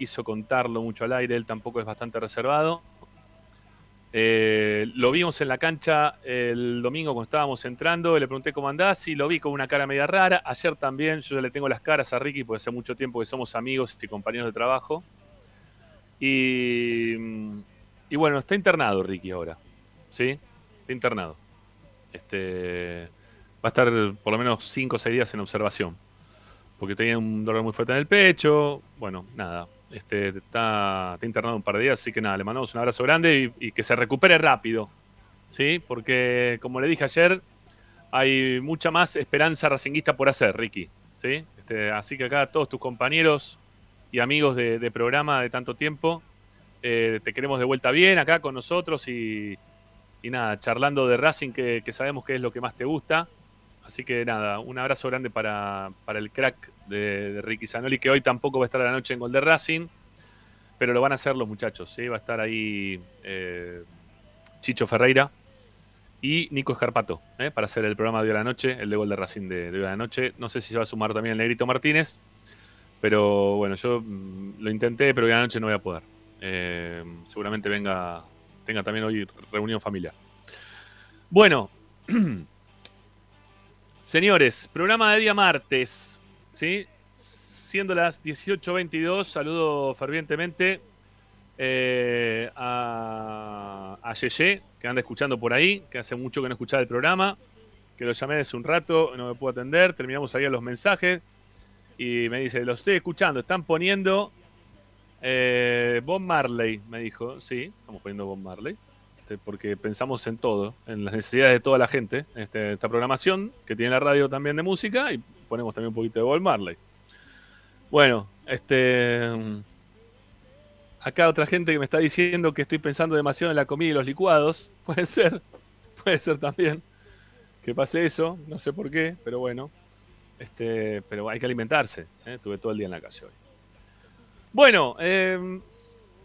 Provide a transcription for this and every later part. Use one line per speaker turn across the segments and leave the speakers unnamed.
quiso contarlo mucho al aire, él tampoco es bastante reservado. Eh, lo vimos en la cancha el domingo cuando estábamos entrando, le pregunté cómo andás y lo vi con una cara media rara. Ayer también, yo ya le tengo las caras a Ricky porque hace mucho tiempo que somos amigos y compañeros de trabajo. Y, y bueno, está internado Ricky ahora. ¿Sí? Está internado. Este, va a estar por lo menos 5 o 6 días en observación. Porque tenía un dolor muy fuerte en el pecho. Bueno, nada. Este, está, internado un par de días, así que nada, le mandamos un abrazo grande y, que se recupere rápido. ¿Sí? Porque, como le dije ayer, hay mucha más esperanza racinguista por hacer, Ricky. ¿Sí? Este, así que acá todos tus compañeros y amigos de, programa de tanto tiempo, eh, te queremos de vuelta bien acá con nosotros y, nada, charlando de Racing, que, sabemos que es lo que más te gusta. Así que nada, un abrazo grande para, el crack de, Ricky Zanoli, que hoy tampoco va a estar a la noche en Gol de Racing, pero lo van a hacer los muchachos. ¿sí? Va a estar ahí eh, Chicho Ferreira y Nico Escarpato ¿eh? para hacer el programa de hoy a la noche, el de Gol de Racing de, hoy a la noche. No sé si se va a sumar también el Negrito Martínez, pero bueno, yo mm, lo intenté, pero hoy a la noche no voy a poder. Eh, seguramente venga tenga también hoy reunión familiar. Bueno, señores, programa de día martes, ¿sí? Siendo las 18.22, saludo fervientemente eh, a, a Yeye, que anda escuchando por ahí, que hace mucho que no escuchaba el programa, que lo llamé hace un rato, no me puedo atender, terminamos ahí los mensajes y me dice, lo estoy escuchando, están poniendo eh, Bob Marley, me dijo. Sí, estamos poniendo Bob Marley. Este, porque pensamos en todo, en las necesidades de toda la gente. Este, esta programación que tiene la radio también de música y ponemos también un poquito de Bob Marley. Bueno, este. Acá otra gente que me está diciendo que estoy pensando demasiado en la comida y los licuados. Puede ser, puede ser también que pase eso, no sé por qué, pero bueno. Este, pero hay que alimentarse. ¿eh? Estuve todo el día en la calle hoy. Bueno, em,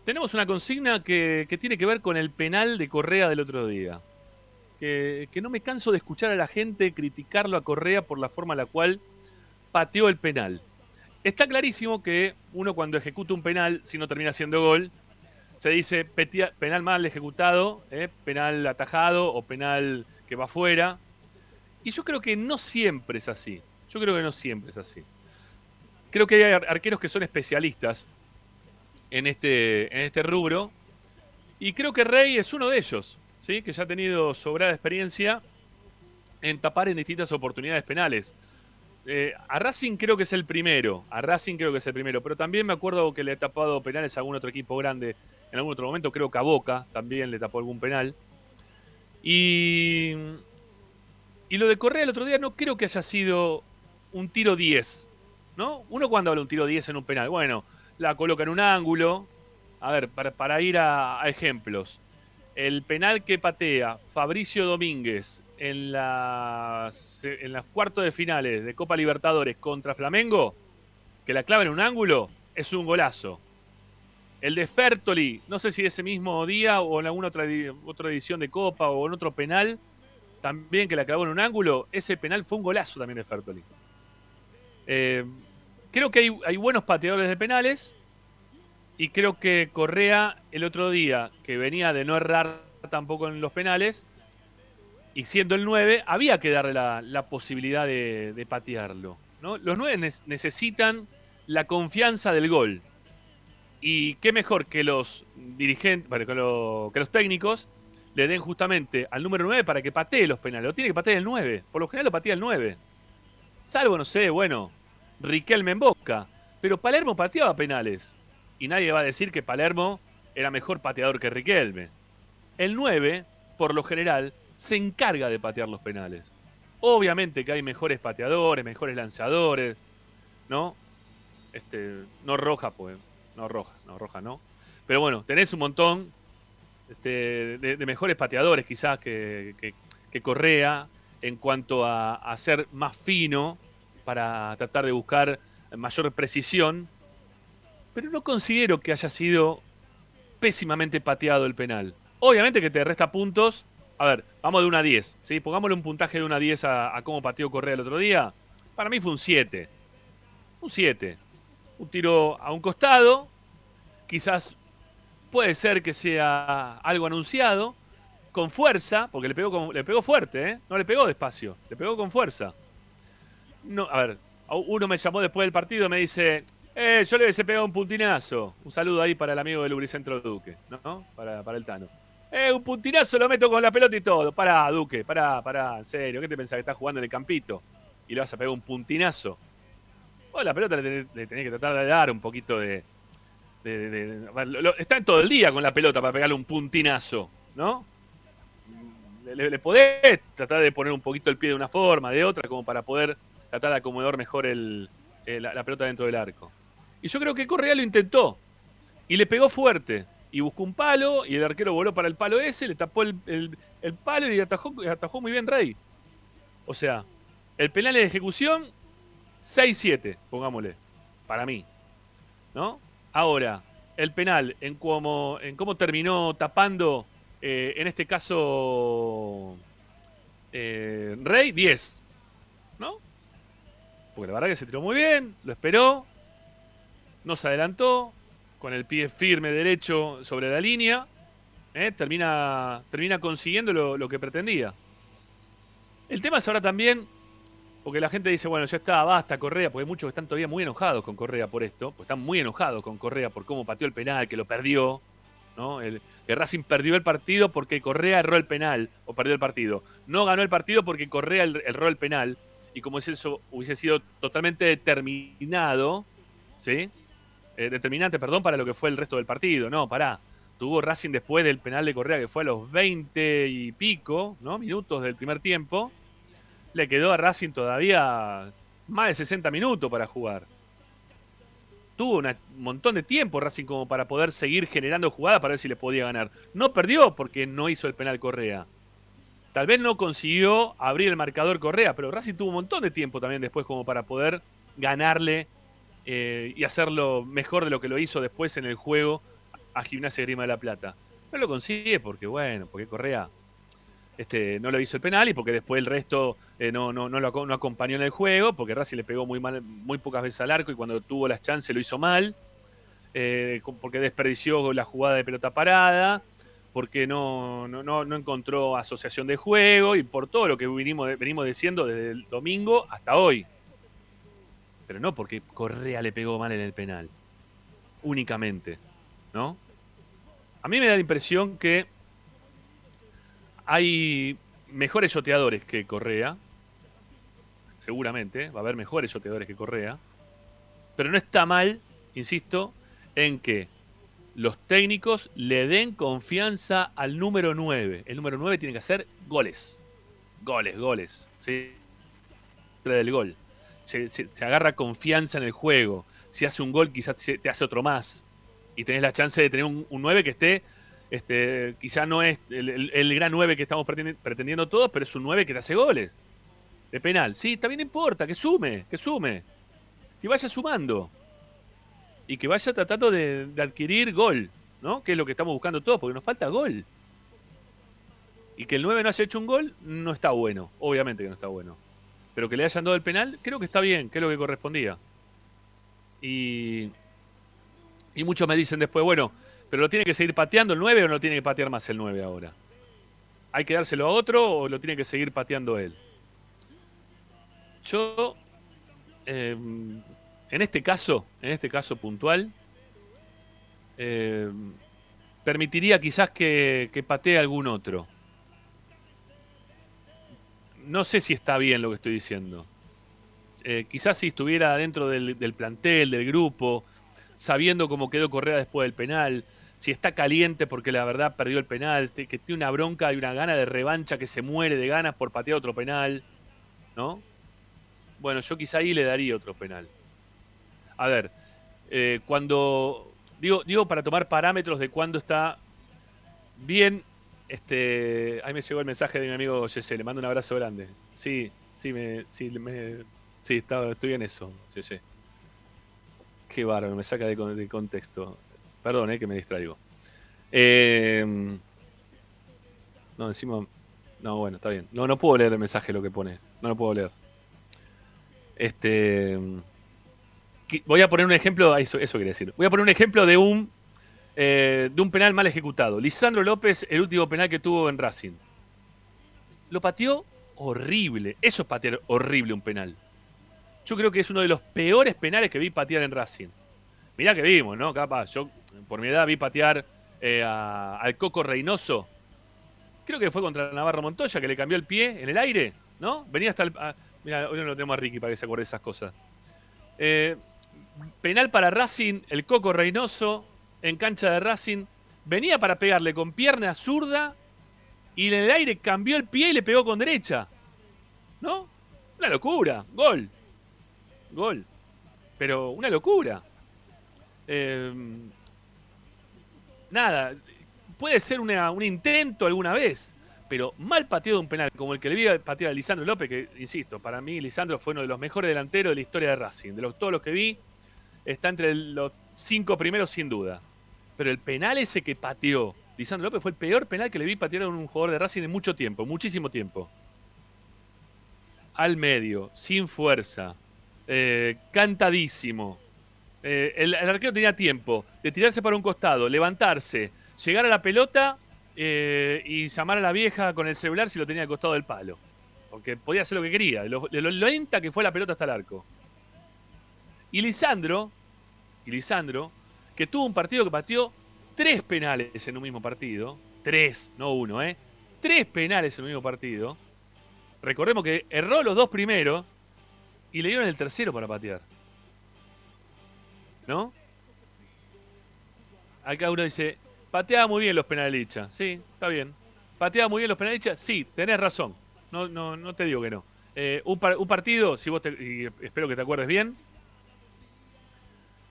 tenemos una consigna que, tiene que ver con el penal de Correa del otro día. Que, no me canso de escuchar a la gente criticarlo a Correa por la forma en la cual pateó el penal. Está clarísimo que uno cuando ejecuta un penal, si no termina siendo gol, se dice penal mal ejecutado, eh, penal atajado o penal que va fuera. Y yo creo que no siempre es así. Yo creo que no siempre es así. Creo que hay arqueros que son especialistas en este, en este rubro. Y creo que Rey es uno de ellos, ¿sí? que ya ha tenido sobrada experiencia en tapar en distintas oportunidades penales. Eh, a Racing creo que es el primero, a Racing creo que es el primero, pero también me acuerdo que le ha tapado penales a algún otro equipo grande en algún otro momento, creo que a Boca también le tapó algún penal. Y, y lo de Correa el otro día no creo que haya sido un tiro 10, ¿no? Uno cuando habla un tiro 10 en un penal, bueno, la coloca en un ángulo. A ver, para, ir a, ejemplos. El penal que patea Fabricio Domínguez en las, en las cuartos de finales de Copa Libertadores contra Flamengo, que la clava en un ángulo, es un golazo. El de Fertoli, no sé si ese mismo día o en alguna otra, otra edición de Copa o en otro penal, también que la clavó en un ángulo, ese penal fue un golazo también de Fertoli. Eh, creo que hay, buenos pateadores de penales. Y creo que Correa el otro día, que venía de no errar tampoco en los penales, y siendo el 9, había que darle la, posibilidad de, patearlo. ¿no? Los 9 necesitan la confianza del gol. Y qué mejor que los dirigentes, que, que los técnicos le den justamente al número 9 para que patee los penales. Lo tiene que patear el 9. Por lo general lo patea el 9. Salvo, no sé, bueno, Riquelme en Boca. Pero Palermo pateaba penales. Y nadie va a decir que Palermo era mejor pateador que Riquelme. El 9, por lo general, se encarga de patear los penales. Obviamente que hay mejores pateadores, mejores lanzadores, ¿no? Este, no roja, pues. No roja, no roja, no. Pero bueno, tenés un montón este, de, mejores pateadores quizás que, Correa en cuanto a, a ser más fino para tratar de buscar mayor precisión, pero no considero que haya sido pésimamente pateado el penal. Obviamente que te resta puntos. A ver, vamos de 1 a 10. ¿sí? Pongámosle un puntaje de 1 a 10 a, cómo pateó Correa el otro día. Para mí fue un 7. Un 7. un tiro a un costado, quizás puede ser que sea algo anunciado, con fuerza, porque le pegó, le pegó fuerte, ¿eh? no le pegó despacio, le pegó con fuerza. No, a ver, uno me llamó después del partido y me dice, eh, yo le hubiese pegado un puntinazo. Un saludo ahí para el amigo del Lubricentro Duque, ¿no? Para, para el Tano. Eh, un puntinazo lo meto con la pelota y todo. Pará, Duque, pará, pará, en serio. ¿Qué te pensás que estás jugando en el campito? Y le vas a pegar un puntinazo. Bueno, la pelota le, tenés que tratar de dar un poquito de. está todo el día con la pelota para pegarle un puntinazo, ¿no? Le, podés tratar de poner un poquito el pie de una forma, de otra, como para poder tratar de acomodar mejor el, la pelota dentro del arco. Y yo creo que Correa lo intentó. Y le pegó fuerte. Y buscó un palo. Y el arquero voló para el palo ese. Le tapó el, palo y atajó, atajó muy bien Rey. O sea, el penal de ejecución, 6-7, pongámosle. Para mí. ¿No? Ahora, el penal, en cómo, en cómo terminó tapando, eh, en este caso, eh, Rey, 10. ¿No? Porque la verdad que se tiró muy bien, lo esperó, no se adelantó, con el pie firme derecho sobre la línea, ¿eh? termina, termina consiguiendo lo, que pretendía. El tema es ahora también, porque la gente dice, bueno, ya está, basta Correa, porque hay muchos que están todavía muy enojados con Correa por esto, pues están muy enojados con Correa por cómo pateó el penal, que lo perdió, ¿no? El, Racing perdió el partido porque Correa erró el penal, o perdió el partido. No ganó el partido porque Correa erró el penal, y como si eso hubiese sido totalmente determinado, ¿sí? Eh, determinante, perdón, para lo que fue el resto del partido. No, pará. Tuvo Racing después del penal de Correa, que fue a los 20 y pico ¿no? minutos del primer tiempo. Le quedó a Racing todavía más de 60 minutos para jugar. Tuvo un montón de tiempo Racing como para poder seguir generando jugadas para ver si le podía ganar. No perdió porque no hizo el penal Correa. Tal vez no consiguió abrir el marcador Correa, pero Racing tuvo un montón de tiempo también después como para poder ganarle eh, y hacerlo mejor de lo que lo hizo después en el juego a Gimnasia Grima de la Plata. No lo consigue porque, bueno, porque Correa este, no lo hizo el penal y porque después el resto eh, no, no, no, lo no acompañó en el juego, porque Racing le pegó muy, mal, muy pocas veces al arco y cuando tuvo las chances lo hizo mal, eh, porque desperdició la jugada de pelota parada, porque no, no, no, encontró asociación de juego y por todo lo que venimos, venimos diciendo desde el domingo hasta hoy. Pero no porque Correa le pegó mal en el penal. Únicamente. ¿No? A mí me da la impresión que hay mejores yoteadores que Correa. Seguramente, va a haber mejores yoteadores que Correa. Pero no está mal, insisto, en que los técnicos le den confianza al número 9. El número 9 tiene que hacer goles. Goles, goles. ¿sí? Del gol se, agarra confianza en el juego. Si hace un gol, quizás te hace otro más. Y tenés la chance de tener un, 9 que esté, este, quizás no es el, gran 9 que estamos pretendiendo todos, pero es un 9 que te hace goles. De penal. Sí, también importa, que sume, que sume. Que vaya sumando. Y que vaya tratando de, de adquirir gol, ¿no? Que es lo que estamos buscando todos, porque nos falta gol. Y que el 9 no haya hecho un gol, no está bueno. Obviamente que no está bueno pero que le hayan dado el penal, creo que está bien, que es lo que correspondía. Y, y muchos me dicen después, bueno, pero lo tiene que seguir pateando el 9 o no lo tiene que patear más el 9 ahora. ¿Hay que dárselo a otro o lo tiene que seguir pateando él? Yo, em, en este caso, en este caso puntual, em, permitiría quizás que, que patee algún otro no sé si está bien lo que estoy diciendo. Eh, quizás si estuviera dentro del, plantel, del grupo, sabiendo cómo quedó Correa después del penal, si está caliente porque la verdad perdió el penal, que tiene una bronca y una gana de revancha que se muere de ganas por patear otro penal, ¿no? Bueno, yo quizá ahí le daría otro penal. A ver, eh, cuando digo, digo para tomar parámetros de cuándo está bien este, ahí me llegó el mensaje de mi amigo Yeye, le mando un abrazo grande. Sí, sí, me, sí, me, sí estoy en eso, Yeye. Qué bárbaro, me saca de, contexto. Perdón, eh, que me distraigo. Em, no, encima. No, bueno, está bien. No, no puedo leer el mensaje lo que pone. No lo puedo leer. Este. voy a poner un ejemplo, eso, eso quería decir. Voy a poner un ejemplo de un, eh, de un penal mal ejecutado. Lisandro López, el último penal que tuvo en Racing. Lo pateó horrible. Eso es patear horrible un penal. Yo creo que es uno de los peores penales que vi patear en Racing. Mirá que vimos, ¿no? Capaz, yo por mi edad vi patear eh, al Coco Reynoso. Creo que fue contra Navarro Montoya que le cambió el pie en el aire, ¿no? Venía hasta el. Ah, mira, hoy no lo tenemos a Ricky para que se acuerde de esas cosas. Eh, penal para Racing, el Coco Reynoso en cancha de Racing. Venía para pegarle con pierna zurda y en el aire cambió el pie y le pegó con derecha. ¿No? Una locura. Gol. Gol. Pero una locura. Eh, nada, puede ser un intento alguna vez, pero mal pateado un penal, como el que le vi patear a Lisandro López, que, insisto, para mí Lisandro fue uno de los mejores delanteros de la historia de Racing. De los, todos los que vi, está entre los cinco primeros sin duda. Pero el penal ese que pateó Lisandro López fue el peor penal que le vi patear a un jugador de Racing en mucho tiempo, muchísimo tiempo. Al medio, sin fuerza, eh, cantadísimo. Eh, el, arquero tenía tiempo de tirarse para un costado, levantarse, llegar a la pelota eh, y llamar a la vieja con el celular si lo tenía al costado del palo. Porque podía hacer lo que quería, lo, lo, lenta que fue la pelota hasta el arco. Y Lisandro, y Lisandro, que tuvo un partido que pateó tres penales en un mismo partido. Tres, no uno, ¿eh? Tres penales en un mismo partido. Recordemos que erró los dos primeros y le dieron el tercero para patear. ¿No? Acá uno dice, pateaba muy bien los penalichas. Sí, está bien. ¿Pateaba muy bien los penalichas? Sí, tenés razón. No, no, no te digo que no. Eh, un, partido, si vos te, y espero que te acuerdes bien,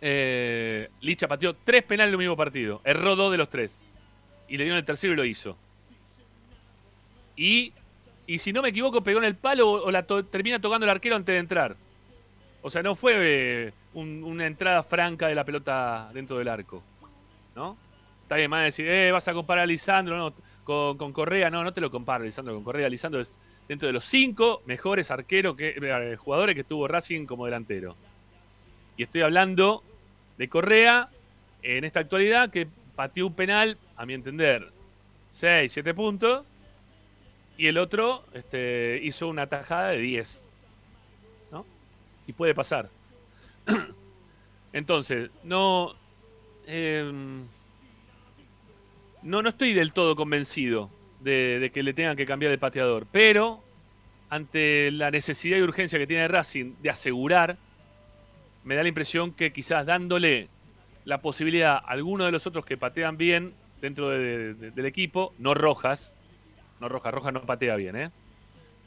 eh, Licha pateó tres penales en el mismo partido. Erró dos de los tres. Y le dieron el tercero y lo hizo. Y, y si no me equivoco, pegó en el palo o, la termina tocando el arquero antes de entrar. O sea, no fue eh, una entrada franca de la pelota dentro del arco. ¿No? Está bien, más decir, eh, vas a comparar a Lisandro no, con, Correa. No, no te lo comparo, Lisandro, con Correa. Lisandro es dentro de los cinco mejores arqueros que, eh, jugadores que tuvo Racing como delantero. Y estoy hablando de Correa en esta actualidad que pateó un penal, a mi entender, 6, 7 puntos. Y el otro este, hizo una tajada de 10. ¿no? Y puede pasar. Entonces, no, em, no. no estoy del todo convencido de, de, que le tengan que cambiar el pateador. Pero, ante la necesidad y urgencia que tiene Racing de asegurar me da la impresión que quizás dándole la posibilidad a alguno de los otros que patean bien dentro del equipo, no Rojas, no Rojas, Rojas no patea bien, ¿eh?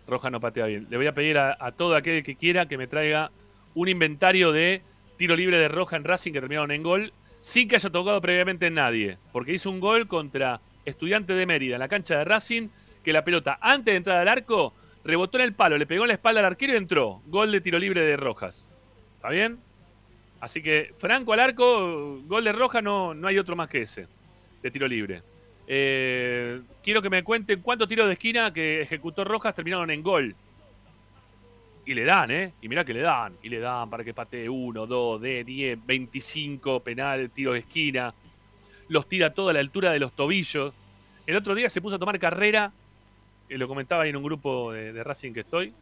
Rojas no patea bien. Le voy a pedir a, todo aquel que quiera que me traiga un inventario de tiro libre de Roja en Racing que terminaron en gol, sin que haya tocado previamente en nadie, porque hizo un gol contra Estudiante de Mérida en la cancha de Racing, que la pelota antes de entrar al arco rebotó en el palo, le pegó en la espalda al arquero y entró. Gol de tiro libre de Rojas. ¿Está bien? Así que Franco al arco, gol de Roja, no, no hay otro más que ese, de tiro libre. Eh, quiero que me cuenten cuántos tiros de esquina que ejecutó Rojas terminaron en gol. Y le dan, ¿eh? Y mirá que le dan. Y le dan para que patee uno, dos, de 10, 25 penal, tiros de esquina. Los tira todo a la altura de los tobillos. El otro día se puso a tomar carrera. Eh, lo comentaba ahí en un grupo de Racing que estoy.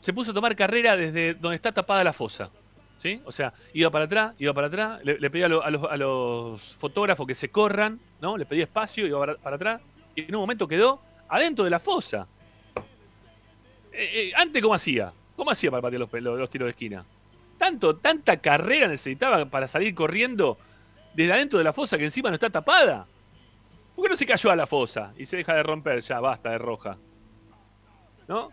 Se puso a tomar carrera desde donde está tapada la fosa. ¿Sí? O sea, iba para atrás, iba para atrás, le, pedía a, los, fotógrafos que se corran, ¿no? Le pedía espacio, iba para, atrás, y en un momento quedó adentro de la fosa. Eh, eh, antes, ¿cómo hacía? ¿Cómo hacía para patear los, los, tiros de esquina? Tanto, tanta carrera necesitaba para salir corriendo desde adentro de la fosa que encima no está tapada. ¿Por qué no se cayó a la fosa y se deja de romper? Ya, basta de roja. ¿No?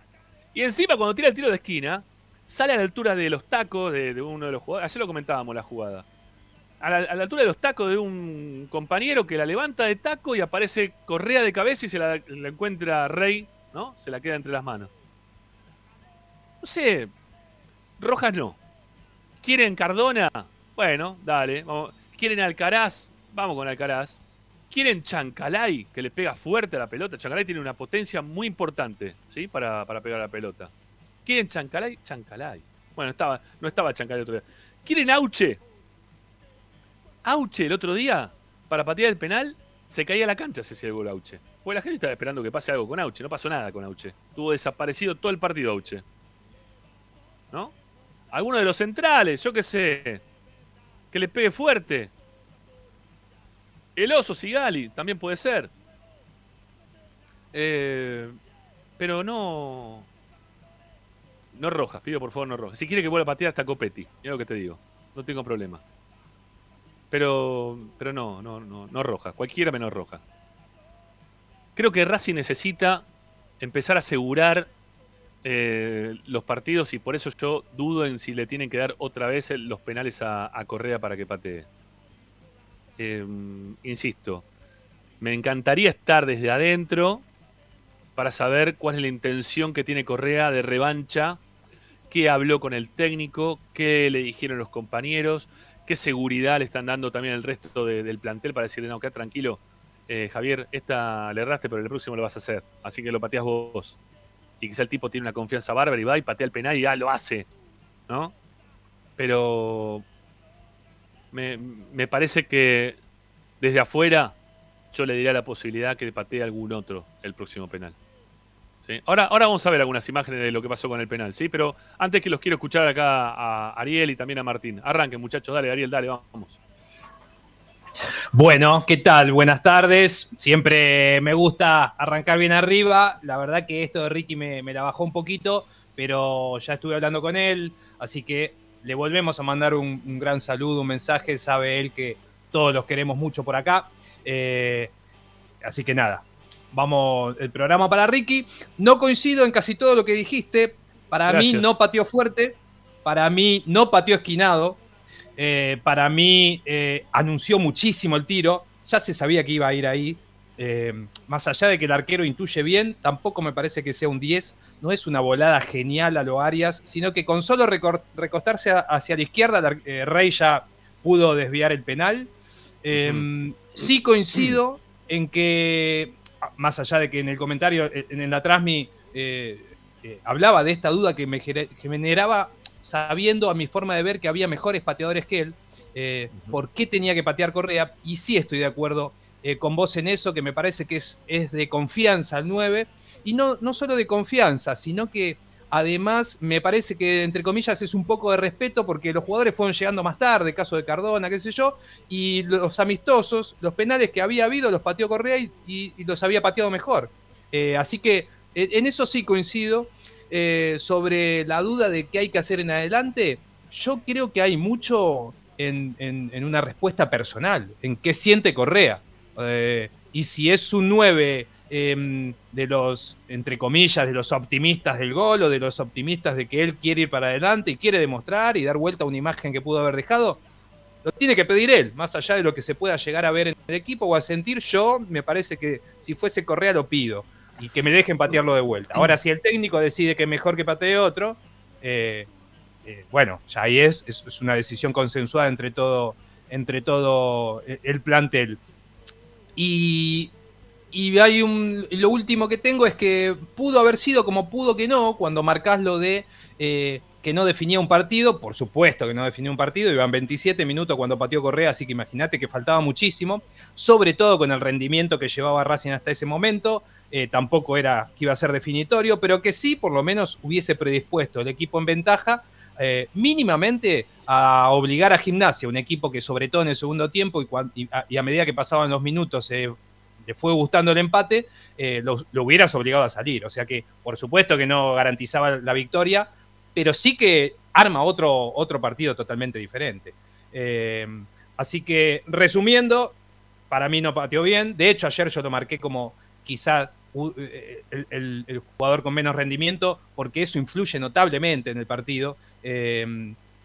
Y encima cuando tira el tiro de esquina, sale a la altura de los tacos de, uno de los jugadores. Ayer lo comentábamos la jugada. A la, altura de los tacos de un compañero que la levanta de taco y aparece Correa de cabeza y se la, encuentra Rey, ¿no? Se la queda entre las manos. No sé. Rojas no. ¿Quieren Cardona? Bueno, dale. ¿Quieren Alcaraz? Vamos con Alcaraz. ¿Quieren Chancalay? Que le pega fuerte a la pelota. Chancalay tiene una potencia muy importante, ¿sí? Para, para pegar la pelota. ¿Quieren Chancalay? Chancalay. Bueno, estaba, no estaba Chancalay otro día. ¿Quieren Auche? Auche el otro día, para patear el penal, se caía la cancha hacía el Auche. Pues la gente estaba esperando que pase algo con Auche. No pasó nada con Auche. Estuvo desaparecido todo el partido Auche. ¿No? Alguno de los centrales, yo qué sé. Que le pegue fuerte. El oso Sigali, también puede ser. Eh, pero no. No rojas, pido por favor no rojas. Si quiere que vuelva a patear hasta Copetti, mira lo que te digo. No tengo problema. Pero, pero no, no, no, no roja. Cualquiera menos roja. Creo que Racing necesita empezar a asegurar eh, los partidos y por eso yo dudo en si le tienen que dar otra vez los penales a, Correa para que patee. Em, insisto, me encantaría estar desde adentro para saber cuál es la intención que tiene Correa de revancha, qué habló con el técnico, qué le dijeron los compañeros, qué seguridad le están dando también el resto del plantel para decirle, no, queda tranquilo, eh, Javier, esta le erraste, pero el próximo lo vas a hacer, así que lo pateas vos. Y quizá el tipo tiene una confianza bárbara y va y patea el penal y ya lo hace, ¿no? Pero me, me parece que desde afuera yo le diría la posibilidad que le patee algún otro el próximo penal. Ahora, ahora vamos a ver algunas imágenes de lo que pasó con el penal, ¿sí? Pero antes que los quiero escuchar acá a Ariel y también a Martín. Arranquen, muchachos, dale, Ariel, dale, vamos.
Bueno, ¿qué tal? Buenas tardes. Siempre me gusta arrancar bien arriba. La verdad que esto de Ricky me, la bajó un poquito, pero ya estuve hablando con él, así que le volvemos a mandar un, gran saludo, un mensaje. Sabe él que todos los queremos mucho por acá. Eh, así que nada, vamos el programa para Ricky. No coincido en casi todo lo que dijiste. Para mí no pateó fuerte. Para mí no pateó esquinado. Eh, para mí eh, anunció muchísimo el tiro. Ya se sabía que iba a ir ahí. Eh, más allá de que el arquero intuye bien, tampoco me parece que sea un 10. No es una volada genial a lo Arias, sino que con solo recostarse hacia la izquierda, Rey ya pudo desviar el penal. Sí coincido en que más allá de que en el comentario, eh, en la Trasmi, eh, eh, hablaba de esta duda que me generaba sabiendo a mi forma de ver que había mejores pateadores que él, por qué tenía que patear Correa, y sí estoy de acuerdo con vos en eso, que me parece que es, es de confianza al 9, y no, no solo de confianza, sino que Además, me parece que, entre comillas, es un poco de respeto porque los jugadores fueron llegando más tarde, caso de Cardona, qué sé yo, y los amistosos, los penales que había habido, los pateó Correa y, los había pateado mejor. Eh, así que en eso sí coincido. Eh, sobre la duda de qué hay que hacer en adelante, yo creo que hay mucho en, una respuesta personal, en qué siente Correa. Eh, y si es un 9 Em, de los, entre comillas, de los optimistas del gol o de los optimistas de que él quiere ir para adelante y quiere demostrar y dar vuelta a una imagen que pudo haber dejado, lo tiene que pedir él, más allá de lo que se pueda llegar a ver en el equipo o a sentir. Yo me parece que si fuese Correa lo pido y que me dejen patearlo de vuelta. Ahora, si el técnico decide que mejor que patee otro, eh, eh, bueno, ya ahí es, es, es, una decisión consensuada entre todo, entre todo el plantel. Y y hay un. Lo último que tengo es que pudo haber sido como pudo que no, cuando marcas lo de eh, que no definía un partido. Por supuesto que no definía un partido, iban 27 minutos cuando pateó Correa, así que imagínate que faltaba muchísimo, sobre todo con el rendimiento que llevaba Racing hasta ese momento. Eh, tampoco era que iba a ser definitorio, pero que sí, por lo menos, hubiese predispuesto el equipo en ventaja. Eh, mínimamente a obligar a Gimnasia, un equipo que sobre todo en el segundo tiempo y, a, medida que pasaban los minutos le fue gustando el empate, eh, lo, hubieras obligado a salir. O sea que, por supuesto que no garantizaba la victoria, pero sí que arma otro, otro partido totalmente diferente. Eh, así que, resumiendo, para mí no pateó bien. De hecho, ayer yo lo marqué como quizá eh, el, jugador con menos rendimiento, porque eso influye notablemente en el partido.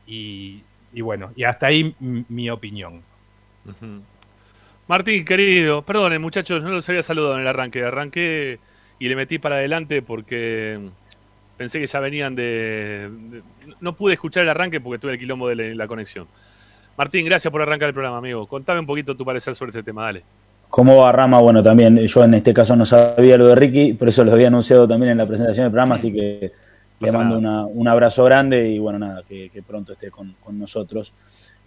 y, bueno, y hasta ahí mi opinión.
Martín, querido, perdonen muchachos, no los había saludado en el arranque. Arranqué y le metí para adelante porque pensé que ya venían de, No pude escuchar el arranque porque tuve el quilombo de la, conexión. Martín, gracias por arrancar el programa, amigo. Contame un poquito tu parecer sobre este tema, dale.
¿Cómo va Rama? Bueno, también yo en este caso no sabía lo de Ricky, por eso lo había anunciado también en la presentación del programa, así que Le mando un abrazo grande y bueno, nada, que, pronto esté con, nosotros.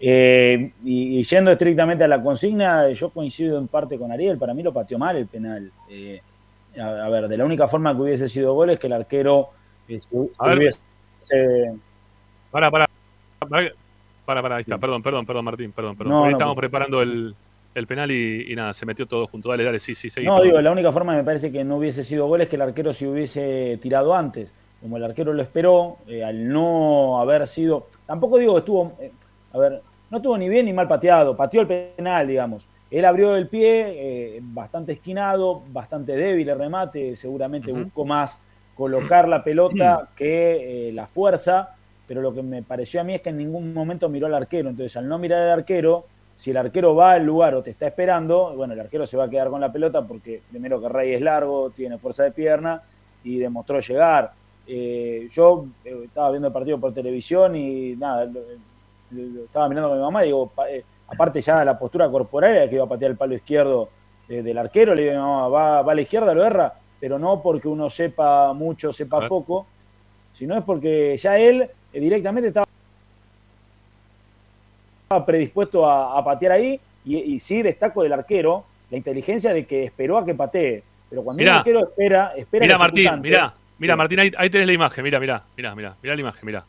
Eh, y, yendo estrictamente a la consigna, yo coincido en parte con Ariel, para mí lo pateó mal el penal. Eh, a, ver, de la única forma que hubiese sido gol es que el arquero eh,
hubiese... Para, para, para, para, ahí está, perdón, perdón, perdón, Martín, perdón, perdón. estamos preparando el, penal y, nada, se metió todo junto. Dale, dale, sí, sí, sí.
No, digo, la única forma me parece que no hubiese sido gol es que el arquero se hubiese tirado antes como el arquero lo esperó, eh, al no haber sido. Tampoco digo que estuvo. Eh, a ver, no estuvo ni bien ni mal pateado, pateó el penal, digamos. Él abrió el pie, eh, bastante esquinado, bastante débil el remate, seguramente buscó más colocar la pelota que la fuerza, pero lo que me pareció a mí es que en ningún momento miró al arquero. Entonces, al no mirar al arquero, si el arquero va al lugar o te está esperando, bueno, el arquero se va a quedar con la pelota porque primero que Rey es largo, tiene fuerza de pierna y demostró llegar. Eh, yo eh, estaba viendo el partido por televisión y nada, estaba mirando con mi mamá y digo, eh, aparte ya la postura corporal era que iba a patear el palo izquierdo del arquero, le digo, no, va, a la izquierda, lo erra, pero no porque uno sepa mucho, sepa poco, sino es porque ya él directamente estaba predispuesto a, patear ahí y, sí destaco del arquero la inteligencia de que esperó a que patee, pero cuando el arquero espera, espera
mira Martín, mira Mira, Martín, ahí, tenés la imagen. Mira, mira, mira, mira, mira la imagen, mira.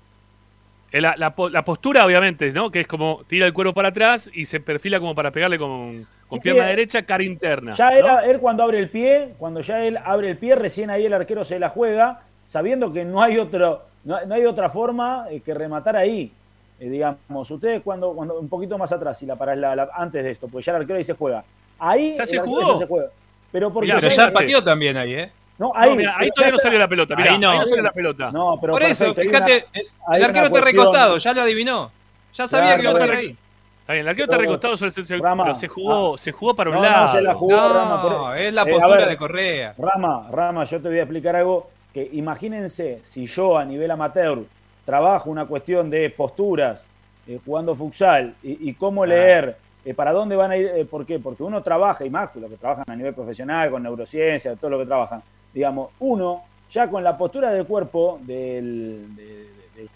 La, la, postura, obviamente, ¿no? Que es como tira el cuero para atrás y se perfila como para pegarle con, pierna derecha, cara interna.
Ya era, él cuando abre el pie, cuando ya él abre el pie, recién ahí el arquero se la juega, sabiendo que no hay otro, no, hay otra forma eh, que rematar ahí. Eh, digamos, ustedes cuando, cuando un poquito más atrás, y la para la, antes de esto, pues ya el arquero ahí se juega. Ahí
ya se jugó. se juega. Pero porque ya, pero ya pateó también ahí, ¿eh?
No, ahí, ahí todavía no salió la pelota. Mirá, ahí no, no salió la pelota.
No, pero Por eso, fíjate, el arquero está recostado, ya lo adivinó. Ya sabía que iba a estar ahí.
Está bien, el arquero está recostado, se, se, pero se jugó, ah. se jugó para un lado. No, se la jugó,
Rama. es la eh, postura de Correa.
Rama, Rama, yo te voy a explicar algo que imagínense si yo a nivel amateur trabajo una cuestión de posturas eh, jugando futsal y, y cómo ah. leer eh, ¿Para dónde van a ir? Eh, ¿Por qué? Porque uno trabaja, y más los que trabajan a nivel profesional, con neurociencia, todo lo que trabajan, digamos, uno, ya con la postura del cuerpo del,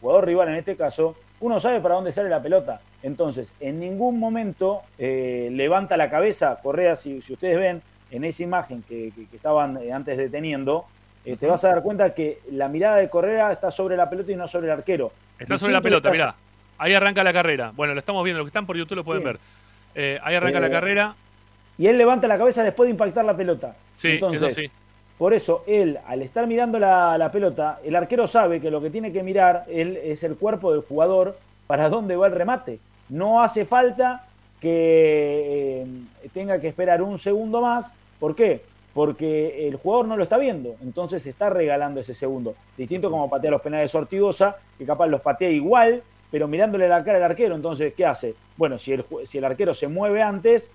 jugador rival en este caso, uno sabe para dónde sale la pelota. Entonces, en ningún momento eh, levanta la cabeza, Correa, si, si, ustedes ven en esa imagen que, estaban eh, antes deteniendo, eh, te vas a dar cuenta que la mirada de Correa está sobre la pelota y no sobre el arquero.
Está sobre la pelota, mirá. Ahí arranca la carrera. Bueno, lo estamos viendo, los que están por YouTube lo pueden ver. ahí arranca la carrera.
Y él levanta la cabeza después de impactar la pelota.
Sí, Entonces, eso sí.
Por eso, él, al estar mirando la, pelota, el arquero sabe que lo que tiene que mirar él es el cuerpo del jugador para dónde va el remate. No hace falta que eh, tenga que esperar un segundo más. ¿Por qué? Porque el jugador no lo está viendo, entonces está regalando ese segundo. Distinto como patea los penales Ortigosa, que capaz los patea igual, pero mirándole la cara al arquero. Entonces, ¿qué hace? Bueno, si el arquero se mueve antes,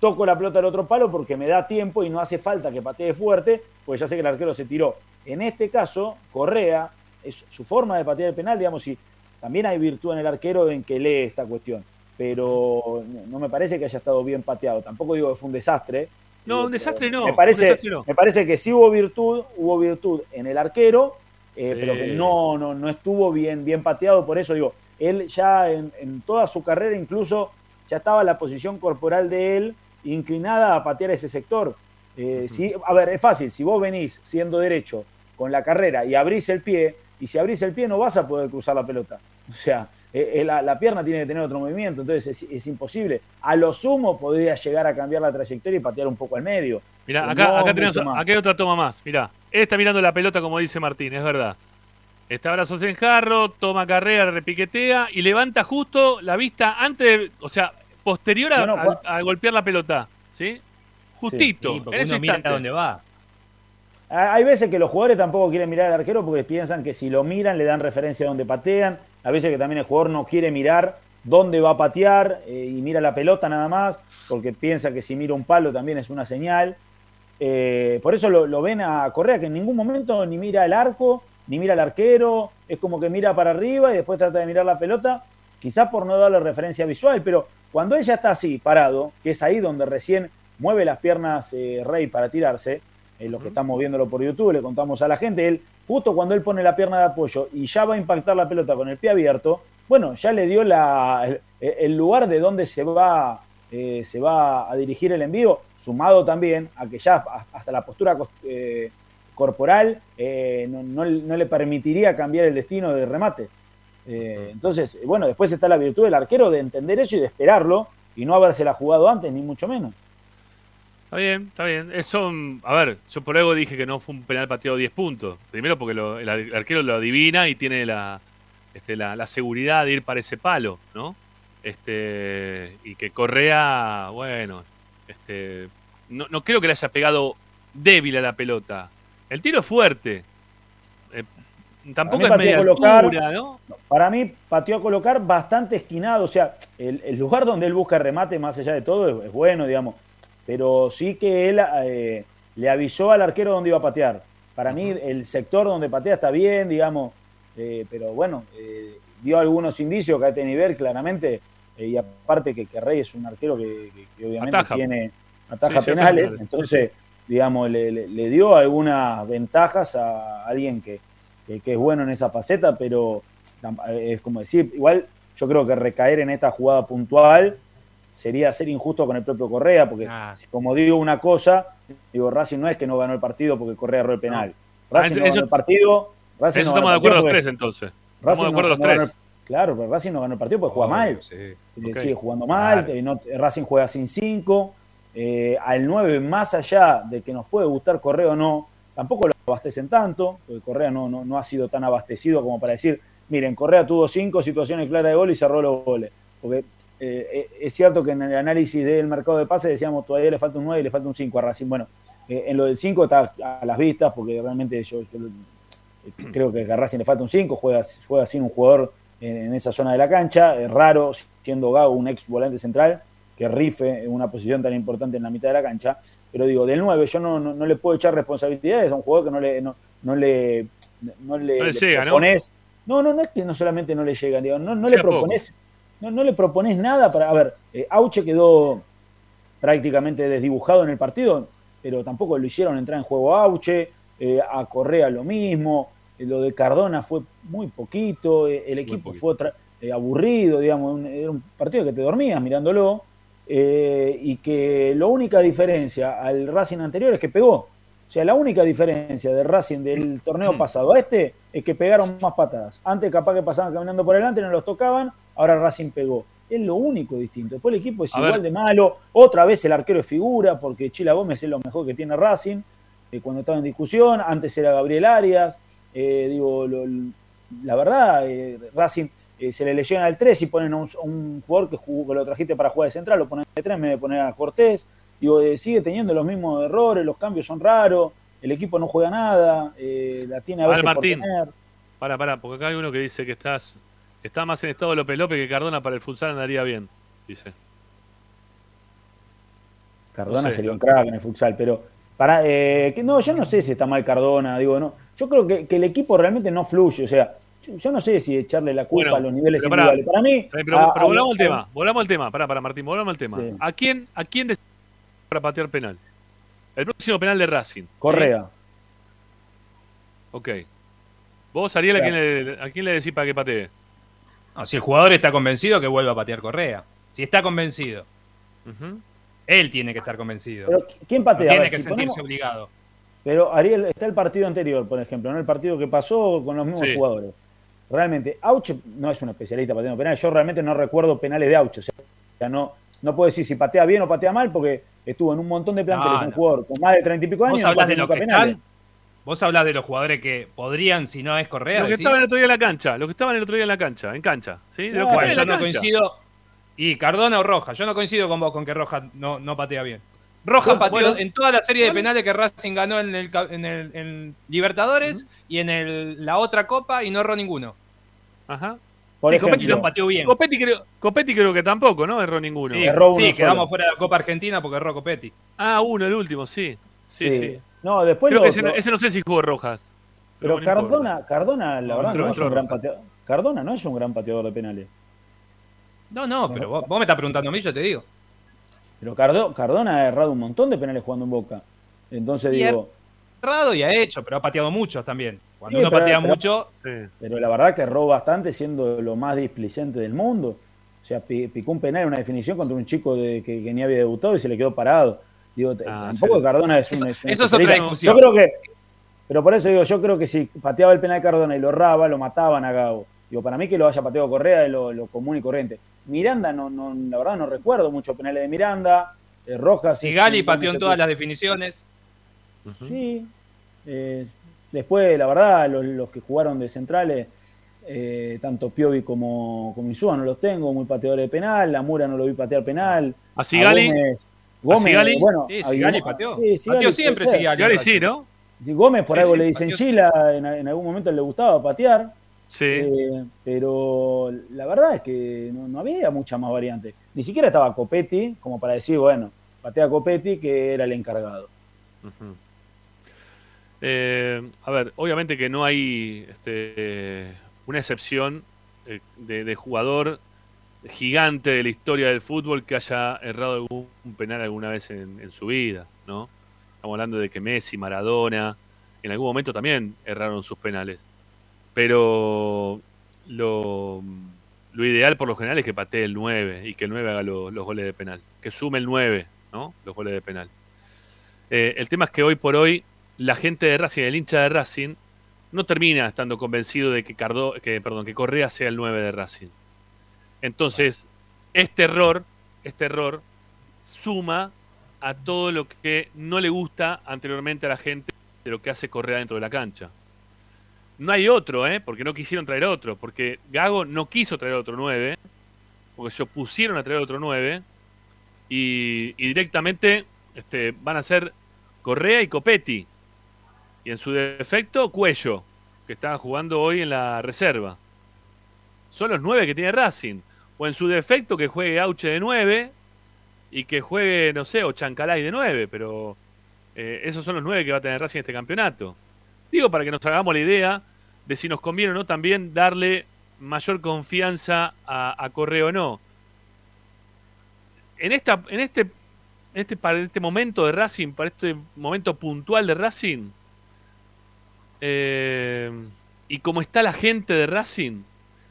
toco la pelota al otro palo porque me da tiempo y no hace falta que patee fuerte, pues ya sé que el arquero se tiró. En este caso, Correa, es su forma de patear el penal, digamos, y también hay virtud en el arquero en que lee esta cuestión, pero no me parece que haya estado bien pateado. Tampoco digo que fue un desastre.
No, un desastre no.
Me parece, me parece que sí hubo virtud, hubo virtud en el arquero, eh, pero que no, no, no estuvo bien, bien pateado. Por eso digo, él ya en, en toda su carrera incluso ya estaba la posición corporal de él inclinada a patear ese sector. Eh, si, a ver, es fácil, si vos venís siendo derecho con la carrera y abrís el pie, y si abrís el pie no vas a poder cruzar la pelota. O sea, eh, eh, la, pierna tiene que tener otro movimiento, entonces es, imposible. A lo sumo podría llegar a cambiar la trayectoria y patear un poco al medio.
Mirá, acá, acá tenemos hay otra toma más. Mirá, él está mirando la pelota como dice Martín, es verdad. Está brazos en jarro, toma carrera, repiquetea y levanta justo la vista antes de, o sea, posterior a, golpear la pelota, ¿sí? Justito, en ese
mira dónde va.
Hay veces que los jugadores tampoco quieren mirar al arquero porque piensan que si lo miran le dan referencia a dónde patean. A veces que también el jugador no quiere mirar dónde va a patear eh, y mira la pelota nada más porque piensa que si mira un palo también es una señal. Eh, por eso lo, lo, ven a Correa que en ningún momento ni mira el arco, ni mira al arquero, es como que mira para arriba y después trata de mirar la pelota, quizás por no darle referencia visual, pero cuando ella está así, parado, que es ahí donde recién mueve las piernas eh, Rey para tirarse, eh, los que estamos viéndolo por YouTube, le contamos a la gente, él, justo cuando él pone la pierna de apoyo y ya va a impactar la pelota con el pie abierto, bueno, ya le dio la, el, lugar de donde se va, eh, se va a dirigir el envío, sumado también a que ya hasta la postura eh, corporal no, le permitiría cambiar el destino del remate. Entonces, bueno, después está la virtud del arquero de entender eso y de esperarlo y no habérsela jugado antes, ni mucho menos.
Está bien, está bien. Eso, a ver, yo por algo dije que no fue un penal pateado 10 puntos. Primero porque el arquero lo adivina y tiene la, este, la, seguridad de ir para ese palo, ¿no? Este, y que Correa, bueno, este, no, creo que le haya pegado débil a la pelota. El tiro es fuerte. Eh, tampoco es media colocar, ¿no?
Para mí pateó a colocar bastante esquinado. O sea, el, lugar donde él busca remate, más allá de todo, es bueno, digamos pero sí que él eh, le avisó al arquero dónde iba a patear. Para mí el sector donde patea está bien, digamos, eh, pero bueno, eh, dio algunos indicios que a este nivel claramente, y aparte que, que, Rey es un arquero que, obviamente tiene ataja penales, entonces, digamos, le, dio algunas ventajas a alguien que, que es bueno en esa faceta, pero es como decir, igual yo creo que recaer en esta jugada puntual sería ser injusto con el propio Correa, porque ah. como digo una cosa, digo, Racing no es que no ganó el partido porque Correa erró el penal. Racing no, ganó el partido.
Racing eso estamos de acuerdo los tres entonces. estamos de acuerdo los tres.
claro, pero Racing no ganó el partido porque juega mal. Sigue jugando mal, eh, Racing juega sin cinco. Eh, al 9, más allá de que nos puede gustar Correa o no, tampoco lo abastecen tanto, porque Correa no, no, no ha sido tan abastecido como para decir, miren, Correa tuvo cinco situaciones claras de gol y cerró los goles. Porque eh, eh, es cierto que en el análisis del mercado de pases decíamos todavía le falta un 9 y le falta un 5 a Racing. Bueno, eh, en lo del 5 está a las vistas porque realmente yo, creo que a Racing le falta un 5, juega, juega sin un jugador en, esa zona de la cancha. Es raro, siendo Gago un ex volante central, que rife en una posición tan importante en la mitad de la cancha. Pero digo, del 9 yo no, no, le puedo echar responsabilidades a un jugador que no le, no, le, no le, llega, propones. ¿no? ¿no? no, es que no solamente no le llega, digo, no, no le propones no, le propones nada para. A ver, eh, Auche quedó prácticamente desdibujado en el partido, pero tampoco lo hicieron entrar en juego a Auche, eh, a Correa lo mismo, eh, lo de Cardona fue muy poquito, el equipo fue aburrido, digamos, era un partido que te dormías mirándolo, y que la única diferencia al Racing anterior es que pegó. O sea, la única diferencia del Racing del torneo pasado a este es que pegaron más patadas. Antes capaz que pasaban caminando por delante, no los tocaban, ahora Racing pegó. Es lo único distinto. Después el equipo es igual de malo. Otra vez el arquero es figura, porque Chila Gómez es lo mejor que tiene Racing. Eh, cuando estaba en discusión, antes era Gabriel Arias. Eh, digo, la verdad, eh, Racing se le lesiona al 3 y ponen a un, jugador que, jugó, lo trajiste para jugar de central, lo ponen de 3 en vez de poner a Cortés. Digo, eh, sigue teniendo los mismos errores, los cambios son raros, el equipo no juega nada, eh, la tiene a veces
Martín, Para, para, porque acá hay uno que dice que estás está más en estado López López que Cardona para el futsal andaría bien, dice.
Cardona sería un crack en el futsal, pero para eh, que no, yo no sé si está mal Cardona, digo, no. Yo creo que, el equipo realmente no fluye, o sea, yo, no sé si echarle la culpa a los niveles individuales. Para, mí.
Pero, volvamos al tema, volvamos al tema, para, para Martín, volvamos al tema. ¿A quién, a quién para patear penal. El próximo penal de Racing.
Correa.
Ok. ¿Vos, Ariel, ¿a, quién le, a quién le decís para que patee?
si el jugador está convencido, que vuelva a patear Correa. Si está convencido. Él tiene que estar convencido.
Pero, ¿Quién patea?
tiene que sentirse obligado.
Pero Ariel, está el partido anterior, por ejemplo, ¿no? El partido que pasó con los mismos jugadores. Realmente, Auche no es un especialista pateando penales. Yo realmente no recuerdo penales de Auche. O sea, no, no puedo decir si patea bien o patea mal porque estuvo en un montón de planteles un jugador con más de treinta y pico años.
¿Vos hablas de lo que están? Vos hablas de los jugadores que podrían, si no es Correa.
Los que estaban el otro día en la cancha, los que estaban el otro día en la cancha, en cancha. ¿sí? De
yo no coincido. Y Cardona o Roja, yo no coincido con vos con que Roja no, no patea bien. Roja pateó en toda la serie de penales que Racing ganó en el, en el Libertadores y en el, la otra copa y no erró ninguno.
Ajá. Por sí, Copetti lo pateó bien. Copetti creo, Copetti creo, que tampoco, ¿no? Erró ninguno.
Sí, erró sí quedamos fuera de la Copa Argentina porque erró Copetti.
Ah, uno, el último, sí. Sí, sí.
No, después
creo que ese, no sé si jugó Rojas.
Pero, Cardona, Cardona, la verdad, no es un gran pateador. Cardona no es un gran pateador de penales.
No, no, pero vos, me estás preguntando a mí, yo te digo.
Pero Cardona ha errado un montón de penales jugando en Boca. Entonces digo.
errado y ha hecho, pero ha pateado muchos también. Cuando
Sí,
uno
pero-
patea
pero-
mucho,
Pero la verdad que erró bastante siendo lo más displicente del mundo. O sea, pi- picó un penal en una definición contra un chico de, que, que ni había debutado y se le quedó parado. Digo,
Ah,
tampoco
sí.
Cardona es un.
Eso-
es un
eso es otra discusión.
Yo creo que. Pero por eso digo, yo creo que si pateaba el penal de Cardona y lo erraba, lo mataban a Gago. Digo, para mí que lo haya pateado Correa es lo, lo común y corriente. Miranda, no, no, la verdad no recuerdo muchos penales de Miranda. Eh, Rojas.
Sigali
un-
pateó en todas las definiciones.
Sí. Eh, después, la verdad, los, los que jugaron de centrales, eh, tanto Piovi como, como Insúa no los tengo, muy pateadores de penal, la Mura no lo vi patear penal.
A Sigali,
Gómez, Gómez,
Sigali?
bueno,
Sí,
a
Sigali pateó.
sí, Sigali
pateó siempre. Sigali.
Sí, ¿no?
Gómez por
Sí,
algo
sí,
le dicen
pateó.
Chila, en, en algún momento le gustaba patear,
Sí.
eh, pero la verdad es que no, no había mucha más variante. Ni siquiera estaba Copetti, como para decir, bueno, patea Copetti, que era el encargado.
Eh, a ver, obviamente que no hay este, una excepción eh, de, jugador gigante de la historia del fútbol que haya errado algún penal alguna vez en, su vida, ¿no? Estamos hablando de que Messi, Maradona, en algún momento también erraron sus penales. Pero lo, ideal por lo general es que patee el 9 y que el 9 haga lo- los goles de penal. Que sume el 9, ¿no? Los goles de penal. Eh, el tema es que hoy por hoy la gente de Racing, el hincha de Racing, no termina estando convencido de que, Cardo, que, perdón, que Correa sea el 9 de Racing. Entonces, este error, este error suma a todo lo que no le gusta anteriormente a la gente de lo que hace Correa dentro de la cancha. No hay otro, ¿eh? porque no quisieron traer otro, porque Gago no quiso traer otro 9, porque se opusieron a traer otro 9, y, y directamente este, van a ser Correa y Copetti. Y en su defecto, Cuello, que está jugando hoy en la reserva. Son los nueve que tiene Racing. O en su defecto, que juegue Auche de 9 y que juegue, no sé, o Chancalay de 9. Pero eh, esos son los nueve que va a tener Racing en este campeonato. Digo para que nos hagamos la idea de si nos conviene o no también darle mayor confianza a, a Correa o no. En, esta, en este en este, para este momento de Racing, para este momento puntual de Racing, eh, y como está la gente de Racing,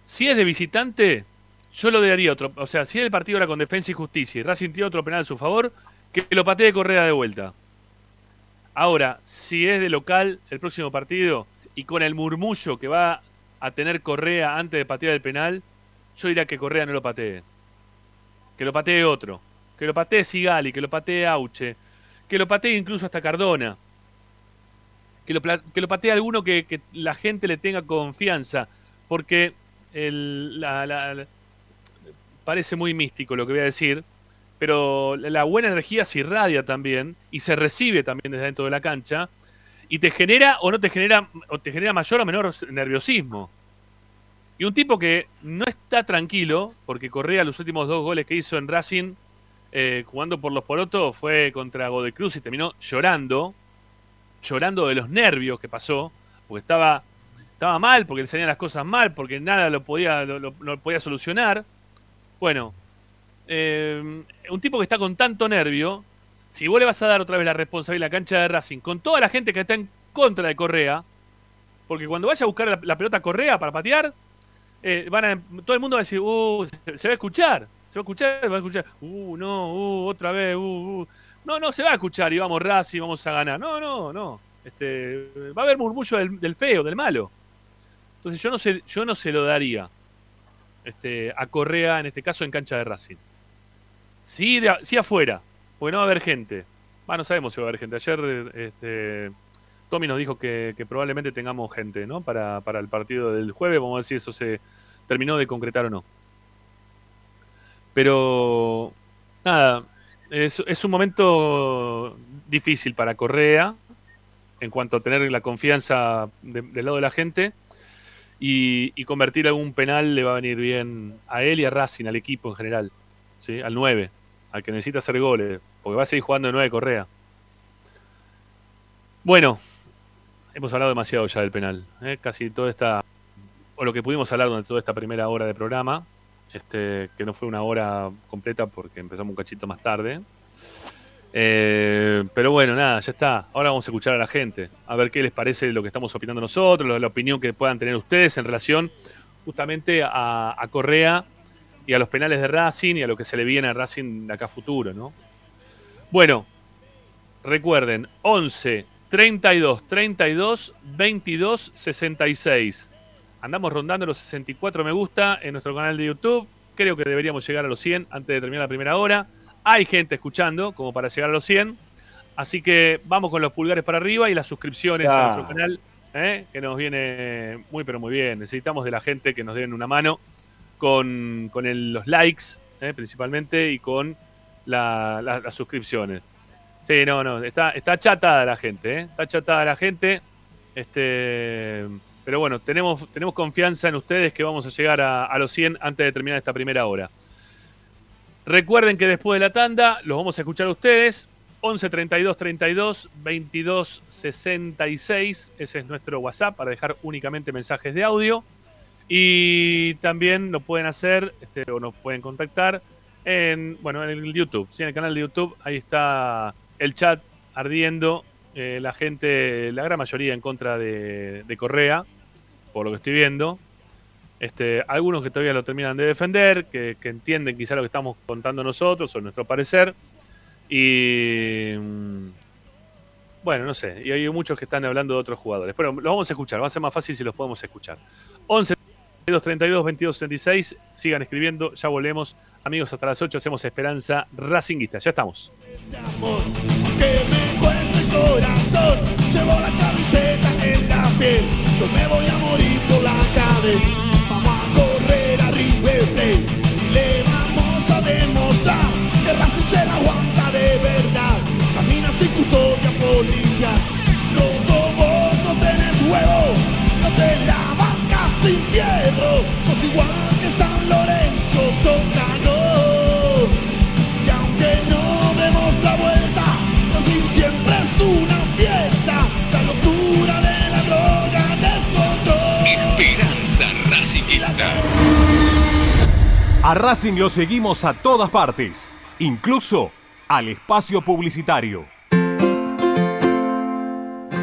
si es de visitante, yo lo daría otro. O sea, si el partido era con defensa y justicia y Racing tiene otro penal a su favor, que lo patee Correa de vuelta. Ahora, si es de local el próximo partido y con el murmullo que va a tener Correa antes de patear el penal, yo diría que Correa no lo patee. Que lo patee otro. Que lo patee Sigali, que lo patee Auche, que lo patee incluso hasta Cardona. Que lo, que lo patee alguno que, la gente le tenga confianza. Porque el- la- la- parece muy místico lo que voy a decir, pero la buena energía se irradia también y se recibe también desde dentro de la cancha y te genera o no te genera o te genera mayor o menor nerviosismo. Y un tipo que no está tranquilo, porque Correa los últimos dos goles que hizo en Racing, eh, jugando por los porotos, fue contra Godecruz y terminó llorando, llorando de los nervios que pasó, porque estaba, estaba mal, porque le salían las cosas mal, porque nada lo podía, lo, podía solucionar. Bueno, eh, un tipo que está con tanto nervio, si vos le vas a dar otra vez la responsabilidad a la cancha de Racing, con toda la gente que está en contra de Correa, porque cuando vaya a buscar la, pelota Correa para patear, eh, van todo el mundo va a decir, uh, se, se va a escuchar, se va a escuchar, va a escuchar, uh, no, uh, otra vez, uh, uh. No, no se va a escuchar y vamos Racing, vamos a ganar. No, no, no. Este, va a haber murmullo del, feo, del malo. Entonces yo no se, yo no se lo daría este, a Correa, en este caso en cancha de Racing. Sí, sí afuera, porque no va a haber gente. Va, no sabemos si va a haber gente. Ayer este, Tommy nos dijo que, que probablemente tengamos gente, ¿no? Para, para el partido del jueves. Vamos a ver si eso se terminó de concretar o no. Pero, nada, es, un momento difícil para Correa en cuanto a tener la confianza de- del lado de la gente. Y, y convertir algún penal le va a venir bien a él y a Racing, al equipo en general. ¿sí? Al 9, al que necesita hacer goles, porque va a seguir jugando de 9 Correa. Bueno, hemos hablado demasiado ya del penal. ¿eh? Casi toda esta, o lo que pudimos hablar durante toda esta primera hora de programa, este, que no fue una hora completa porque empezamos un cachito más tarde. Eh, pero bueno, nada, ya está. Ahora vamos a escuchar a la gente, a ver qué les parece lo que estamos opinando nosotros, la opinión que puedan tener ustedes en relación justamente a, Correa y a los penales de Racing y a lo que se le viene a Racing de acá a futuro, ¿no? Bueno, recuerden, 11 32 32 22 66. Andamos rondando los 64 me gusta en nuestro canal de YouTube. Creo que deberíamos llegar a los 100 antes de terminar la primera hora. Hay gente escuchando como para llegar a los 100. Así que vamos con los pulgares para arriba y las suscripciones a nuestro canal, ¿eh? que nos viene muy, pero muy bien. Necesitamos de la gente que nos den una mano con, los likes, ¿eh? principalmente, y con las suscripciones. Sí, no, no, está, está chatada la gente, ¿eh? está chatada la gente. Este, pero bueno, tenemos, tenemos confianza en ustedes que vamos a llegar a, los 100 antes de terminar esta primera hora. Recuerden que después de la tanda los vamos a escuchar a ustedes. 11 32 32 22 66. Ese es nuestro WhatsApp para dejar únicamente mensajes de audio. Y también lo pueden hacer este, o nos pueden contactar en, bueno, en el YouTube. Sí, en el canal de YouTube. Ahí está el chat ardiendo. Eh, la gente, la gran mayoría en contra de Correa, por lo que estoy viendo. Este, algunos que todavía lo terminan de defender, que, entienden quizá lo que estamos contando nosotros o nuestro parecer. Y mm, bueno, no sé, y hay muchos que están hablando de otros jugadores. Pero los vamos a escuchar, va a ser más fácil si los podemos escuchar. 11 32 32 22 66, sigan escribiendo, ya volvemos. Amigos, hasta las 8 hacemos Esperanza Racinguista. Ya estamos. Llevo la camiseta en la piel, yo me voy a morir por la cadena correr a River le vamos a demostrar que Racing se la aguanta de verdad. Camina sin custodia policial. Loco, vos no tenés huevo, no te la bancas sin fierro. Sos igual que San Lorenzo, sos. Una fiesta. La locura de la droga descontrol. Esperanza Racingista.
A Racing lo seguimos a todas partes, incluso al espacio publicitario.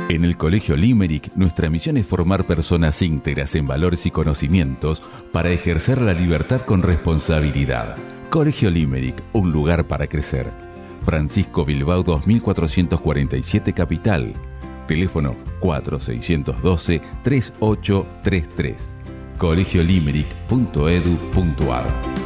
En el Colegio Limerick, nuestra misión es formar personas íntegras en valores y conocimientos para ejercer la libertad con responsabilidad. Colegio Limerick, un lugar para crecer. Francisco Bilbao 2447 Capital. Teléfono 4612-3833 colegiolimeric.edu.ar.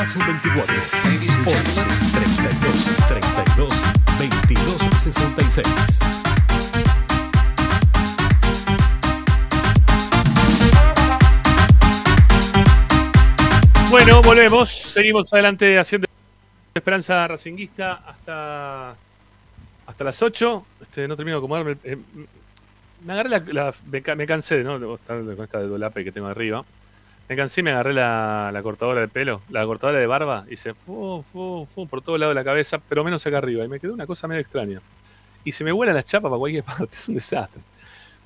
Racing 24. 11 32 32 22 66.
Bueno, volvemos. Seguimos adelante haciendo Esperanza Racinguista hasta, hasta las 8. Este, no termino de acomodarme. Eh, me agarré la, la- me, me cansé ¿no? estar con esta de dolape que tengo arriba. Me cansé y me agarré la, la cortadora de pelo, la cortadora de barba, y se fu, fu, fu, por todo lado de la cabeza, pero menos acá arriba. Y me quedó una cosa medio extraña. Y se me vuelan las chapas para cualquier parte. Es un desastre.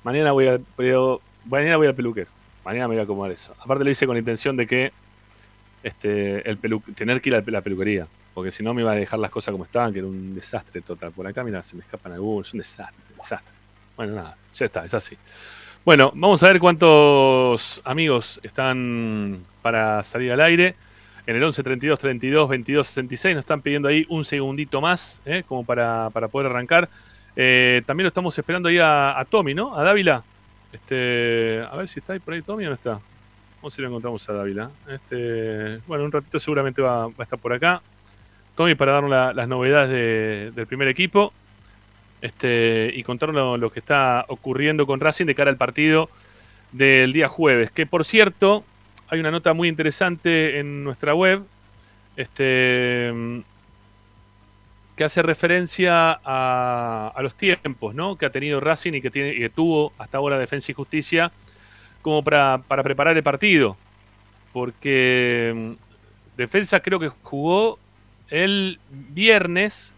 Mañana voy a, pero- mañana voy al peluquero. Mañana me voy a acomodar eso. Aparte lo hice con la intención de que este, tener que ir a la peluquería. Porque si no me iba a dejar las cosas como estaban, que era un desastre total. Por acá, mira, se me escapan algunos. Es un desastre, desastre. Bueno, nada, ya está, es así. Bueno, vamos a ver cuántos amigos están para salir al aire. En el 11 32 32 22 66 nos están pidiendo ahí un segundito más, ¿eh? como para, para poder arrancar. Eh, también lo estamos esperando ahí a, Tommy, ¿no? A Dávila. Este, a ver si está ahí por ahí Tommy o no está. Vamos a si lo encontramos a Dávila. Este, bueno, un ratito seguramente va, a estar por acá. Tommy para darnos la- las novedades de- del primer equipo este, y contarnos lo, que está ocurriendo con Racing de cara al partido del día jueves. Que por cierto, hay una nota muy interesante en nuestra web este, que hace referencia a, los tiempos que ha tenido Racing y que, tuvo hasta ahora Defensa y Justicia como para, para preparar el partido. Porque mm, Defensa creo que jugó el viernes.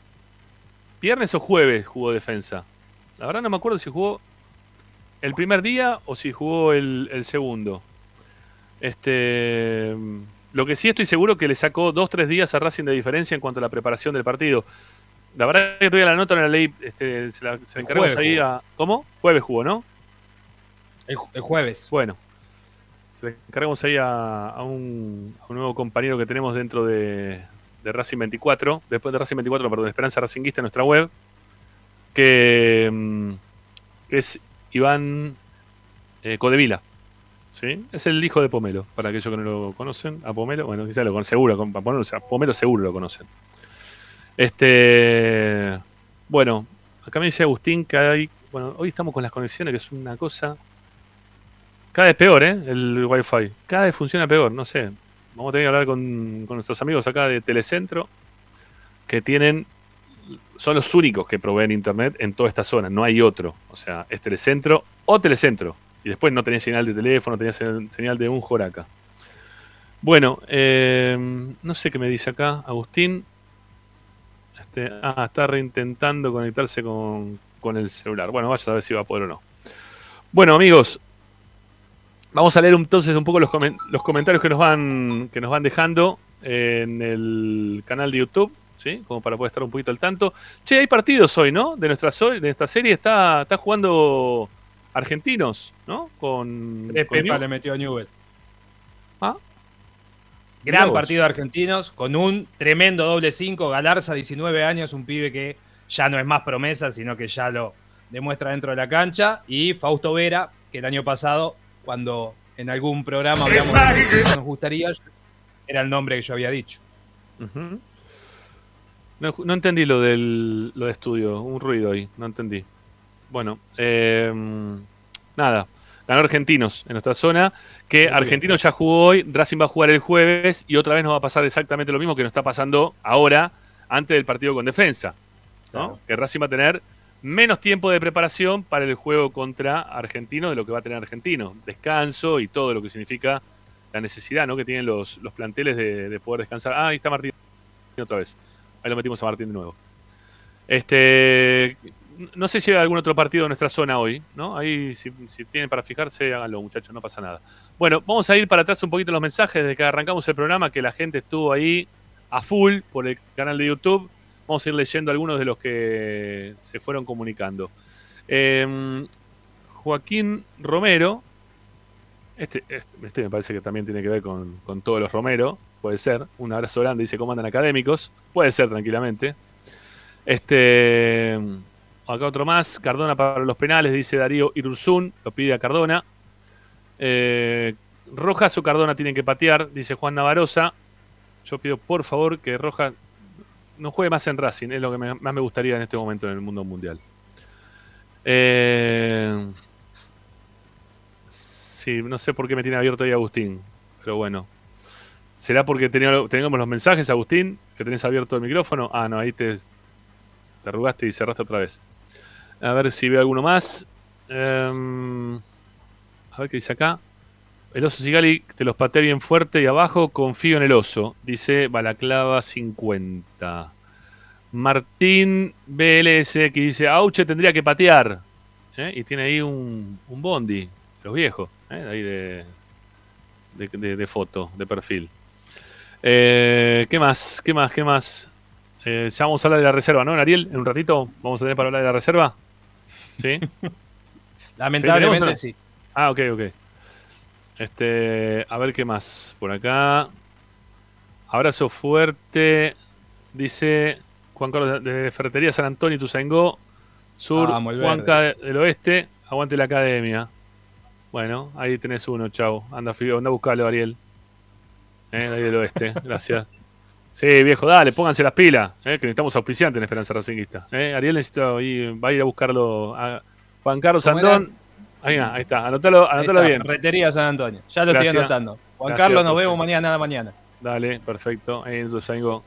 ¿Viernes o jueves jugó defensa? La verdad no me acuerdo si jugó el primer día o si jugó el, el segundo. Este, lo que sí estoy seguro que le sacó dos tres días a Racing de diferencia en cuanto a la preparación del partido. La verdad que todavía la nota no la leí, este, se la, se la encargamos
jueves
ahí a... ¿Cómo? Jueves jugó, ¿no?
El, ju- el jueves.
Bueno, se le encargamos ahí a, a un, a un nuevo compañero que tenemos dentro de, de Racing 24, después de Racing 24, perdón, de Esperanza Racinguista en nuestra web, que, mm, es Iván eh, Codevila. ¿sí? Es el hijo de Pomelo, para aquellos que no lo conocen. A Pomelo, bueno, quizás lo conocen, seguro, con- Pomelo, a Pomelo seguro lo conocen. Este, bueno, acá me dice Agustín que hay, bueno, hoy estamos con las conexiones, que es una cosa cada vez peor, ¿eh? El Wi-Fi. Cada vez funciona peor, no sé. Vamos a tener que hablar con, nuestros amigos acá de Telecentro, que tienen. Son los únicos que proveen internet en toda esta zona, no hay otro. O sea, es Telecentro o Telecentro. Y después no tenía señal de teléfono, tenía se- señal de un joraca. Bueno, eh, no sé qué me dice acá, Agustín. Este, ah, está reintentando conectarse con, con el celular. Bueno, vaya a ver si va a poder o no. Bueno, amigos, Vamos a leer entonces un poco los, comen- los comentarios que nos van que nos van dejando en el canal de YouTube, ¿sí? Como para poder estar un poquito al tanto. Che, hay partidos hoy, ¿no? De nuestra so- de nuestra serie está está jugando argentinos, ¿no? Con,
Tres
con
Pepa le metió a Newell.
Ah.
Gran partido de argentinos, con un tremendo doble 5. Galarza, 19 años, un pibe que ya no es más promesa, sino que ya lo demuestra dentro de la cancha. Y Fausto Vera, que el año pasado, cuando en algún programa hablamos de lo que nos gustaría, era el nombre que yo había dicho.
No, no entendí lo del lo de estudio, un ruido ahí, no entendí. Bueno, eh, nada. Ganó Argentinos en nuestra zona. Que Argentinos ya jugó hoy, Racing va a jugar el jueves y otra vez nos va a pasar exactamente lo mismo que nos está pasando ahora, antes del partido con defensa. ¿no? Que Racing va a tener menos tiempo de preparación para el juego contra Argentinos de lo que va a tener Argentino. Descanso y todo lo que significa la necesidad ¿no? que tienen los, los planteles de, de poder descansar. Ah, ahí está Martín otra vez. Ahí lo metimos a Martín de nuevo. Este, no sé si hay algún otro partido de nuestra zona hoy, ¿no? Ahí, si, si, tienen para fijarse, háganlo, muchachos, no pasa nada. Bueno, vamos a ir para atrás un poquito los mensajes desde que arrancamos el programa, que la gente estuvo ahí a full por el canal de YouTube. Vamos a ir leyendo algunos de los que se fueron comunicando. Eh, Joaquín Romero, este, este, me parece que también tiene que ver con, con todos los Romero, puede ser. Un abrazo grande, dice, ¿cómo andan académicos? Puede ser, tranquilamente. Este, acá otro más, Cardona para los penales, dice Darío Irurzún, lo pide a Cardona. Eh, Rojas o Cardona tienen que patear, dice Juan Navarosa. Yo pido por favor que Rojas no juegue más en Racing, es lo que me, más me gustaría en este momento en el mundo mundial. Eh, sí, no sé por qué me tiene abierto ahí Agustín, pero bueno. ¿Será porque teníamos los mensajes, Agustín? ¿Que tenés abierto el micrófono? Ah, no, ahí te, te arrugaste y cerraste otra vez. A ver si veo alguno más. Um, a ver qué dice acá. El oso Sigali te los pateé bien fuerte y abajo confío en el oso. Dice Balaclava 50. Martín BLS que dice Auche tendría que patear. ¿eh? Y tiene ahí un, un bondi. Los viejos. ¿eh? Ahí de, de, de, de, foto, de perfil. Eh, ¿Qué más? ¿Qué más? ¿Qué más? Eh, ya vamos a hablar de la reserva, ¿no, Ariel? En un ratito vamos a tener para hablar de la reserva. ¿Sí?
Lamentablemente sí.
Ah, ok, ok. Este, a ver qué más por acá. Abrazo fuerte. Dice Juan Carlos de Ferretería San Antonio, Tuzangó. Sur,
Ah,
Juanca del Oeste. Aguante la academia. Bueno, ahí tenés uno, chau. Anda, anda a buscarlo, Ariel. Eh, ahí del oeste, gracias. Sí, viejo, dale, pónganse las pilas, eh, que necesitamos auspiciantes en Esperanza Racinguista. Eh, Ariel necesita ir, va a ir a buscarlo a Juan Carlos Andrón. Ahí, ahí está, anótalo, anótalo
Ahí
bien.
está, Ferretería San Antonio. Ya lo
Gracias.
estoy anotando. Juan
Gracias,
Carlos, nos
perfecto.
vemos mañana, nada mañana.
Dale, perfecto. Ahí entonces algo.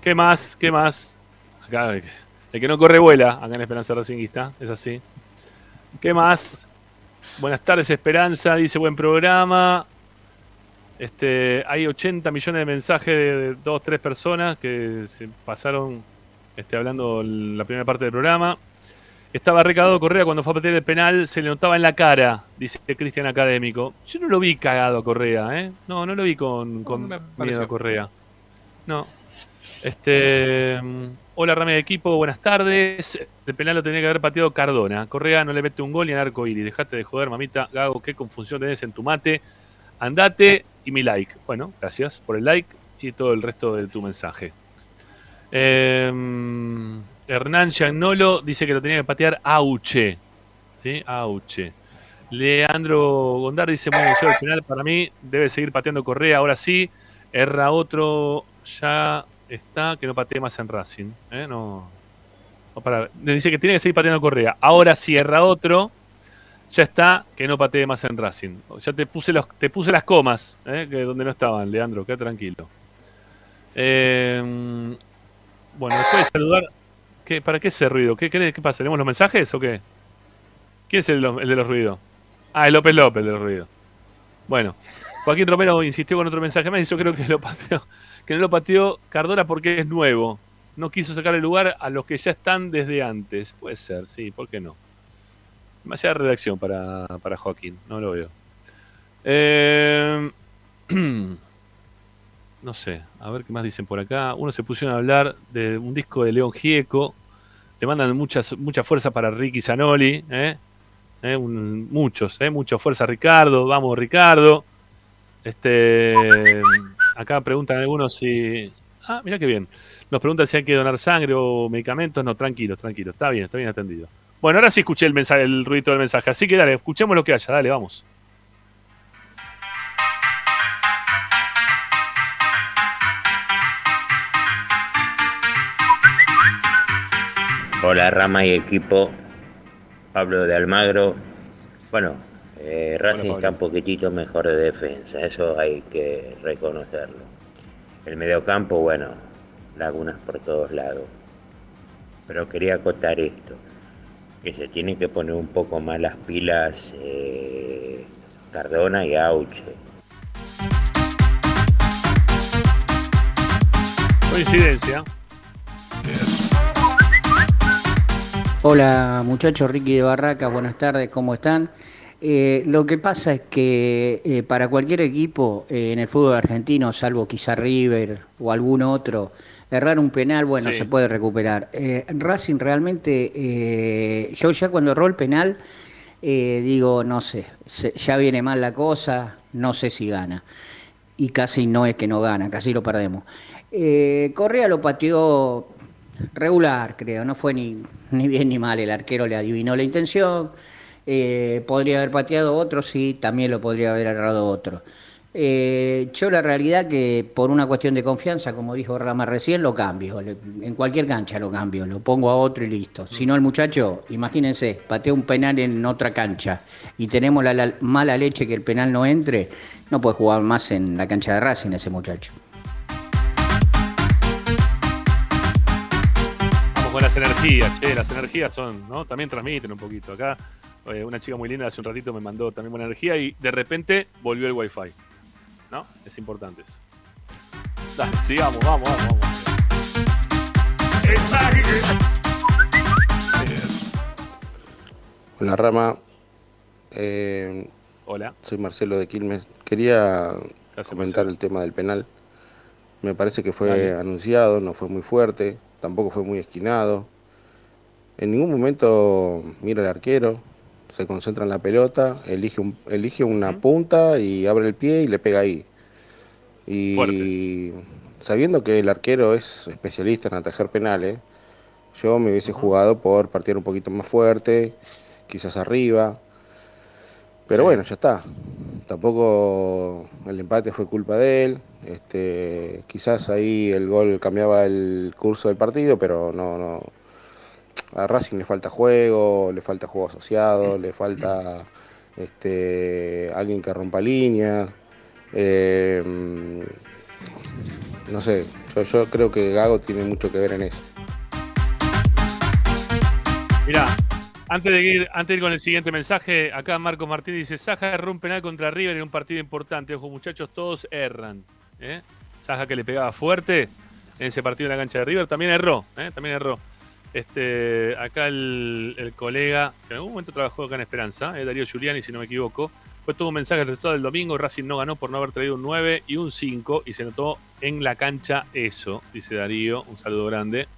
¿Qué más? ¿Qué más? Acá, el que no corre vuela, acá en Esperanza Racinguista, es así. ¿Qué más? Buenas tardes, Esperanza, dice buen programa. Este, hay 80 millones de mensajes de, de dos, tres personas que se pasaron este, hablando la primera parte del programa. Estaba recagado Correa cuando fue a patear el penal, se le notaba en la cara, dice Cristian Académico. Yo no lo vi cagado a Correa, ¿eh? No, no lo vi con, con miedo a Correa. No. Este, mm, hola Rame de equipo, buenas tardes. El penal lo tenía que haber pateado Cardona. Correa no le mete un gol ni en arco iris. Dejate de joder, mamita. Gago, qué confusión tenés en tu mate. Andate y mi like. Bueno, gracias por el like y todo el resto de tu mensaje. Eh, Hernán Giannolo dice que lo tenía que patear Auche. ¿Sí? Auche. Leandro Gondar dice, muy bien, el penal para mí debe seguir pateando Correa, ahora sí. Erra otro, ya está, que no patee más en Racing. ¿eh? No, no dice que tiene que seguir pateando Correa. Ahora sí, erra otro, ya está, que no patee más en Racing. Ya te puse, los, te puse las comas, ¿eh? que donde no estaban, Leandro, queda tranquilo. Eh, bueno, después de saludar. ¿Qué, ¿Para qué ese ruido? ¿Qué, qué, qué pasa? ¿Tenemos los mensajes o qué? ¿Quién es el, el de los ruidos? Ah, el López López el de los ruidos. Bueno, Joaquín Romero insistió con otro mensaje más y yo creo que lo pateó, que no lo pateó Cardona porque es nuevo. No quiso sacar el lugar a los que ya están desde antes. Puede ser, sí, ¿por qué no? Demasiada redacción para, para Joaquín, no lo veo. Eh, no sé, a ver qué más dicen por acá. Uno se pusieron a hablar de un disco de León Gieco. Le mandan muchas, mucha fuerza para Ricky Zanoli. ¿eh? ¿Eh? Muchos, ¿eh? mucha fuerza Ricardo. Vamos, Ricardo. Este, acá preguntan algunos si. Ah, mira qué bien. Nos preguntan si hay que donar sangre o medicamentos. No, tranquilo, tranquilo. Está bien, está bien atendido. Bueno, ahora sí escuché el mensaje, el ruido del mensaje. Así que dale, escuchemos lo que haya. Dale, vamos.
Hola Rama y equipo. Pablo de Almagro. Bueno, eh, Racing está un poquitito mejor de defensa, eso hay que reconocerlo. El mediocampo, bueno, lagunas por todos lados. Pero quería acotar esto, que se tienen que poner un poco más las pilas eh, Cardona y Auche.
Coincidencia.
Hola muchachos, Ricky de Barraca, buenas tardes, ¿cómo están? Eh, lo que pasa es que eh, para cualquier equipo eh, en el fútbol argentino, salvo quizá River o algún otro, errar un penal, bueno,
Sí.
se puede recuperar. Racing realmente, yo ya cuando erró el penal, digo, no sé, se- ya viene mal la cosa, no sé si gana. Y casi no es que no gana, casi lo perdemos. Correa lo pateó regular, creo, no fue ni, ni bien ni mal, el arquero le adivinó la intención, eh, podría haber pateado otro, sí, también lo podría haber errado otro. Eh, yo la realidad que por una cuestión de confianza, como dijo Rama recién, lo cambio, en cualquier cancha lo cambio, lo pongo a otro y listo. Si no el muchacho, imagínense, patea un penal en otra cancha y tenemos la, la mala leche que el penal no entre, no puede jugar más en la cancha de Racing ese muchacho.
Con las energías, che, las energías son, ¿no? También transmiten un poquito. Acá eh, una chica muy linda hace un ratito me mandó también buena energía y de repente volvió el wifi. ¿No? Es importante eso. Dale, sigamos, vamos, vamos, vamos.
Hola Rama, Eh,
Hola.
soy Marcelo de Quilmes. Quería
Gracias,
comentar
Marcelo.
el tema del penal. Me parece que fue
Dale.
anunciado, no fue muy fuerte, tampoco fue muy esquinado. En ningún momento mira el arquero, se concentra en la pelota, elige, un- elige una punta y abre el pie y le pega ahí. Y sabiendo que el arquero es especialista en atajar penales, yo me hubiese jugado por partir un poquito más fuerte, quizás arriba. Pero bueno, ya está. Tampoco el empate fue culpa de él. Este, quizás ahí el gol cambiaba el curso del partido, pero no, no. A Racing le falta juego, le falta juego asociado, le falta este, alguien que rompa línea. Eh, no sé, yo, yo creo que Gago tiene mucho que ver en eso.
Mirá, antes de, ir, antes de ir con el siguiente mensaje, acá Marcos Martínez dice, Saja erró un penal contra River en un partido importante. Ojo, muchachos, todos erran. ¿eh? Saja que le pegaba fuerte en ese partido en la cancha de River, también erró, ¿eh? también erró. Este, acá el, colega, que en algún momento trabajó acá en Esperanza, eh, Darío Giuliani, si no me equivoco, fue todo un mensaje el del domingo, Racing no ganó por no haber traído un 9 y un 5 y se notó en la cancha eso, dice Darío, un saludo grande.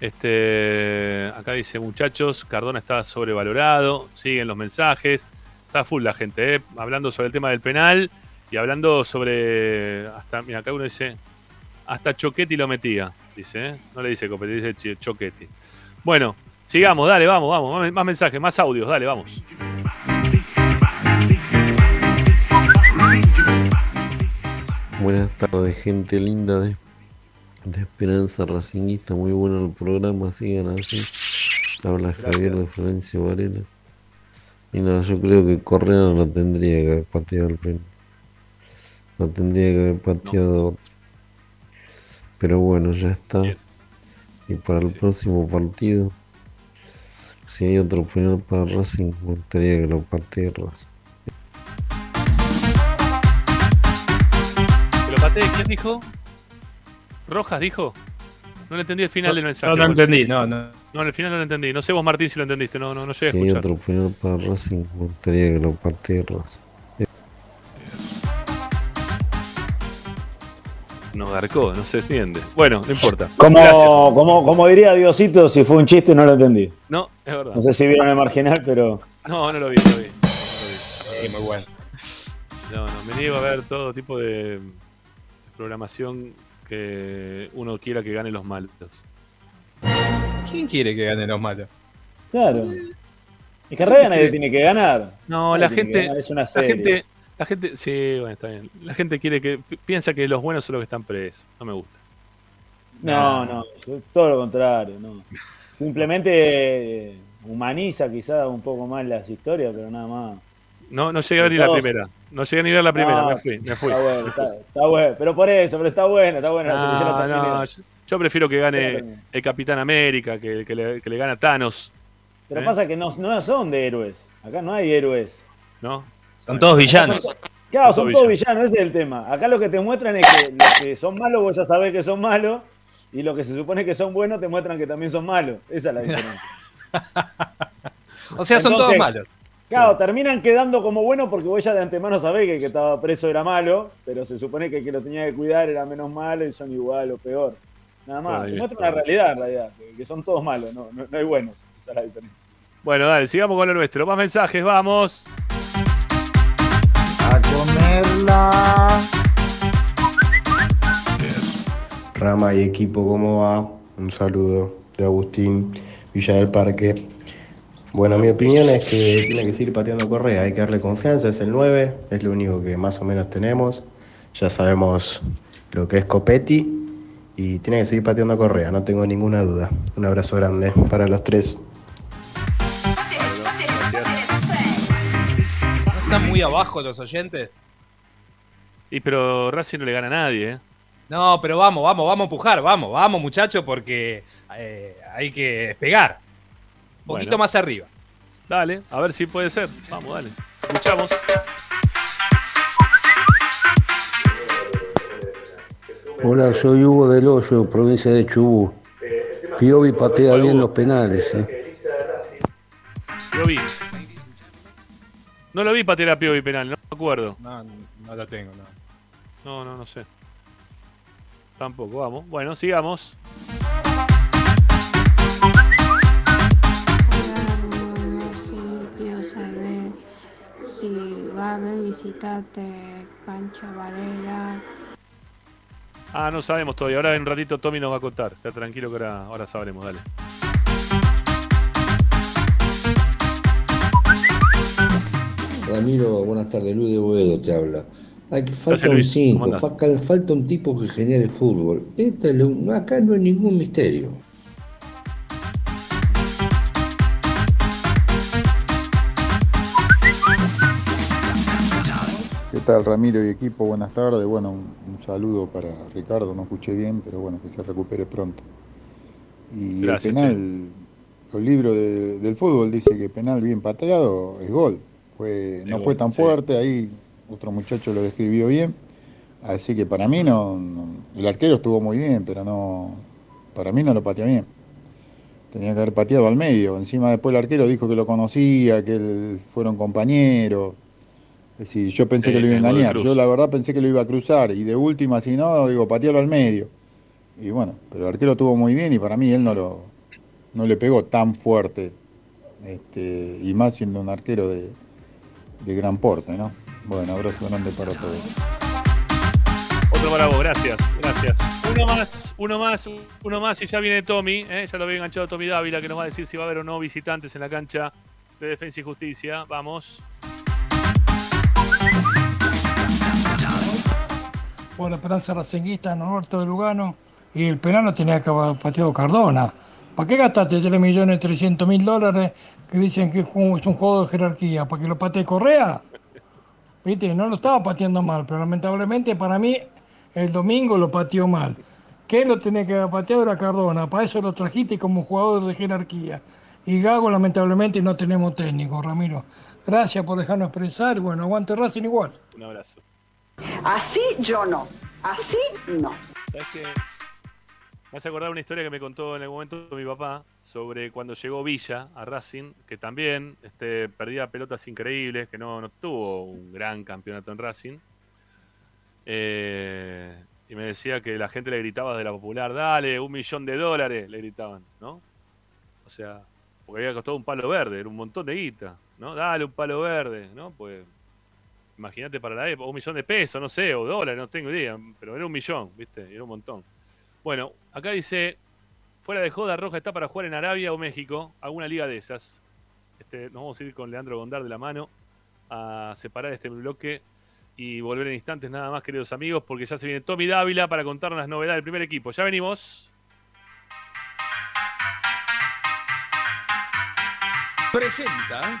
Este, acá dice, muchachos, Cardona está sobrevalorado, siguen los mensajes, está full la gente, ¿eh? hablando sobre el tema del penal y hablando sobre, hasta, mira, acá uno dice, hasta Choquetti lo metía, dice, ¿eh? no le dice Copetti, dice Ch- Choquetti. Bueno, sigamos, dale, vamos, vamos, más mensajes, más audios, dale, vamos.
Buenas tardes, gente linda de, de Esperanza Racinguista. Muy bueno el programa, sigan así. Habla Javier de Florencio Varela. Y no, yo creo que Correa no lo tendría que haber pateado el penal. Lo tendría que haber pateado otro. Pero bueno, ya está. Y para el próximo partido, si hay otro penal para Racing, me gustaría que lo patee Racing.
¿Que lo patee? ¿Quién dijo? ¿Rojas dijo? No le entendí el final
No,
del mensaje.
no, no entendí, no, no.
No, en el final no lo entendí. No sé vos, Martín, si lo entendiste. No, no, no llegué a
Si hay
escuchar.
otro para Racing, me gustaría que lo patee Racing.
No garcó, no se entiende. Bueno, no importa.
Como, como, como diría Diosito, si fue un chiste no lo entendí.
No, es verdad.
No sé si vieron el marginal, pero.
No, no lo vi, no lo vi. No, lo vi.
muy bueno.
No, no, me niego a ver todo tipo de programación que uno quiera que gane los malos.
¿Quién quiere que gane los malos?
Claro. Es que Raya nadie tiene que ganar.
No,
Nadie
la gente,
ganar, Es una
la
serie.
gente, la gente, sí, bueno, está bien. La gente quiere que pi- piensa que los buenos son los que están presos. No me gusta.
No, no, todo lo contrario. No. Simplemente eh, humaniza quizás un poco más las historias, pero nada más.
No, no llegué a ver ni la primera. No llegué ni a ver la primera,
No,
me fui, me fui.
Está bueno, está, está bueno. Pero por eso, pero está bueno, está bueno. la selección
No, no, yo, yo prefiero que gane el Capitán América, que, que le, que le gana a Thanos.
Pero
¿eh?
pasa que no, no son de héroes. Acá no hay héroes.
¿No?
Son todos villanos.
Claro,
Son
son
todos
villanos, ese es el tema. Acá lo que te muestran es que los que son malos vos ya sabés que son malos y los que se supone que son buenos te muestran que también son malos. Esa es la diferencia.
O sea, son todos malos.
Claro, terminan quedando como buenos porque vos ya de antemano sabés que el que estaba preso era malo, pero se supone que el que lo tenía que cuidar era menos malo y son igual o peor. Nada más. Muestra una realidad en realidad, que, que son todos malos, no, no, no hay buenos. Esa es la diferencia.
Bueno, dale, sigamos con lo nuestro. Más mensajes, vamos.
A comerla.
Rama y equipo, ¿cómo va? Un saludo de Agustín Villa del Parque. Bueno, mi opinión es que tiene que seguir pateando Correa, hay que darle confianza, es el 9, es lo único que más o menos tenemos. Ya sabemos lo que es Copetti y tiene que seguir pateando Correa, no tengo ninguna duda. Un abrazo grande para los tres.
¿No están muy abajo los oyentes?
Y pero Racing no le gana a nadie, ¿eh?
No, pero vamos, vamos, vamos a empujar, vamos, vamos muchachos, porque eh, hay que despegar. Un poquito
Bueno.
más arriba.
Dale, a ver si puede ser. Vamos, dale. Escuchamos.
Hola, soy Hugo del Hoyo, provincia de Chubut. Piovi patea bien los penales. ¿eh?
Lo vi. No lo vi patear a Piovi penal, no me acuerdo.
No, no lo tengo, no.
No, no, no sé. Tampoco, vamos. Bueno, sigamos.
Si va a haber visitante Cancha Varela.
Ah, no sabemos todavía. Ahora en un ratito Tommy nos va a contar. Está tranquilo que ahora, ahora sabremos, dale.
Ramiro, buenas tardes, Luis de Boedo te habla. Hay que falta
Gracias,
un
Luis.
5,
¿Cómo andás?
falta, falta un tipo que genere fútbol. Esta es lo- acá no hay ningún misterio.
¿Qué tal Ramiro y equipo? Buenas tardes. Bueno, un, un saludo para Ricardo, no escuché bien, pero bueno, que se recupere pronto. Y
Gracias,
el penal, el libro de- del fútbol dice que penal bien pateado es gol. Fue, no fue tan
sí.
fuerte, ahí otro muchacho lo describió bien. Así que para mí no, no- el arquero estuvo muy bien, pero no, para mí no lo pateó bien. Tenía que haber pateado al medio. Encima después el arquero dijo que lo conocía, que él- fueron compañeros. Es decir, yo pensé
Sí,
que lo iba a engañar. Yo la verdad pensé que lo iba a cruzar. Y de última, si no, digo, patearlo al medio. Y bueno, pero el arquero estuvo muy bien y para mí él no lo no le pegó tan fuerte. Este, y más siendo un arquero de, de gran porte, ¿no? Bueno, abrazo grande para todos.
Otro para vos, gracias, gracias. Uno más, uno más, uno más y ya viene Tommy, ¿eh? ya lo había enganchado Tommy Dávila que nos va a decir si va a haber o no visitantes en la cancha de Defensa y Justicia. Vamos.
Por la Esperanza Racinguista, Norberto de Lugano, y el penal lo tenía que haber pateado Cardona. ¿Para qué gastaste 3 millones 300 mil dólares que dicen que es un juego de jerarquía? ¿Para que lo patee Correa? Viste, no lo estaba pateando mal, pero lamentablemente para mí el domingo lo pateó mal. ¿Qué lo tenía que haber pateado era Cardona? Para eso lo trajiste como jugador de jerarquía. Y Gago lamentablemente no tenemos técnico, Ramiro. Gracias por dejarnos expresar. Bueno, aguante Racing igual.
Un abrazo.
Así yo no. Así no.
¿Sabes qué? Me hace acordar una historia que me contó en algún momento mi papá sobre cuando llegó Villa a Racing, que también este, perdía pelotas increíbles, que no, no tuvo un gran campeonato en Racing. Eh, y me decía que la gente le gritaba de la popular, dale, un millón de dólares, le gritaban, ¿no? O sea, porque había costado un palo verde, era un montón de guita, ¿no? Dale un palo verde, ¿no? Pues imagínate para la época, un millón de pesos, no sé, o dólares, no tengo idea, pero era un millón, ¿viste? Era un montón. Bueno, acá dice, fuera de joda, Roja está para jugar en Arabia o México, alguna liga de esas. Este, nos vamos a ir con Leandro Gondar de la mano a separar este bloque y volver en instantes nada más, queridos amigos, porque ya se viene Tommy Dávila para contarnos las novedades del primer equipo. Ya venimos.
presenta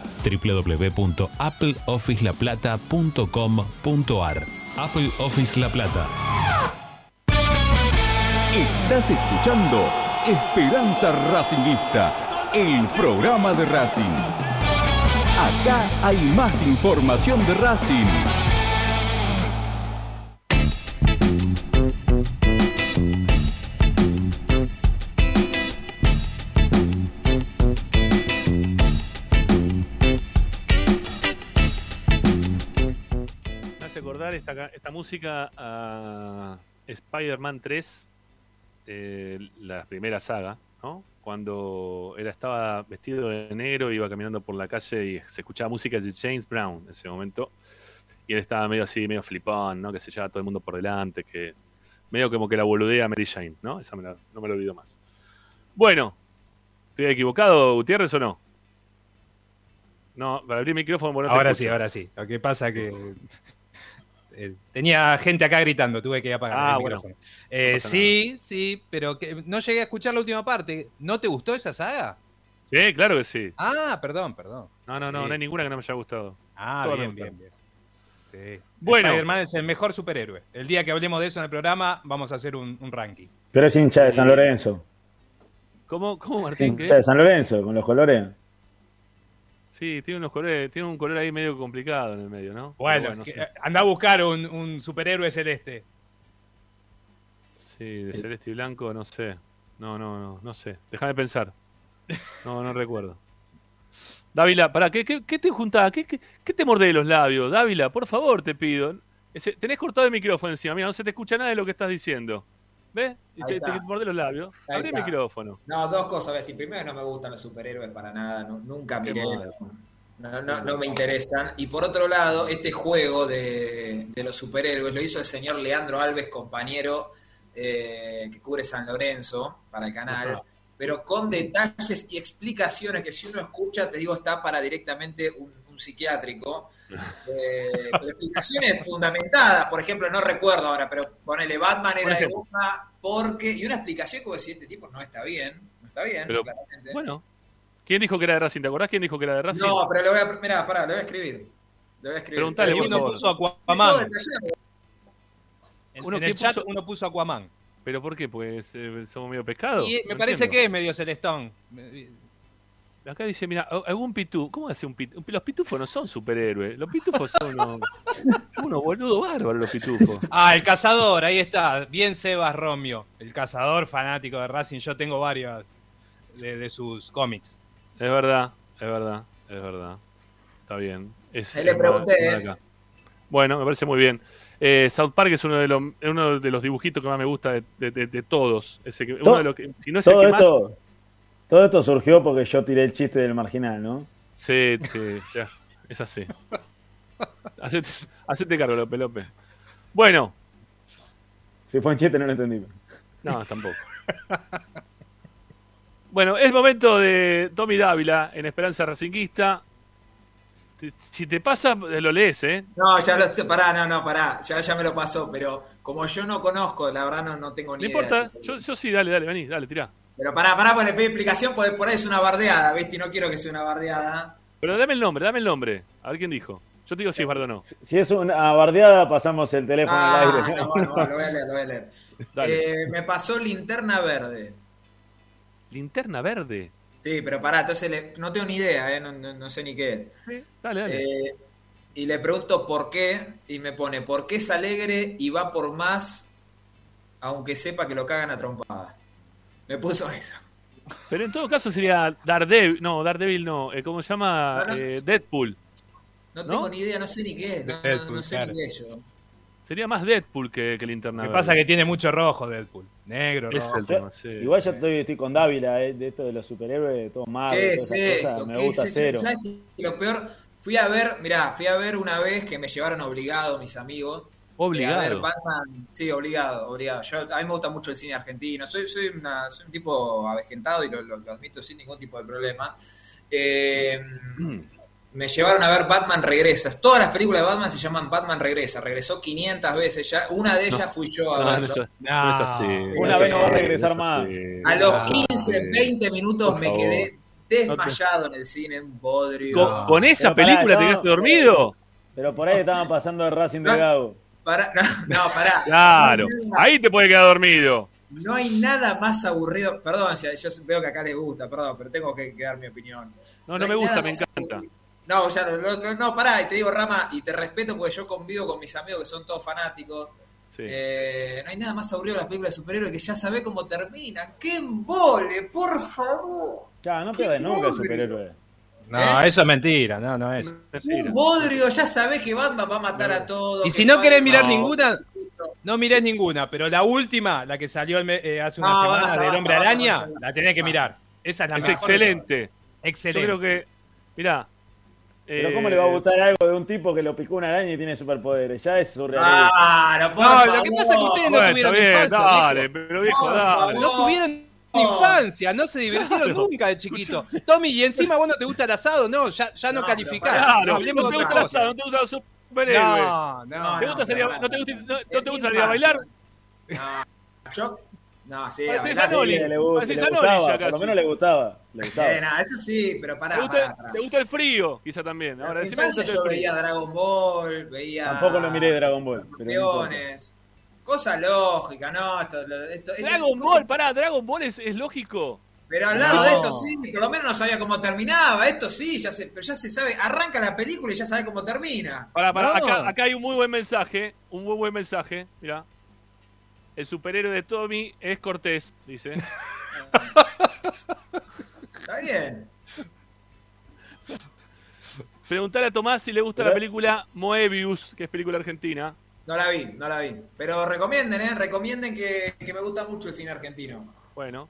www.appleofficelaplata.com.ar. Apple Office La Plata.
Estás escuchando Esperanza Racingista, el programa de Racing. Acá hay más información de Racing.
Esta, ca- esta música a Spider-Man 3, eh, la primera saga, ¿no? Cuando él estaba vestido de negro, iba caminando por la calle y se escuchaba música de James Brown en ese momento. Y él estaba medio así, medio flipón, ¿no? Que se lleva a todo el mundo por delante, que medio como que la boludea a Mary Jane, ¿no? Esa me la- no me lo olvido más. Bueno, ¿estoy equivocado, Gutiérrez, o no? No, para abrir el micrófono, no
ahora sí, ahora sí. Lo que pasa que eh, tenía gente acá gritando, tuve que apagar
Ah,
el
bueno.
micrófono. Eh, sí, sí, pero que no llegué a escuchar la última parte. ¿No te gustó esa saga?
Sí, claro que sí.
Ah, perdón, perdón.
No, no, no,
Sí.
no hay ninguna que no me haya gustado.
Ah,
Todas
bien, bien, bien. Sí.
Bueno.
Spider-Man es el mejor superhéroe. El día que hablemos de eso en el programa, vamos a hacer un, un ranking.
Pero es hincha de San Lorenzo.
¿Cómo, cómo
Es
Martín?
hincha de San Lorenzo, con los colores.
Sí, tiene unos colores, tiene un color ahí medio complicado en el medio, ¿no?
Bueno,
Pero no
que-
sé.
anda a buscar un, un superhéroe celeste.
Sí, de celeste y blanco, no sé. No, no, no, no sé. Déjame pensar. No, no recuerdo. Dávila, pará, ¿qué, qué, qué te juntás? ¿Qué, qué, qué te mordés los labios? Dávila, por favor, te pido. Ese- tenés cortado el micrófono encima, mira, no se te escucha nada de lo que estás diciendo. ¿Ves? Y te, te mordés los labios.
Ahí
Abrí el micrófono.
No, dos cosas. A ver, si primero no me gustan los superhéroes para nada, nu- nunca miré. No, no, no me interesan. Y por otro lado, este juego de, de los superhéroes lo hizo el señor Leandro Alves, compañero eh, que cubre San Lorenzo para el canal,
Ajá.
pero con detalles y explicaciones que si uno escucha, te digo, está para directamente un psiquiátrico. Eh, pero explicaciones fundamentadas, por ejemplo, no recuerdo ahora, pero ponele Batman era de. Boca porque, y una explicación como decir, este tipo no está bien, no está bien,
Pero,
claramente.
bueno, ¿quién dijo que era de Racing? ¿Te acordás quién dijo que era de Racing?
No, pero le voy a, mirá, pará, le voy a escribir. Le voy a escribir.
Preguntale, por
uno puso
Aquaman. En,
Uno
en
que
el chat
puso-
uno puso Aquaman.
¿Pero por qué? Pues eh, somos medio pescado.
Y me
No
parece
entiendo.
que es medio celestón.
Acá dice, mira, algún pitú. ¿Cómo hace un pitufo? Los pitufos no son superhéroes. Los pitufos son unos, unos boludos bárbaros, los pitufos.
Ah, el cazador, ahí está. Bien Sebas Romeo. El cazador fanático de Racing. Yo tengo varios de, de sus cómics.
Es verdad, es verdad, es verdad. Está bien. Es,
Ahí le pregunté.
Bueno, me parece muy bien. Eh, South Park es uno de los, uno de los dibujitos que más me gusta de, de- de- de todos. Ese que, uno de los que, si no es el que más.
Todo esto surgió porque yo tiré el chiste del marginal, ¿no?
Sí, sí, ya, es así. Hacete, hacete cargo, López López. Bueno,
Si fue un chiste no lo entendí.
no, tampoco. Bueno, es momento de Tommy Dávila en Esperanza Racinguista. Si te pasa, lo lees, ¿eh?
No, ya lo sé, pará, no, no, pará, ya, ya me lo pasó, pero como yo no conozco, la verdad no, no tengo ni
No
idea.
importa,
así que-
yo, yo sí, dale, dale, vení, dale, tirá.
Pero pará, pará, pues le pedí explicación, porque por ahí es una bardeada, ¿viste? Y no quiero que sea una bardeada.
Pero dame el nombre, dame el nombre. A ver quién dijo. Yo te digo si es verdad o no.
Si es una bardeada, pasamos el teléfono
Ah,
al aire.
no, bueno, lo voy a leer, lo voy a leer.
Dale.
Eh, me pasó linterna verde.
Linterna verde.
Sí, pero pará, entonces le- no tengo ni idea, ¿eh? no, no- no sé ni qué es.
Dale, dale.
Eh, y le pregunto por qué, y me pone, ¿por qué es alegre y va por más, aunque sepa que lo cagan a trompada? me puso eso.
Pero en todo caso sería Daredevil, no, Daredevil no, eh, ¿cómo se llama? Eh, Deadpool.
No, tengo ni idea, no sé ni qué, no, sé
claro.
ni qué yo.
Sería más Deadpool que, que Linterna
Lo
que
pasa es que tiene mucho rojo Deadpool. Negro,
es
rojo.
Igual ya estoy, estoy con Dávila eh, de esto de los superhéroes, de todo mal.
¿Qué es esto?
me cero.
Lo peor, fui a ver, mirá, fui a ver una vez que me llevaron obligado mis amigos
Obligado.
A ver, Batman, sí, obligado, obligado. A mí me gusta mucho el cine argentino. Soy, soy, un tipo avejentado y lo, admito sin ningún tipo de problema. Eh, mm. Me llevaron a ver Batman Regresas. Todas las películas de Batman se llaman Batman Regresa. Regresó 500 veces ya. Una de ellas fui yo a
no,
verlo.
No, no es así.
Una vez no va a regresar más.
A los 15, 20 minutos me quedé desmayado en el cine, un bodrio.
¿Con, esa película te quedaste dormido?
Pero por ahí estaban pasando el Racing de Gago.
Para, no, no, pará.
Claro, ahí te puede quedar dormido.
No hay nada más aburrido. Perdón, yo veo que acá les gusta, perdón, pero tengo que, dar mi opinión.
No, no, me gusta, me encanta.
No, ya no, no, pará, y te digo, Rama, y te respeto porque yo convivo con mis amigos que son todos fanáticos.
Sí.
Eh, no hay nada más aburrido de las películas de superhéroes que ya sabe cómo terminan. ¡Qué embole, por favor!
Ya, no pierdes nunca superhéroes.
No,
¿Eh?
eso es mentira, no, no es.
Un bodrio, ya sabés que Batman va a matar no. a todos.
Y si no querés mirar
no.
ninguna, no mirés ninguna, pero la última, la que salió eh, hace una
ah,
semana
basta,
del Hombre
basta,
Araña,
basta,
la tenés que mirar. Esa es la
es
mejor.
excelente.
Excelente.
Yo creo que, mirá.
Pero ¿cómo le va a eh, gustar algo de un tipo que lo picó una araña y tiene superpoderes? Ya es surrealista.
Ah, no,
no lo que pasa es que ustedes
bueno,
no
tuvieron bien,
infancia.
Dale, pero viejo, dale.
No tuvieron Oh. infancia, no se divirtieron claro. nunca de chiquito. Escuchame. Tommy, y encima vos no te gusta el asado, no, ya, ya no,
no
calificás.
Claro, no,
si
no
te
gusta el asado, no te gusta los superhéroes.
No, no.
¿Te gusta salir a,
no,
te gusta,
no,
te gusta salir a bailar?
No, yo. No, sí,
a
bailar,
Zanoli,
sí, le gusta, le gustaba,
ya casi.
Por lo menos le gustaba. Le gustaba.
Eh, nah, eso sí, pero pará,
¿Te gusta,
pará, pará.
¿Te gusta el frío, quizá también. Ahora,
en mi infancia yo veía Dragon Ball, veía...
Tampoco lo miré Dragon Ball. Pero
Cosa lógica, ¿no?
Dragon Ball, cosa... pará, Dragon Ball es, lógico.
Pero al lado de esto sí, por lo menos no sabía cómo terminaba. Esto sí, ya se, pero ya se sabe. Arranca la película y ya sabe cómo termina.
Pará, pará, acá, hay un muy buen mensaje. Un muy buen mensaje, mirá. El superhéroe de Tommy es Cortés, dice.
Está bien.
Preguntale a Tomás si le gusta la película Moebius, que es película argentina.
No la vi, no la vi. Pero recomienden, ¿eh? Recomienden que, que me gusta mucho el cine argentino.
Bueno.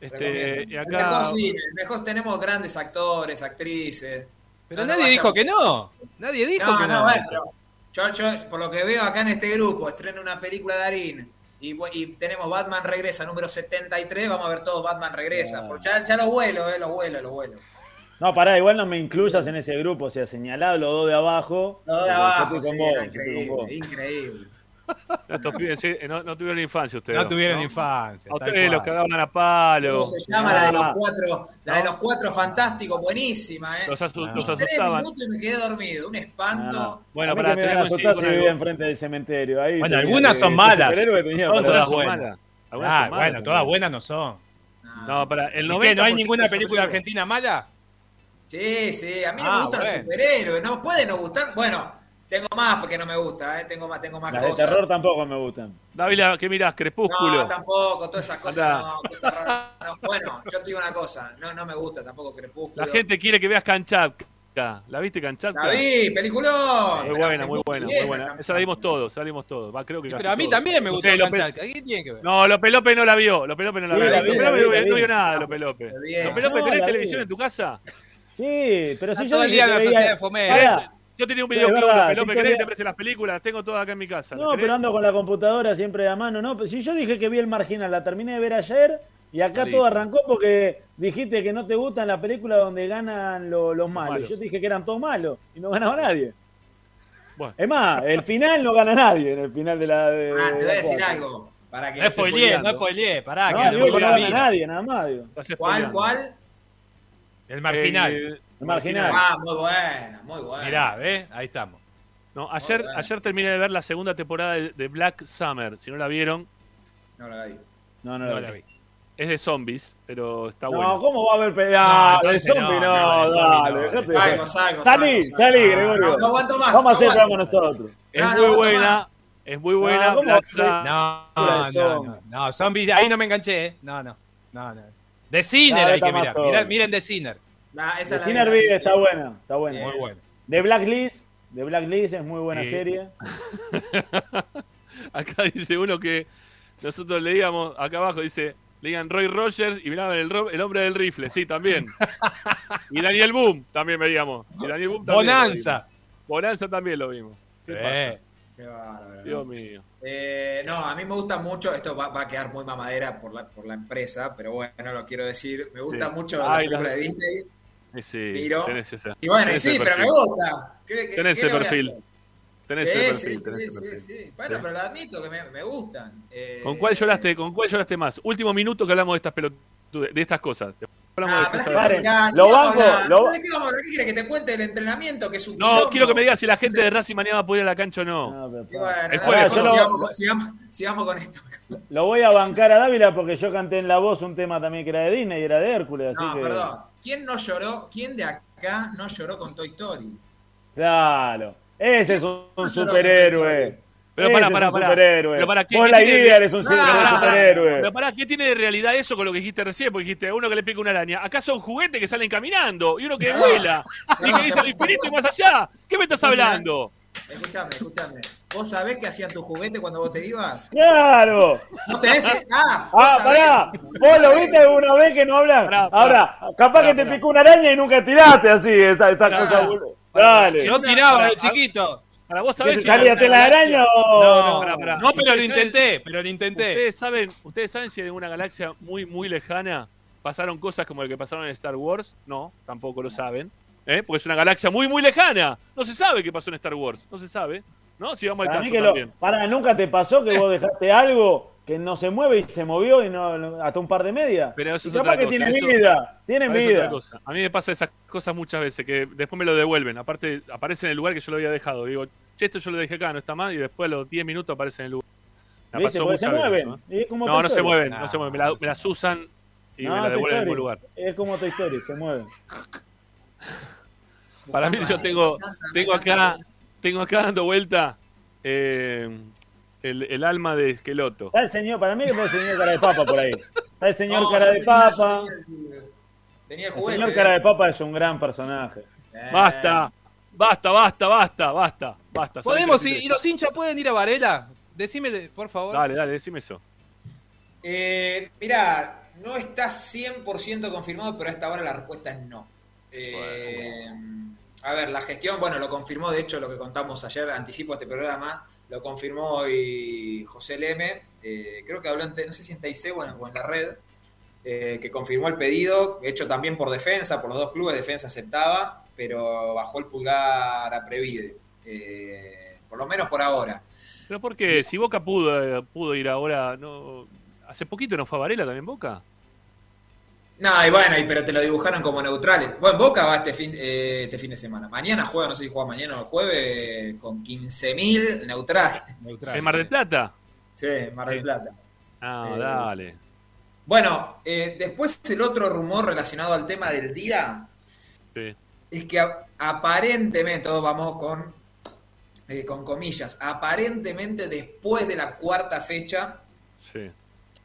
Este,
mejor cine, mejor tenemos grandes actores, actrices.
Pero nadie dijo que no. Nadie dijo
no,
que
no. Bueno, yo, yo, por lo que veo acá en este grupo, estreno una película de Darín y, tenemos Batman Regresa número 73. Vamos a ver todos Batman Regresa. Por, ya, ya los vuelo, eh, los vuelo, los vuelo.
No, pará, igual no me incluyas en ese grupo, o sea, señalado los dos de abajo.
Los dos
de
abajo, increíble, increíble.
Estos pibes no, tuvieron infancia ustedes.
No tuvieron infancia.
A ustedes los cagaban a palo.
¿Cómo se llama la de los
ah.
cuatro? La de los cuatro fantásticos, buenísima, ¿eh?
Los, asu
no.
asustaban.
Tres minutos y me quedé dormido, un espanto.
Ah.
Bueno, para
que asustar si vivía enfrente del cementerio.
Bueno, algunas son malas. Todas buenas. Ah, bueno, todas buenas no son.
No, para el 90%,
¿No hay ninguna película argentina mala?
Sí, sí, a mí no me ah, gustan
bueno.
los superhéroes, no puede no gustar. Bueno, tengo más porque no me gusta, ¿eh? tengo más, tengo más
cosas. De terror tampoco me gustan.
David, ¿qué mirás? Crepúsculo.
No, tampoco, todas esas cosas, no. Bueno, yo te digo una cosa, no, no me gusta tampoco Crepúsculo.
La gente quiere que veas Kanchapka. ¿La viste Kanchapka?
La vi, peliculón.
Muy buena, muy buena, muy buena. Esa la vimos todos, esa la vimos todos. Va, creo que
pero a mí también me
gusta
o ¿Qué tiene que ver?
No, Lope López no la vio. Lope López no la vio. Lope no vio nada, Lope López. Lope López, ¿tenés televisión en tu casa?
Sí, pero si yo dije que veía... Pará,
yo tenía un videoclub de que te preste las películas, tengo todas acá en mi casa.
No, pero ando con la computadora siempre a mano, ¿no? Si yo dije que vi el marginal, la terminé de ver ayer y acá todo arrancó porque dijiste que no te gustan las películas donde ganan los, malos. Yo dije que eran todos malos y no ganaba nadie.
Bueno.
Es más, el final no gana nadie en el final de la. De,
ah, te voy a decir algo. Para que
no spoileé, no spoileé, pará.
No,
que
digo que no gana nadie, nada más. Digo.
¿Cuál, cuál?
El marginal.
El,
el marginal.
Ah, muy buena, muy buena.
Mirá, ¿ves? Ahí estamos.
No, ayer, ayer terminé de ver la segunda temporada de, de, Black Summer. Si no la vieron.
No la vi.
No, no,
no
la,
la vi. vi.
Es de zombies, pero está bueno.
No, ¿cómo va a haber pelea?
No,
de zombies,
no,
dale. dejate de
salgo, salgo,
salí, salí, Gregorio.
No, aguanto más.
Vamos a hacer con nosotros.
Es muy buena. Es muy buena.
No, no, no, no. Zombies, ahí no me enganché, eh. No, no. No, no. De Sinner hay que mirar. Mirá, miren de Sinner.
De Sinner
vive,
está buena. Está buena.
Muy
buena.
De Blacklist. De Blacklist es muy buena serie.
acá dice uno que nosotros leíamos, acá abajo dice, leían Roy Rogers y miraban el, el hombre del rifle, sí, también. y Daniel Boom también veíamos.
Bonanza.
Bonanza también lo vimos. ¿Qué
sí.
Qué bárbaro, ¿no?
Dios mío.
Eh, no, a mí me gusta mucho, esto va, va a quedar muy mamadera por la, por la empresa, pero bueno, lo quiero decir. Me gusta
Sí.
mucho la película
la-
de Disney.
Eh, Sí, tenés esa.
Y bueno,
tenés
sí, pero me gusta. ¿Qué, qué-
Tenés
qué a
perfil. Tenés
Sí, sí,
perfil,
sí,
tenés el
sí,
perfil.
sí. Bueno,
Sí.
pero lo admito que me, me gustan. Eh,
¿Con cuál lloraste? ¿Con cuál lloraste más? Último minuto que hablamos de estas pelotudes, de estas cosas.
Ah,
de
pero es que
lo
¿qué
banco, lo-
¿De qué vamos a hablar? ¿Qué quiere que te cuente el entrenamiento? Que es un
No,
quilombo?
quiero que me digas si la gente de Racing mañana va a poder ir a la cancha o no.
Bueno,
El jueves,
lo-
sigamos, con- sigamos- sigamos con esto.
Lo voy a bancar a Dávila porque yo canté en la voz un tema también que era de Disney y era de Hércules, así
No,
que.
perdón. ¿Quién no lloró? ¿Quién de acá no lloró con Toy Story?
Claro. Ese es un, un
lloró
superhéroe.
Pero
superhéroe.
Pero pará, ¿qué-
Vos
qué
la eres un, superhéroe.
Pero pará, ¿qué tiene de realidad eso con lo que dijiste recién? Porque dijiste uno que le pica una araña. Acá son juguetes que salen caminando y uno que
No.
vuela y que dice al infinito y más allá. ¿Qué me estás hablando?
Escuchame, escuchame. ¿Vos sabés qué hacían tus juguetes cuando vos te ibas?
¡Claro!
¿No tenés? Ah,
Ah, pará. Vos lo viste alguna vez que no hablas. Ahora, capaz que te picó una araña y nunca tiraste así, esta, esta cosa. boludo. Dale.
Yo tiraba de chiquito.
Para vos
¿Que
sabés si
la araña o.?
No, no, pero lo
Ustedes saben-
intenté, pero lo intenté.
¿Ustedes saben, ¿Ustedes saben si en una galaxia muy, muy lejana pasaron cosas como lo que pasaron en Star Wars? No, tampoco lo saben. ¿eh? Porque es una galaxia muy, muy lejana. No se sabe qué pasó en Star Wars. No se sabe. ¿No? Si vamos al caso
lo, para, ¿nunca te pasó que vos dejaste algo que no se mueve y se movió y no, hasta un par de medias?
Pero eso
Y
es otra
que
cosa,
tiene
eso-
vida, tiene vida.
A mí me pasa esas cosas muchas veces, que después me lo devuelven. Aparte, aparece en el lugar que yo lo había dejado. Digo, che, esto yo lo dejé acá, no está mal, y después a los 10 minutos aparece en el lugar. Me
¿Viste?
pasó muchas veces
mueven.
¿eh? No,
Toy
no se
Story.
mueven, no se mueven. Me, la- me las usan y
No,
me la
Toy
devuelven al mismo
Story.
lugar.
Es como tu historia, se mueven.
Para mí yo tengo, tengo acá, tengo acá dando vuelta eh, el, el alma de Esqueloto.
Está el señor, para mí que está el señor cara de papa por ahí. Está el señor
No,
cara de papa.
tenía el-
señor cara de papa es un gran personaje.
Eh,
Basta, basta, basta, basta, basta, basta. ¿Saben
¿Podemos? ¿Y los hinchas pueden ir a Varela? Decime, por favor.
Dale, dale, decime eso.
Eh, mirá, no está 100% confirmado, pero a esta hora la respuesta es no. Eh, a ver, la gestión, bueno, lo confirmó, de hecho, lo que contamos ayer, anticipo este programa, lo confirmó hoy José Leme, eh, creo que habló, en, no sé si o en, o en la red, eh, que confirmó el pedido, hecho también por defensa, por los dos clubes, defensa aceptaba, pero bajó el pulgar a Previde, eh, por lo menos por ahora.
Pero porque si Boca pudo, pudo ir ahora, no, hace poquito no fue a también Boca.
No, y bueno, y- pero te lo dibujaron como neutrales. Bueno, Boca va este fin, eh, este fin de semana. Mañana juega, no sé si juega mañana o el jueves, con 15.000 neutrales.
¿En Mar del Plata?
Sí, Mar del Plata.
Ah,
Eh,
dale.
Bueno, eh, después el otro rumor relacionado al tema del día
Sí.
es que aparentemente, todos vamos con, eh, con comillas, aparentemente después de la cuarta fecha,
Sí.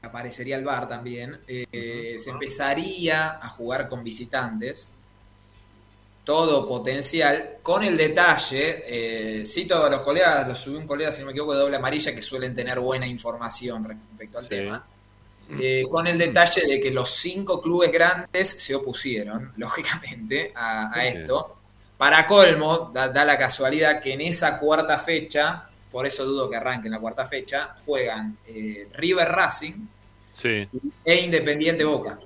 Aparecería el bar también, eh, se empezaría a jugar con visitantes, todo potencial, con el detalle, eh, cito a los colegas, los subí un colega, si no me equivoco, de doble amarilla, que suelen tener buena información respecto al
Sí.
tema, eh, con el detalle de que los cinco clubes grandes se opusieron, lógicamente, a, esto. Para colmo, da, da la casualidad que en esa cuarta fecha, por eso dudo que arranque en la cuarta fecha, juegan eh, River Racing
Sí.
e Independiente Boca.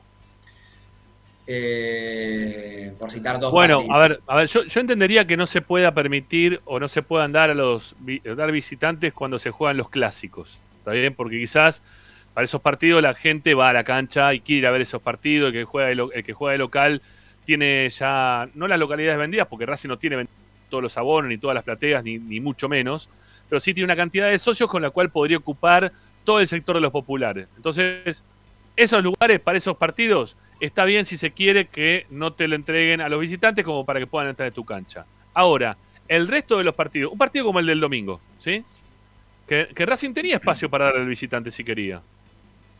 Eh, por citar dos
Bueno,
partidos.
a ver, a ver, yo, yo entendería que no se pueda permitir o no se puedan dar a los dar visitantes cuando se juegan los clásicos. ¿Está bien? Porque quizás para esos partidos la gente va a la cancha y quiere ir a ver esos partidos, el que juega de, el que juega de local tiene ya, no las localidades vendidas, porque Racing no tiene todos los abonos, ni todas las plateas, ni, ni mucho menos, pero sí tiene una cantidad de socios con la cual podría ocupar todo el sector de los populares. Entonces, esos lugares para esos partidos está bien si se quiere que no te lo entreguen a los visitantes como para que puedan entrar en tu cancha. Ahora, el resto de los partidos, un partido como el del domingo, ¿sí? Que, Racing tenía espacio para darle al visitante si quería.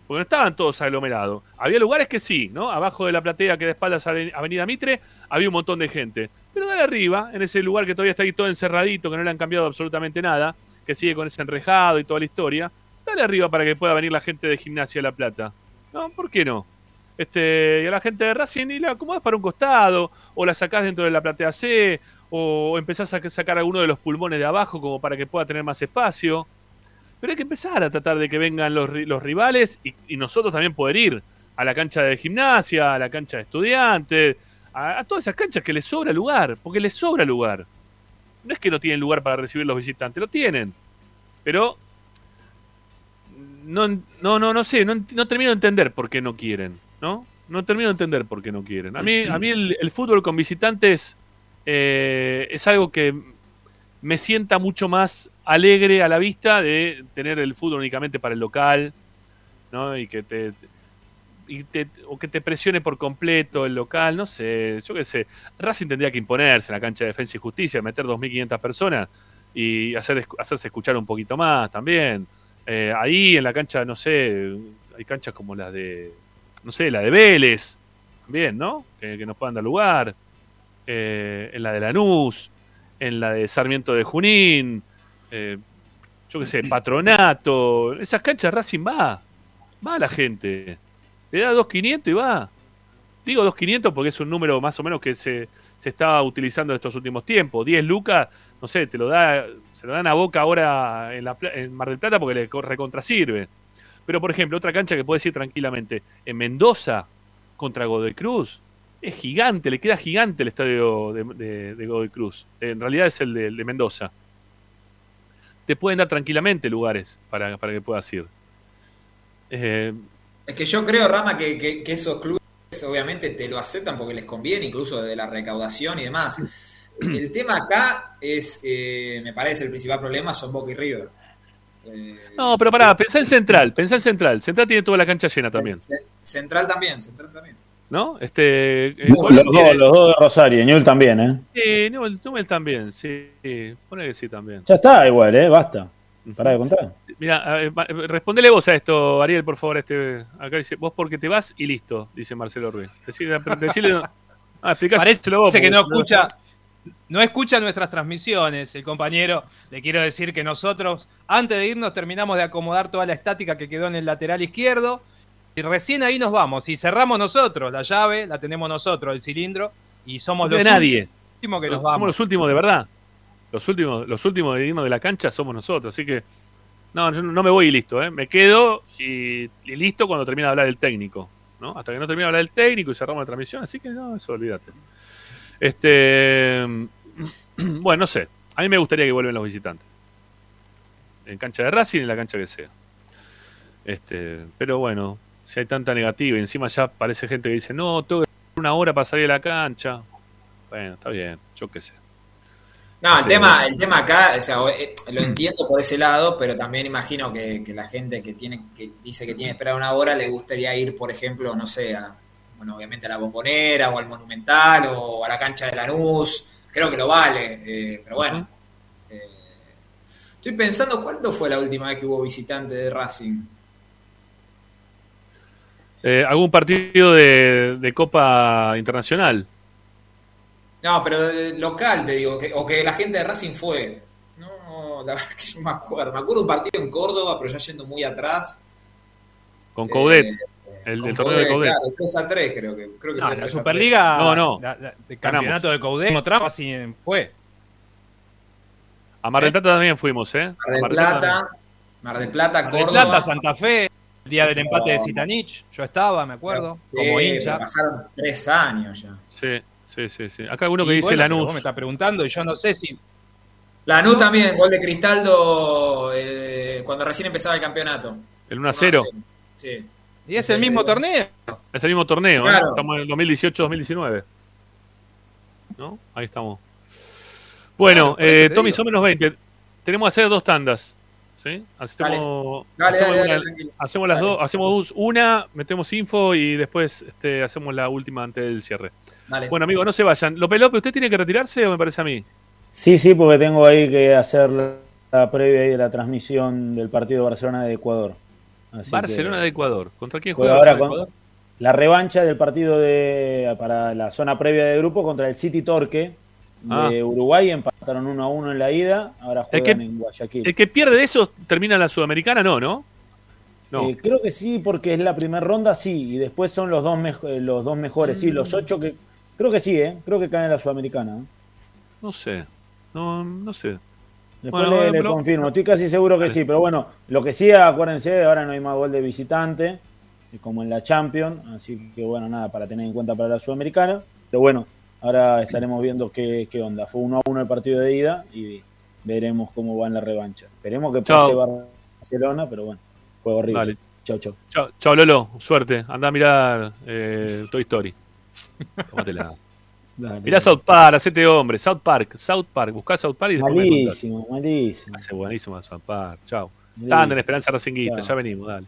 Porque no estaban todos aglomerados. Había lugares que sí, ¿no? Abajo de la platea que de espaldas a Avenida Mitre había un montón de gente. Pero dale arriba, en ese lugar que todavía está ahí todo encerradito, que no le han cambiado absolutamente nada, que sigue con ese enrejado y toda la historia. Dale arriba para que pueda venir la gente de Gimnasia La Plata. ¿No? ¿Por qué no? Este, y a la gente de Racing y la acomodas para un costado, o la sacás dentro de la platea C, o empezás a sacar alguno de los pulmones de abajo como para que pueda tener más espacio. Pero hay que empezar a tratar de que vengan los, los rivales y, y nosotros también poder ir a la cancha de gimnasia, a la cancha de estudiantes, a, a todas esas canchas que les sobra lugar, porque les sobra lugar. No es que no tienen lugar para recibir los visitantes, lo tienen. Pero no, no, no, no sé, no, no termino de entender por qué no quieren, ¿no? No termino de entender por qué no quieren. A mí, a mí el, el fútbol con visitantes eh, es algo que me sienta mucho más alegre a la vista de tener el fútbol únicamente para el local, ¿no? Y que te, y te- o que te presione por completo el local, no sé, yo qué sé. Racing tendría que imponerse en la cancha de defensa y justicia, meter 2.500 personas y hacer, hacerse escuchar un poquito más también. Eh, ahí en la cancha, no sé, hay canchas como las de, no sé, la de Vélez, también, ¿no? Que, que nos puedan dar lugar. Eh, en la de Lanús, en la de Sarmiento de Junín, eh, yo qué sé, Patronato. Esas canchas Racing va, va la gente. Le da 2.500 y va. Digo 2.500 porque es un número más o menos que se, se estaba utilizando en estos últimos tiempos. 10 lucas, no sé, te lo da, se lo dan a Boca ahora en, la, en Mar del Plata porque le co- recontrasirve. Pero, por ejemplo, otra cancha que puedes ir tranquilamente, en Mendoza contra Godoy Cruz, es gigante, le queda gigante el estadio de, Godoy Cruz. En realidad es el de, el de Mendoza. Te pueden dar tranquilamente lugares para, para que puedas ir. Eh,
Es que yo creo, Rama, que, que- que esos clubes obviamente te lo aceptan porque les conviene, incluso de la recaudación y demás. El tema acá es, eh, me parece, el principal problema son Boca y River. Eh,
no, pero pará, pensá en Central, pensá en Central. Central tiene toda la cancha llena también,
Central también, Central también.
¿no? Este, eh,
Los dos,
tiene-
los dos de Rosario, y Ñul también, ¿eh?
Sí, Newell, Newell también, sí. Pone que sí también.
Ya está igual, ¿eh? Basta. Pará de contar.
Mira, eh, respondele vos a esto, Ariel, por favor. Este, acá dice, vos porque te vas y listo, dice Marcelo Ruiz. Decirle, decirle, ah, explicáselo vos.
Parece que no escucha, no escucha nuestras transmisiones, el compañero. Le quiero decir que nosotros, antes de irnos, terminamos de acomodar toda la estática que quedó en el lateral izquierdo. Y recién ahí nos vamos. Y cerramos nosotros la llave, la tenemos nosotros, el cilindro. Y somos
No
los
de nadie.
últimos que nos
Somos
vamos.
los últimos de verdad. Los últimos, los últimos de de la cancha somos nosotros. Así que, no, yo no me voy y listo. ¿eh? Me quedo y, listo cuando termine de hablar el técnico. ¿no? Hasta que no termine de hablar el técnico y cerramos la transmisión. Así que no, eso olvídate. Este, bueno, no sé. A mí me gustaría que vuelvan los visitantes. En cancha de Racing, en la cancha que sea. Este, pero bueno, si hay tanta negativa y encima ya parece gente que dice, no, tengo que una hora para salir a la cancha. Bueno, está bien, yo qué sé.
No, el
Sí.
tema, el tema acá, o sea, eh, lo entiendo por ese lado, pero también imagino que, que la gente que tiene, que dice que tiene que esperar una hora, le gustaría ir, por ejemplo, no sé, a, bueno, obviamente a la bombonera o al Monumental o a la cancha de Lanús. Creo que lo vale, eh, pero bueno. Eh, estoy pensando cuándo fue la última vez que hubo visitante de Racing.
Eh, ¿Algún partido de, de Copa Internacional?
No, pero eh, local te digo, que, o que la gente de Racing fue. No, la verdad que yo me acuerdo. Me acuerdo un partido en Córdoba, pero ya yendo muy atrás.
Con Coudet.
Eh,
el, el torneo de Coudet.
Claro, 3 a 3 creo que. Creo que
No,
fue
la
3 a
Superliga,
3.
No, no.
la- la- de
Ganamos.
campeonato de Coudet, como trampa, así fue.
A Mar del Plata también fuimos, ¿eh?
Mar del
Mar del Plata
Plata, Mar del Plata,
Mar del
Córdoba.
Plata, Santa Fe, el día del empate de Zitanich, yo estaba, me acuerdo,
Sí,
como hincha.
Pasaron 3 años ya.
Sí, sí, sí, sí. Acá hay uno que
Y
dice
bueno,
Lanús.
Vos me estás preguntando y yo no sé si.
Lanús también, gol de Cristaldo eh, cuando recién empezaba el campeonato.
El 1 a 0.
Sí.
Y es el mismo torneo.
Es el mismo torneo, ¿eh?
Claro.
Estamos en el 2018-2019. ¿No? Ahí estamos. Bueno,
Claro,
eh, Tommy,
digo.
son menos 20. Tenemos que hacer dos tandas. ¿Sí? Hacemos,
Dale,
hacemos,
dale,
una-
dale, tranquilo.
hacemos las dos, hacemos dos, una, metemos info y después este, hacemos la última antes del cierre.
Dale.
Bueno, amigos, no se vayan. López López, ¿usted tiene que retirarse o me parece a mí?
Sí, sí, porque tengo ahí que hacer la, previa de la transmisión del partido Barcelona de Ecuador. Así
Barcelona
que-
de Ecuador. ¿Contra quién
Juega ahora
Barcelona
con la revancha del partido de para la zona previa de grupo contra el City Torque, de
Ah.
Uruguay, empataron 1 a 1 en la ida, ahora
El
juegan
que,
en Guayaquil.
el que pierde de eso termina la Sudamericana, no, ¿no? No.
Eh, creo que sí, porque es la primera ronda, sí, y después son los dos, eh, los dos mejores, sí, los ocho que... Creo que sí, ¿eh? Creo que caen en la Sudamericana. ¿eh?
No sé. No, no sé.
Después
Bueno,
le, le
pero-
confirmo, estoy casi seguro que sí, pero bueno, lo que sí, acuérdense, ahora no hay más gol de visitante, como en la Champions, así que bueno, nada, para tener en cuenta para la Sudamericana, pero bueno, ahora estaremos viendo qué, qué onda. Fue 1 a 1 el partido de ida y veremos cómo va en la revancha. Esperemos que pase Barcelona, pero bueno, fue horrible. Chau, chau.
Chao, chao, Lolo. Suerte. Anda a mirar eh, Toy Story. Tómatela.
Dale.
Mirá South Park, hacete hombre. South Park, South Park. Buscá South Park y después.
Malísimo, malísimo.
Hace buenísimo South Park. Chao. Tanda en Esperanza Racinguista. Ya venimos, dale.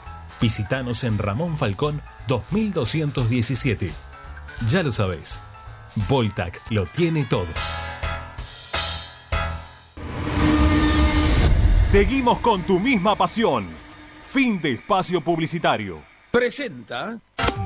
Visítanos en Ramón Falcón 2217. Ya lo sabéis. Voltac lo tiene todo.
Seguimos con tu misma pasión. Fin de espacio publicitario.
Presenta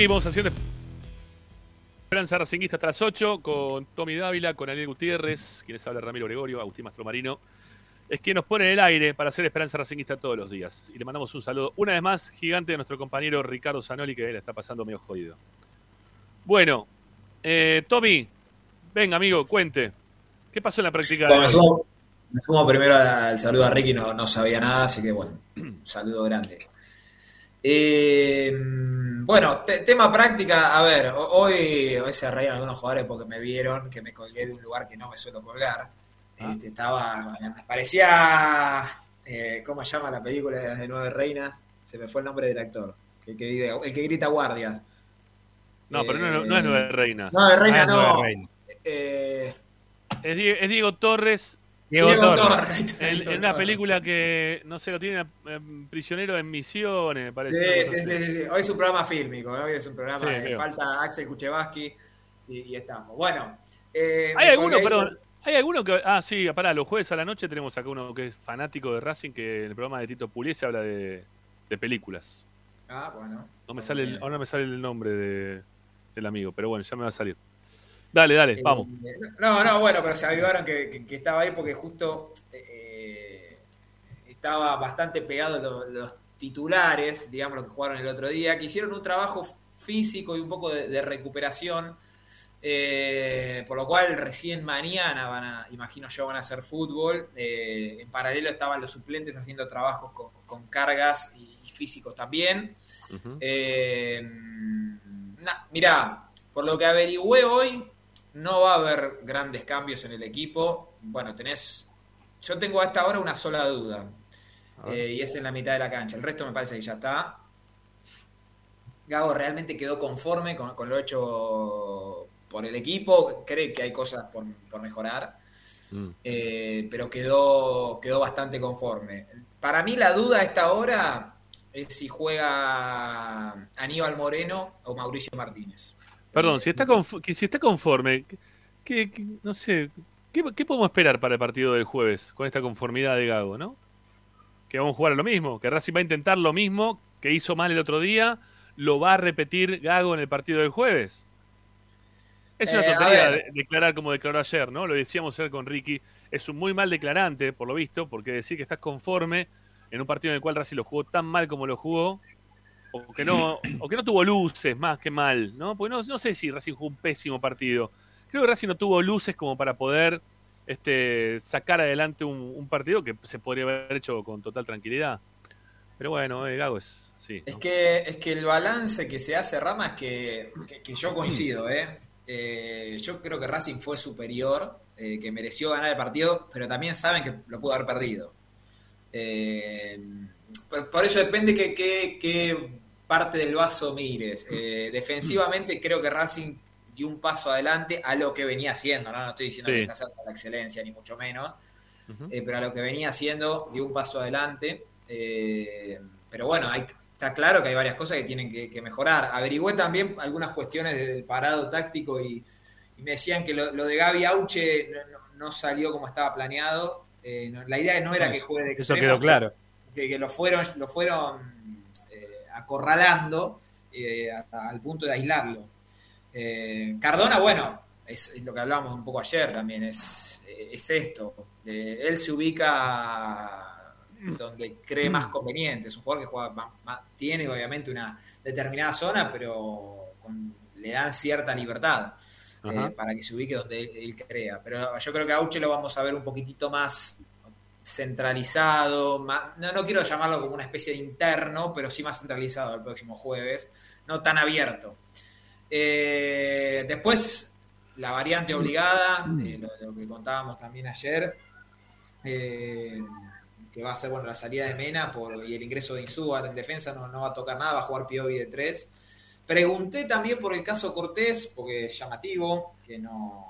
Seguimos haciendo Esperanza Racinguista tras 8 con Tommy Dávila, con Ariel Gutiérrez, quienes habla Ramiro Gregorio, Agustín Mastromarino. Es quien nos pone en el aire para hacer Esperanza Racinguista todos los días. Y le mandamos un saludo una vez más gigante a nuestro compañero Ricardo Zanoli, que él está pasando medio jodido. Bueno, eh, Tommy, venga amigo, cuente. ¿Qué pasó en la práctica?
Bueno,
de
me sumo primero al saludo a Ricky, no, no sabía nada, así que bueno, un saludo grande. Eh, bueno, te- tema práctica, a ver, ho- hoy, hoy se reían algunos jugadores porque me vieron que me colgué de un lugar que no me suelo colgar. Este, estaba, parecía, eh, ¿cómo se llama la película de las de Nueve Reinas? Se me fue el nombre del actor, el que, el que grita guardias.
No, pero no, no es Nueve Reinas.
No, de Reina
Ah,
no.
Nueve Reinas.
Eh,
Es, Die- es Diego Torres.
Diego
Diego
Torres.
Torres.
En, una película que, no sé, lo tiene eh, prisionero en misiones, parece.
Sí, sí, sí, sí, sí. Hoy es un programa fílmico, hoy es un programa
Sí,
de
veo.
falta Axel Kuchevaski y, y estamos. Bueno, eh,
¿Hay alguno, perdón, hay alguno que. Ah, sí, pará, los jueves a la noche tenemos acá uno que es fanático de Racing, que en el programa de Tito Puliese habla de, de películas.
Ah, bueno.
No me sale el, ahora no me sale el nombre de, del amigo, pero bueno, ya me va a salir. Dale, dale,
Eh,
vamos.
No, no, bueno, pero se avivaron que, que- que estaba ahí porque justo eh, estaba bastante pegado lo- los titulares, digamos, lo que jugaron el otro día, que hicieron un trabajo físico y un poco de, de recuperación, eh, por lo cual recién mañana van a, imagino yo, van a hacer fútbol. Eh, en paralelo estaban los suplentes haciendo trabajos con, con cargas y, y físicos también. Eh, nah, mirá, por lo que averigüé hoy, no va a haber grandes cambios en el equipo. Bueno, tenés. Yo tengo hasta ahora una sola duda. eh, y es en la mitad de la cancha. El resto me parece que ya está. Gago realmente quedó conforme con, con lo hecho por el equipo. Cree que hay cosas por, por mejorar.
Mm.
eh, pero quedó, quedó bastante conforme. Para mí la duda a esta hora es si juega Aníbal Moreno o Mauricio Martínez.
Perdón, si está, conf- que si está conforme, ¿qué, qué- no sé, ¿qué, qué podemos esperar para el partido del jueves con esta conformidad de Gago, no? Que vamos a jugar a lo mismo, que Racing va a intentar lo mismo que hizo mal el otro día, lo va a repetir Gago en el partido del jueves. Es una
Eh,
tontería de- declarar como declaró ayer, ¿no? Lo decíamos ayer con Ricky. Es un muy mal declarante, por lo visto, porque decir que estás conforme en un partido en el cual Racing lo jugó tan mal como lo jugó, o que no, o que no tuvo luces más que mal, ¿no? Porque no, no sé si Racing jugó un pésimo partido. Creo que Racing no tuvo luces como para poder este, sacar adelante un, un partido que se podría haber hecho con total tranquilidad. Pero bueno, eh, Gago es así.
Es que, es que el balance que se hace, Rama, es que, que- que yo coincido, ¿eh? Eh, Yo creo que Racing fue superior, eh, que mereció ganar el partido, pero también saben que lo pudo haber perdido. Eh, por, por eso depende que, que- qué parte del vaso mires. Eh, defensivamente creo que Racing dio un paso adelante a lo que venía haciendo, ¿no? No estoy diciendo
Sí.
que está cerca de la excelencia, ni mucho menos. Eh, pero a lo que venía haciendo dio un paso adelante. Eh, pero bueno, hay- está claro que hay varias cosas que tienen que, que mejorar. Averigüé también algunas cuestiones del parado táctico y, y me decían que lo, lo de Gaby Auche no, no- no salió como estaba planeado. Eh, no- la idea no era que juegue de
Eso
extremo,
quedó claro.
Que, que lo fueron, lo fueron acorralando eh, hasta al punto de aislarlo. Eh, Cardona, bueno, es, es lo que hablábamos un poco ayer también, es, es esto. Eh, él se ubica donde cree más conveniente. Es un jugador que juega más- más- tiene obviamente una determinada zona, pero con- le dan cierta libertad eh, para que se ubique donde él, él crea. Pero yo creo que a Auche lo vamos a ver un poquitito más centralizado, más- no, no quiero llamarlo como una especie de interno, pero sí más centralizado el próximo jueves, no tan abierto. Eh, después, la variante obligada, eh, lo, lo que contábamos también ayer, eh, que va a ser bueno la salida de Mena por, y el ingreso de Insúa en defensa, no, no va a tocar nada, va a jugar Piovi de 3. Pregunté también por el caso Cortés, porque es llamativo que no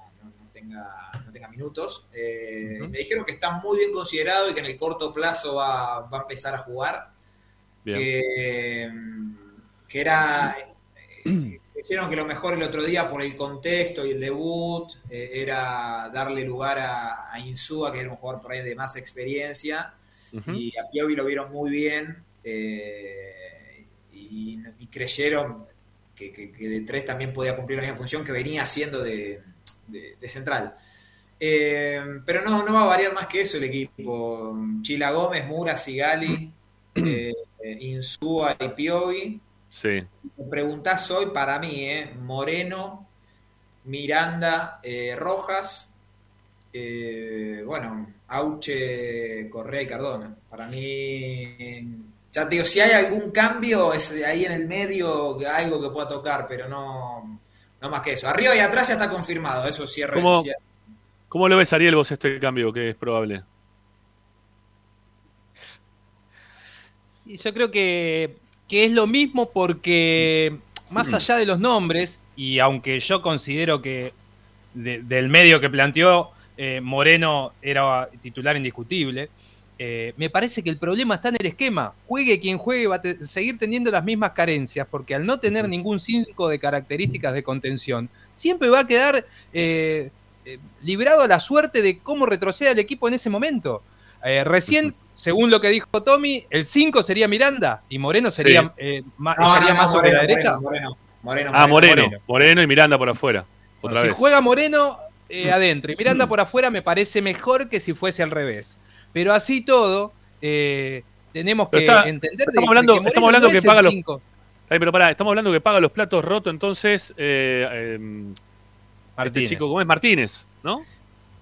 tenga, no tenga minutos. Eh. Me dijeron que está muy bien considerado y que en el corto plazo va, va a empezar a jugar.
Bien.
Que, que era. eh, Dijeron que lo mejor el otro día por el contexto y el debut eh, era darle lugar a, a Insúa, que era un jugador por ahí de más experiencia, y a Piovi lo vieron muy bien eh, y, y creyeron, que, que- que de tres también podía cumplir la misma función que venía haciendo de, de- de central. Eh, pero no, no va a variar más que eso el equipo. Chila Gómez, Mura, Sigali, eh, Insúa y Piovi.
Sí.
Me preguntás hoy, para mí, eh, Moreno, Miranda, eh, Rojas, eh, bueno, Auche, Correa y Cardona. Para mí, ya te digo, si hay algún cambio, es ahí en el medio que- algo que pueda tocar, pero no, no más que eso. Arriba y atrás ya está confirmado, eso cierra.
¿Cómo,
cierra.
¿Cómo lo ves, Ariel, vos este cambio que es probable?
Y yo creo que, que es lo mismo porque más allá de los nombres, y aunque yo considero que de- del medio que planteó eh, Moreno era titular indiscutible, eh, me parece que el problema está en el esquema. Juegue quien juegue, va a te- seguir teniendo las mismas carencias, porque al no tener ningún 5 de características de contención, siempre va a quedar eh, eh, librado a la suerte de cómo retroceda el equipo en ese momento. Eh, recién, según lo que dijo Tommy, el 5 sería Miranda y Moreno sería,
Sí.
eh, ma-
No,
estaría
no, no,
más sobre la
Moreno,
derecha.
Moreno, Moreno,
Ah, Moreno.
Moreno.
Moreno y Miranda por afuera. Otra
si
vez.
juega Moreno eh, adentro y Miranda por afuera, me parece mejor que si fuese al revés. Pero así todo, eh, tenemos que
está-
entender de-
estamos
de
hablando,
Moreno
estamos hablando
no
que
es
paga
el
los.
cinco.
Ay, pero pará, estamos hablando que paga los platos rotos, entonces. Eh, eh, este
Martínez.
chico, ¿cómo es? Martínez, ¿no?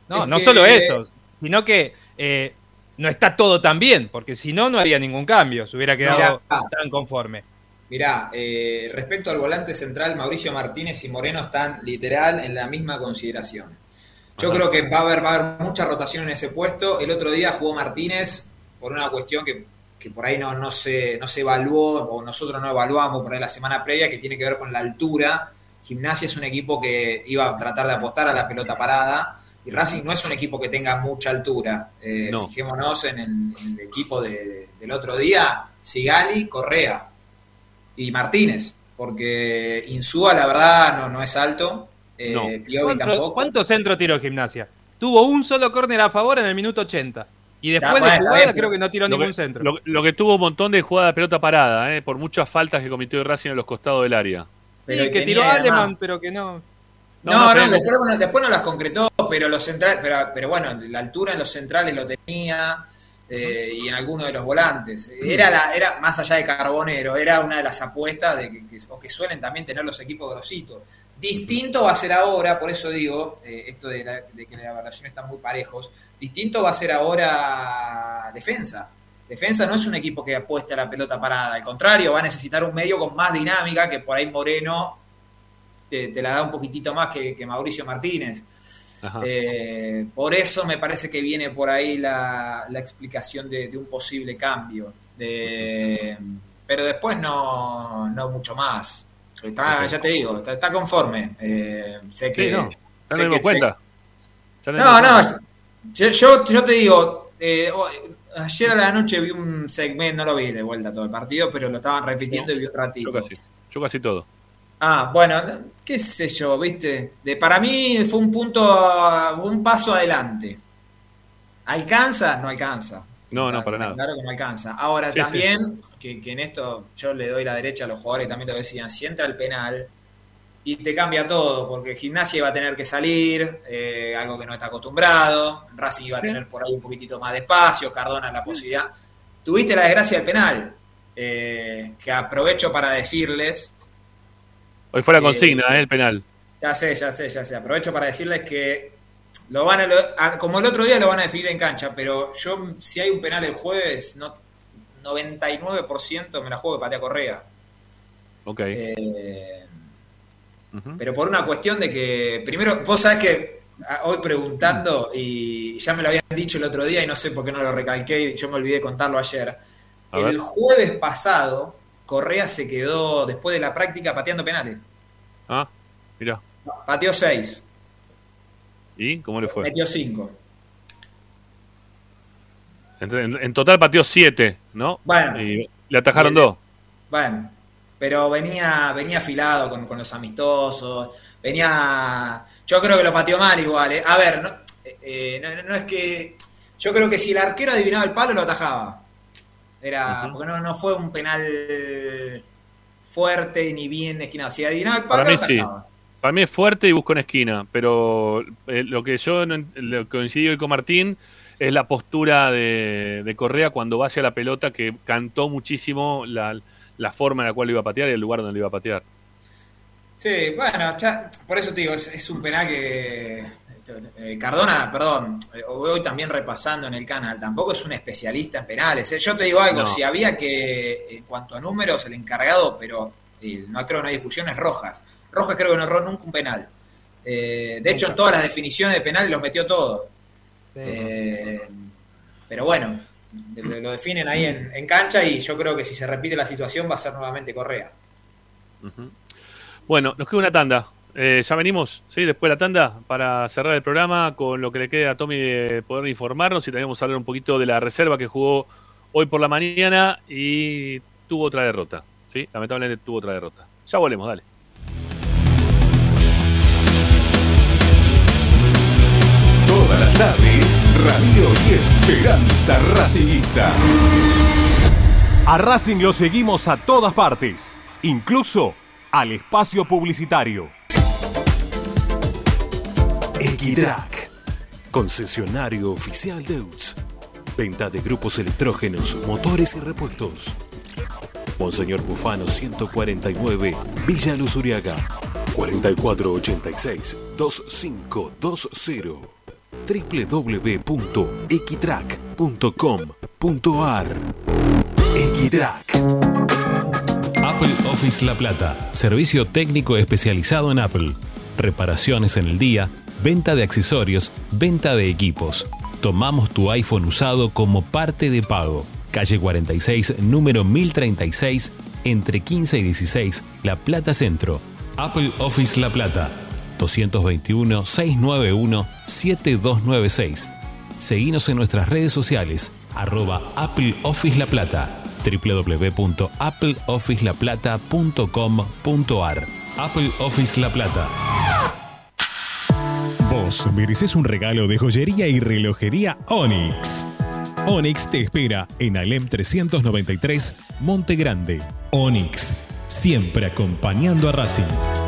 No,
Es
no
que-
solo eso, sino que eh, no está todo tan bien, porque si no, no haría ningún cambio, se hubiera quedado
Mirá.
tan conforme.
Mirá, eh, respecto al volante central, Mauricio Martínez y Moreno están literal en la misma consideración. Yo creo que va a, haber, va a haber mucha rotación en ese puesto. El otro día jugó Martínez por una cuestión que, que por ahí no, no, se, no se evaluó, o nosotros no evaluamos por ahí la semana previa, que tiene que ver con la altura. Gimnasia es un equipo que iba a tratar de apostar a la pelota parada. Y Racing no es un equipo que tenga mucha altura. Eh,
No.
Fijémonos en el, en el equipo de- del otro día, Sigali, Correa y Martínez, porque Insúa la verdad no, no es alto, eh,
No.
Piovi
¿Cuánto-
tampoco.
¿Cuántos centros tiró Gimnasia? Tuvo un solo córner a favor en el minuto 80. Y después de jugada
bien,
creo que no tiró ningún
que,
centro.
lo- lo que tuvo un montón de jugada de pelota parada, eh, por muchas faltas que cometió Racing a los costados del área.
Pero
Sí, que tiró Aleman, pero que no.
No,
No,
no,
no, pero-
después, no las concretó, pero los centrales, pero, pero bueno, la altura en los centrales lo tenía eh, y en alguno de los volantes. Era la, era más allá de Carbonero, era una de las apuestas de que, que- o que suelen también tener los equipos grositos. Distinto va a ser ahora, por eso digo, eh, esto de, la- de que la evaluación están muy parejos, distinto va a ser ahora defensa. Defensa no es un equipo que apuesta a la pelota parada, al contrario, va a necesitar un medio con más dinámica que por ahí Moreno te, te la da un poquitito más que, que Mauricio Martínez. Eh, por eso me parece que viene por ahí la, la explicación de, de un posible cambio. De- pero después no, no mucho más. Está, ya te digo, está, está conforme. Eh, sé que.
Sí, no. Ya
sé
nos dimos
que-
cuenta. Ya nos
no, no, yo, yo, yo te digo, eh, ayer a la noche vi un segmento, no lo vi de vuelta todo el partido, pero lo estaban repitiendo y vi un ratito.
Yo casi, yo casi todo.
Ah, bueno, qué sé yo, viste. De, para mí fue un punto, un paso adelante. ¿Alcanza? No alcanza.
No, no, para nada.
Claro que no alcanza. Ahora
Sí,
también, Que, que en esto yo le doy la derecha a los jugadores que también lo decían, si entra el penal y te cambia todo, porque Gimnasia iba a tener que salir, eh, algo que no está acostumbrado, Racing iba a tener por ahí un poquitito más de espacio, Cardona la posibilidad. Tuviste la desgracia del penal, eh, que aprovecho para decirles,
Hoy fue la consigna, eh, el penal.
ya sé, ya sé, ya sé. Aprovecho para decirles que lo van a, como el otro día lo van a definir en cancha, pero yo si hay un penal el jueves, no 99% me la juego de patea Correa.
Ok.
Eh, pero por una cuestión de que, primero, vos sabés que hoy preguntando, y ya me lo habían dicho el otro día y no sé por qué no lo recalqué, y yo me olvidé contarlo ayer.
A
el
ver.
jueves pasado, Correa se quedó después de la práctica pateando penales.
Ah, mirá.
Pateó 6,
¿Y cómo le fue?
metió 5.
En, total pateó 7, ¿no?
Bueno.
Y le atajaron dos.
Bueno, pero venía, venía afilado con, con los amistosos, venía... Yo creo que lo pateó mal igual. ¿eh? A ver, no, eh, eh, no, no es que... Yo creo que si el arquero adivinaba el palo, lo atajaba. Era, porque no, no fue un penal fuerte ni bien esquinado. Si adivinaba el
Para
palo,
mí sí.
atajaba.
Para mí es fuerte y busco en esquina, pero eh, lo que yo no lo coincidí hoy con Martín es la postura de, de Correa cuando va hacia la pelota, que cantó muchísimo la, la forma en la cual lo iba a patear y el lugar donde lo iba a patear.
Sí, bueno, ya- por eso te digo, es, es un penal que eh, Cardona, perdón, eh, hoy también repasando en el canal, tampoco es un especialista en penales. eh. Yo te digo algo,
No.
si había que, en cuanto a números, el encargado, pero eh, no creo que no hay discusiones rojas. Rojas creo que no erró nunca un penal. Eh, de hecho, en todas las definiciones de penales los metió todos. Eh, pero bueno, lo, definen ahí en, en cancha y yo creo que si se repite la situación va a ser nuevamente Correa.
Bueno, nos queda una tanda. Eh, ya venimos, ¿sí? Después de la tanda, para cerrar el programa con lo que le queda a Tommy de poder informarnos y tenemos que hablar un poquito de la reserva que jugó hoy por la mañana y tuvo otra derrota. ¿sí? Lamentablemente tuvo otra derrota. Ya volvemos, dale.
Tardes, Radio y Esperanza Racingista.
A Racing lo seguimos a todas partes, incluso al espacio publicitario.
Equitrack, concesionario oficial de UTS. Venta de grupos electrógenos, motores y repuestos. Monseñor Bufano 149, Villa Luz Uriaga. 4486-2520. www.equitrack.com.ar Equitrack. Apple Office La Plata, servicio técnico especializado en Apple. Reparaciones en el día, venta de accesorios, venta de equipos. Tomamos tu iPhone usado como parte de pago. Calle 46, número 1036, entre 15 y 16, La Plata Centro. Apple Office La Plata, 221-691-7296. Seguinos en nuestras redes sociales, arroba Apple Office La Plata, www.appleofficelaplata.com.ar. Apple Office La Plata.
Vos mereces un regalo de joyería y relojería Onyx. Onyx te espera en Alem 393, Monte Grande. Onyx, siempre acompañando a Racing.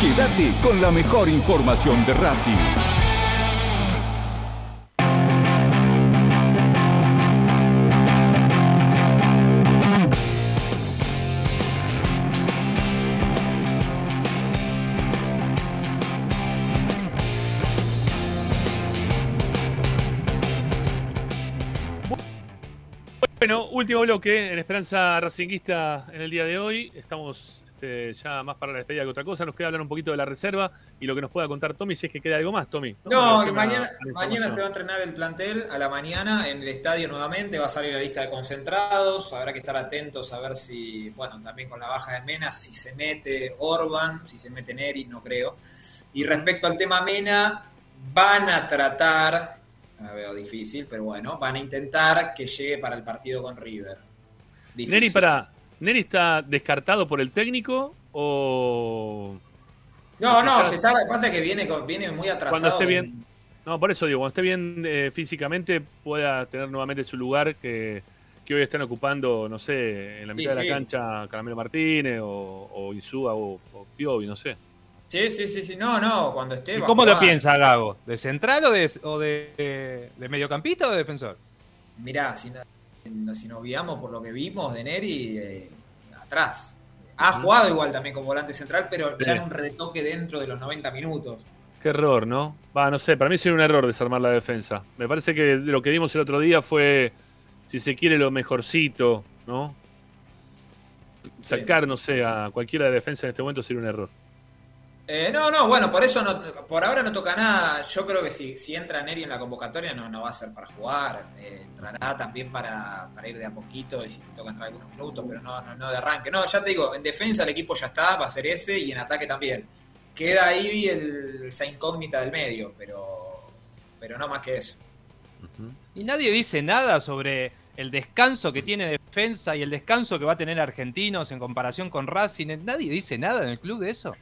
Quédate con la mejor información de Racing.
Bueno, último bloque en Esperanza Racinguista en el día de hoy. Estamos este, ya más para la despedida que otra cosa. Nos queda hablar un poquito de la reserva y lo que nos pueda contar Tommy, si es que queda algo más, Tommy.
No, mañana, mañana se va a entrenar el plantel a la mañana en el estadio nuevamente, va a salir la lista de concentrados, habrá que estar atentos a ver si, bueno, también con la baja de Mena, si se mete Orban, si se mete Neri, no creo. Y respecto al tema Mena, van a tratar, la veo difícil, pero bueno, van a intentar que llegue para el partido con River. Difícil.
Neri, para, ¿Neri está descartado por el técnico o...?
No, no, se está, pasa que viene, viene muy atrasado.
Cuando esté bien... No, por eso digo, cuando esté bien eh, físicamente pueda tener nuevamente su lugar que, que hoy están ocupando, no sé, en la mitad
Sí,
de
sí.
la cancha Caramelo Martínez o, o Insúa o, o Piovi, no sé.
Sí, sí, sí, sí, no, no, cuando esté...
¿Y
va a
cómo lo piensa Gago? ¿De central o de, o de, de- de mediocampista o de defensor?
Mirá, si, no- si nos guiamos por lo que vimos de Neri, eh, atrás. Ha jugado igual también como volante central, pero
Sí.
ya en un retoque dentro de los 90 minutos.
Qué error, ¿no? Va, no sé, para mí sería un error desarmar la defensa. Me parece que lo que vimos el otro día fue, si se quiere, lo mejorcito, ¿no? Sacar, no sé, a cualquiera de defensa en este momento sería un error.
Eh, no, no, bueno, por eso no, por ahora no toca nada. Yo creo que si, si entra Neri en la convocatoria no, va a ser para jugar. Eh, entrará también para, para ir de a poquito y si le toca entrar algunos minutos, pero no, no, no de arranque. No, ya te digo, en defensa el equipo ya está, va a ser ese y en ataque también. Queda ahí el, esa incógnita del medio, pero, pero no más que eso.
Y nadie dice nada sobre el descanso que tiene defensa y el descanso que va a tener Argentinos en comparación con Racing. Nadie dice nada en el club de eso.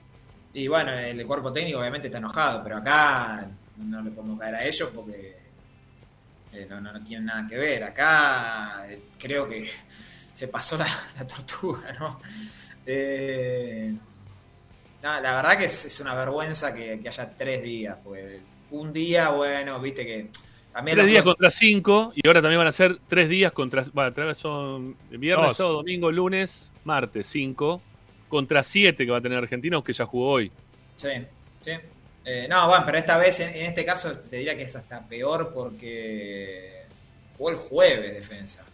Y bueno, el cuerpo técnico obviamente está enojado, pero acá no le podemos caer a ellos porque eh, no, no, no tienen nada que ver. Acá eh, creo que se pasó la, la tortuga, ¿no? Eh, la verdad que es, es una vergüenza que, que haya tres días, pues un día, bueno, viste que también
Tres días
cosas-
contra cinco y ahora también van a ser tres días contra. Bueno, otra vez son viernes, sábado, domingo, lunes, martes, cinco. Contra siete que va a tener Argentinos que ya jugó hoy.
Sí, sí. Eh, no, bueno, pero esta vez, en, en este caso, te diría que es hasta peor porque jugó el jueves defensa.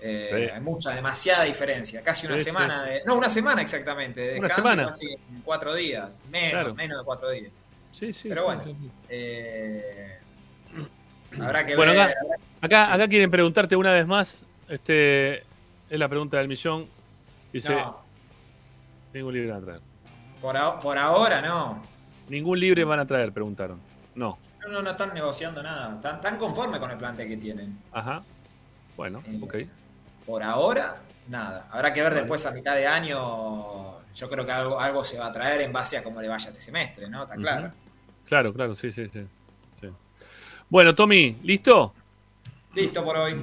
Eh,
Sí.
Hay mucha, demasiada diferencia. Casi una
Sí,
semana,
sí.
de- no, una semana exactamente. De
Una semana.
casi cuatro días. Menos,
Claro.
menos de cuatro días.
Sí, sí.
Pero bueno, eh, habrá que
Bueno,
ver.
acá, acá, acá quieren preguntarte una vez más. Este es la pregunta del millón. Dice:
No,
Ningún libre van a traer.
por, a- por ahora no.
Ningún libre van a traer, preguntaron. No.
No, no, no están negociando nada. Están, están conformes con el plantel que tienen.
Ajá. Bueno,
Eh,
ok.
Por ahora, nada. Habrá que ver después a mitad de año. Yo creo que algo, algo se va a traer en base a cómo le vaya este semestre, ¿no? Está claro.
Claro, claro, sí, sí, sí. sí. Bueno, Tommy, ¿listo?
Listo por hoy.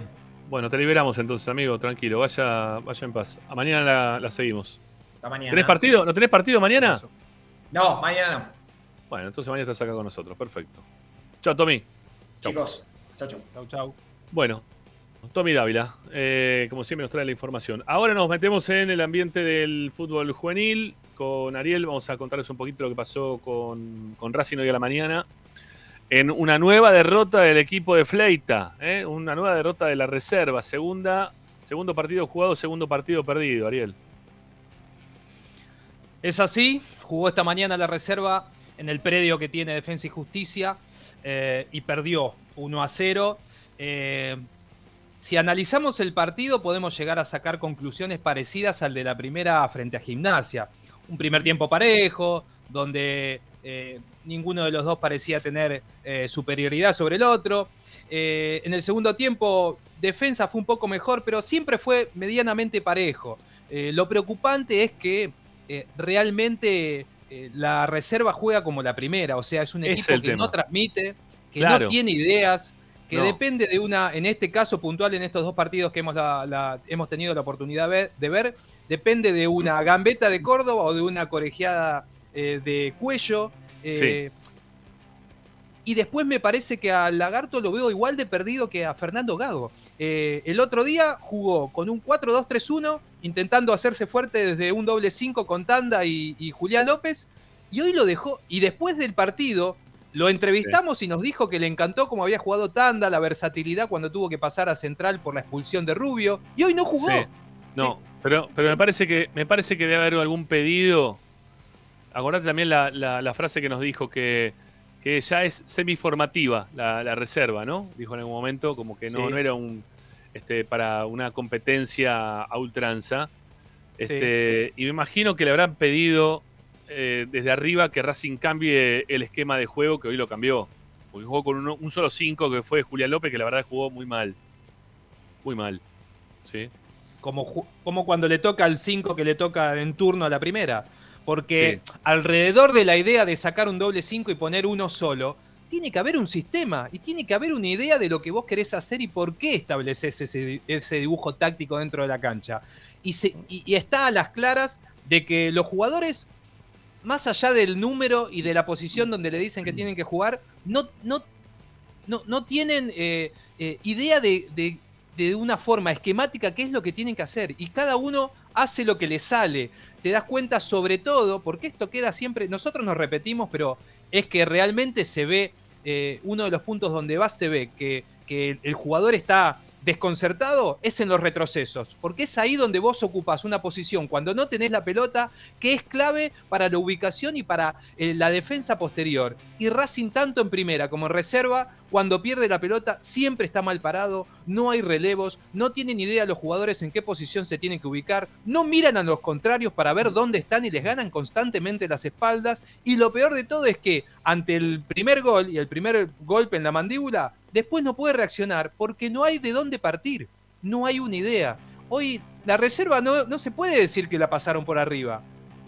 Bueno, te liberamos entonces, amigo, tranquilo, vaya, vaya en paz. A mañana la, la seguimos.
Hasta mañana.
¿Tenés partido? ¿No tenés partido mañana?
No, mañana no.
Bueno, entonces mañana estás acá con nosotros, perfecto. Chao, Tommy.
Chicos, chau, chau.
Chau, chau.
Bueno, Tommy Dávila, eh, como siempre nos trae la información. Ahora nos metemos en el ambiente del fútbol juvenil. Con Ariel vamos a contarles un poquito lo que pasó con, con Racing hoy a la mañana. En una nueva derrota del equipo de Fleita, ¿eh? una nueva derrota de la reserva. Segunda, segundo partido jugado, segundo partido perdido, Ariel.
Es así, jugó esta mañana la reserva en el predio que tiene Defensa y Justicia eh, y perdió 1 a 0. Eh, si analizamos el partido podemos llegar a sacar conclusiones parecidas al de la primera frente a Gimnasia. Un primer tiempo parejo, donde eh, ninguno de los dos parecía tener superioridad sobre el otro. En el segundo tiempo, defensa fue un poco mejor, pero siempre fue medianamente parejo. Lo preocupante es que eh, realmente eh, la reserva juega como la primera, o sea, es un equipo
es
que
tema.
no transmite, que
Claro.
no tiene ideas, que
No.
depende de una, en este caso puntual, en estos dos partidos que hemos, la- la- hemos tenido la oportunidad de- de ver, depende de una gambeta de Córdoba o de una colegiada eh, de cuello. eh, Y después me parece que a Lagarto lo veo igual de perdido que a Fernando Gago. Eh, el otro día jugó con un 4-2-3-1, intentando hacerse fuerte desde un doble 5 con Tanda y, y Julián López, y hoy lo dejó. Y después del partido lo entrevistamos y nos dijo que le encantó cómo había jugado Tanda, la versatilidad cuando tuvo que pasar a central por la expulsión de Rubio, y hoy no jugó.
Sí. No. Pero, pero me parece que me parece que debe haber algún pedido. Acordate también la, la- la frase que nos dijo que, que ya es semiformativa la, la reserva, ¿no? Dijo en algún momento como que no,
Sí.
no era un este para una competencia a ultranza. Este, Y me imagino que le habrán pedido eh, desde arriba que Racing cambie el esquema de juego que hoy lo cambió. Porque jugó con un solo 5 que fue Julián López, que la verdad jugó muy mal. Muy mal. ¿Sí?
como, como cuando le toca al 5 que le toca en turno a la primera. Porque alrededor de la idea de sacar un doble 5 y poner uno solo, tiene que haber un sistema y tiene que haber una idea de lo que vos querés hacer y por qué estableces ese, di- ese dibujo táctico dentro de la cancha. Y, se- y- y está a las claras de que los jugadores, más allá del número y de la posición donde le dicen que tienen que jugar, no, no, no, no tienen eh, eh, idea de, de- de una forma esquemática qué es lo que tienen que hacer. Y cada uno hace lo que le sale. Te das cuenta sobre todo, porque esto queda siempre, nosotros nos repetimos, pero es que realmente se ve, eh, uno de los puntos donde va se ve que, que el- jugador está desconcertado es en los retrocesos, porque es ahí donde vos ocupas una posición cuando no tenés la pelota que es clave para la ubicación y para eh, la defensa posterior. Y Racing tanto en primera como en reserva, cuando pierde la pelota siempre está mal parado, no hay relevos, no tienen idea los jugadores en qué posición se tienen que ubicar, no miran a los contrarios para ver dónde están y les ganan constantemente las espaldas. Y lo peor de todo es que ante el primer gol y el primer golpe en la mandíbula, después no puede reaccionar porque no hay de dónde partir, no hay una idea. Hoy la reserva no, no se puede decir que la pasaron por arriba.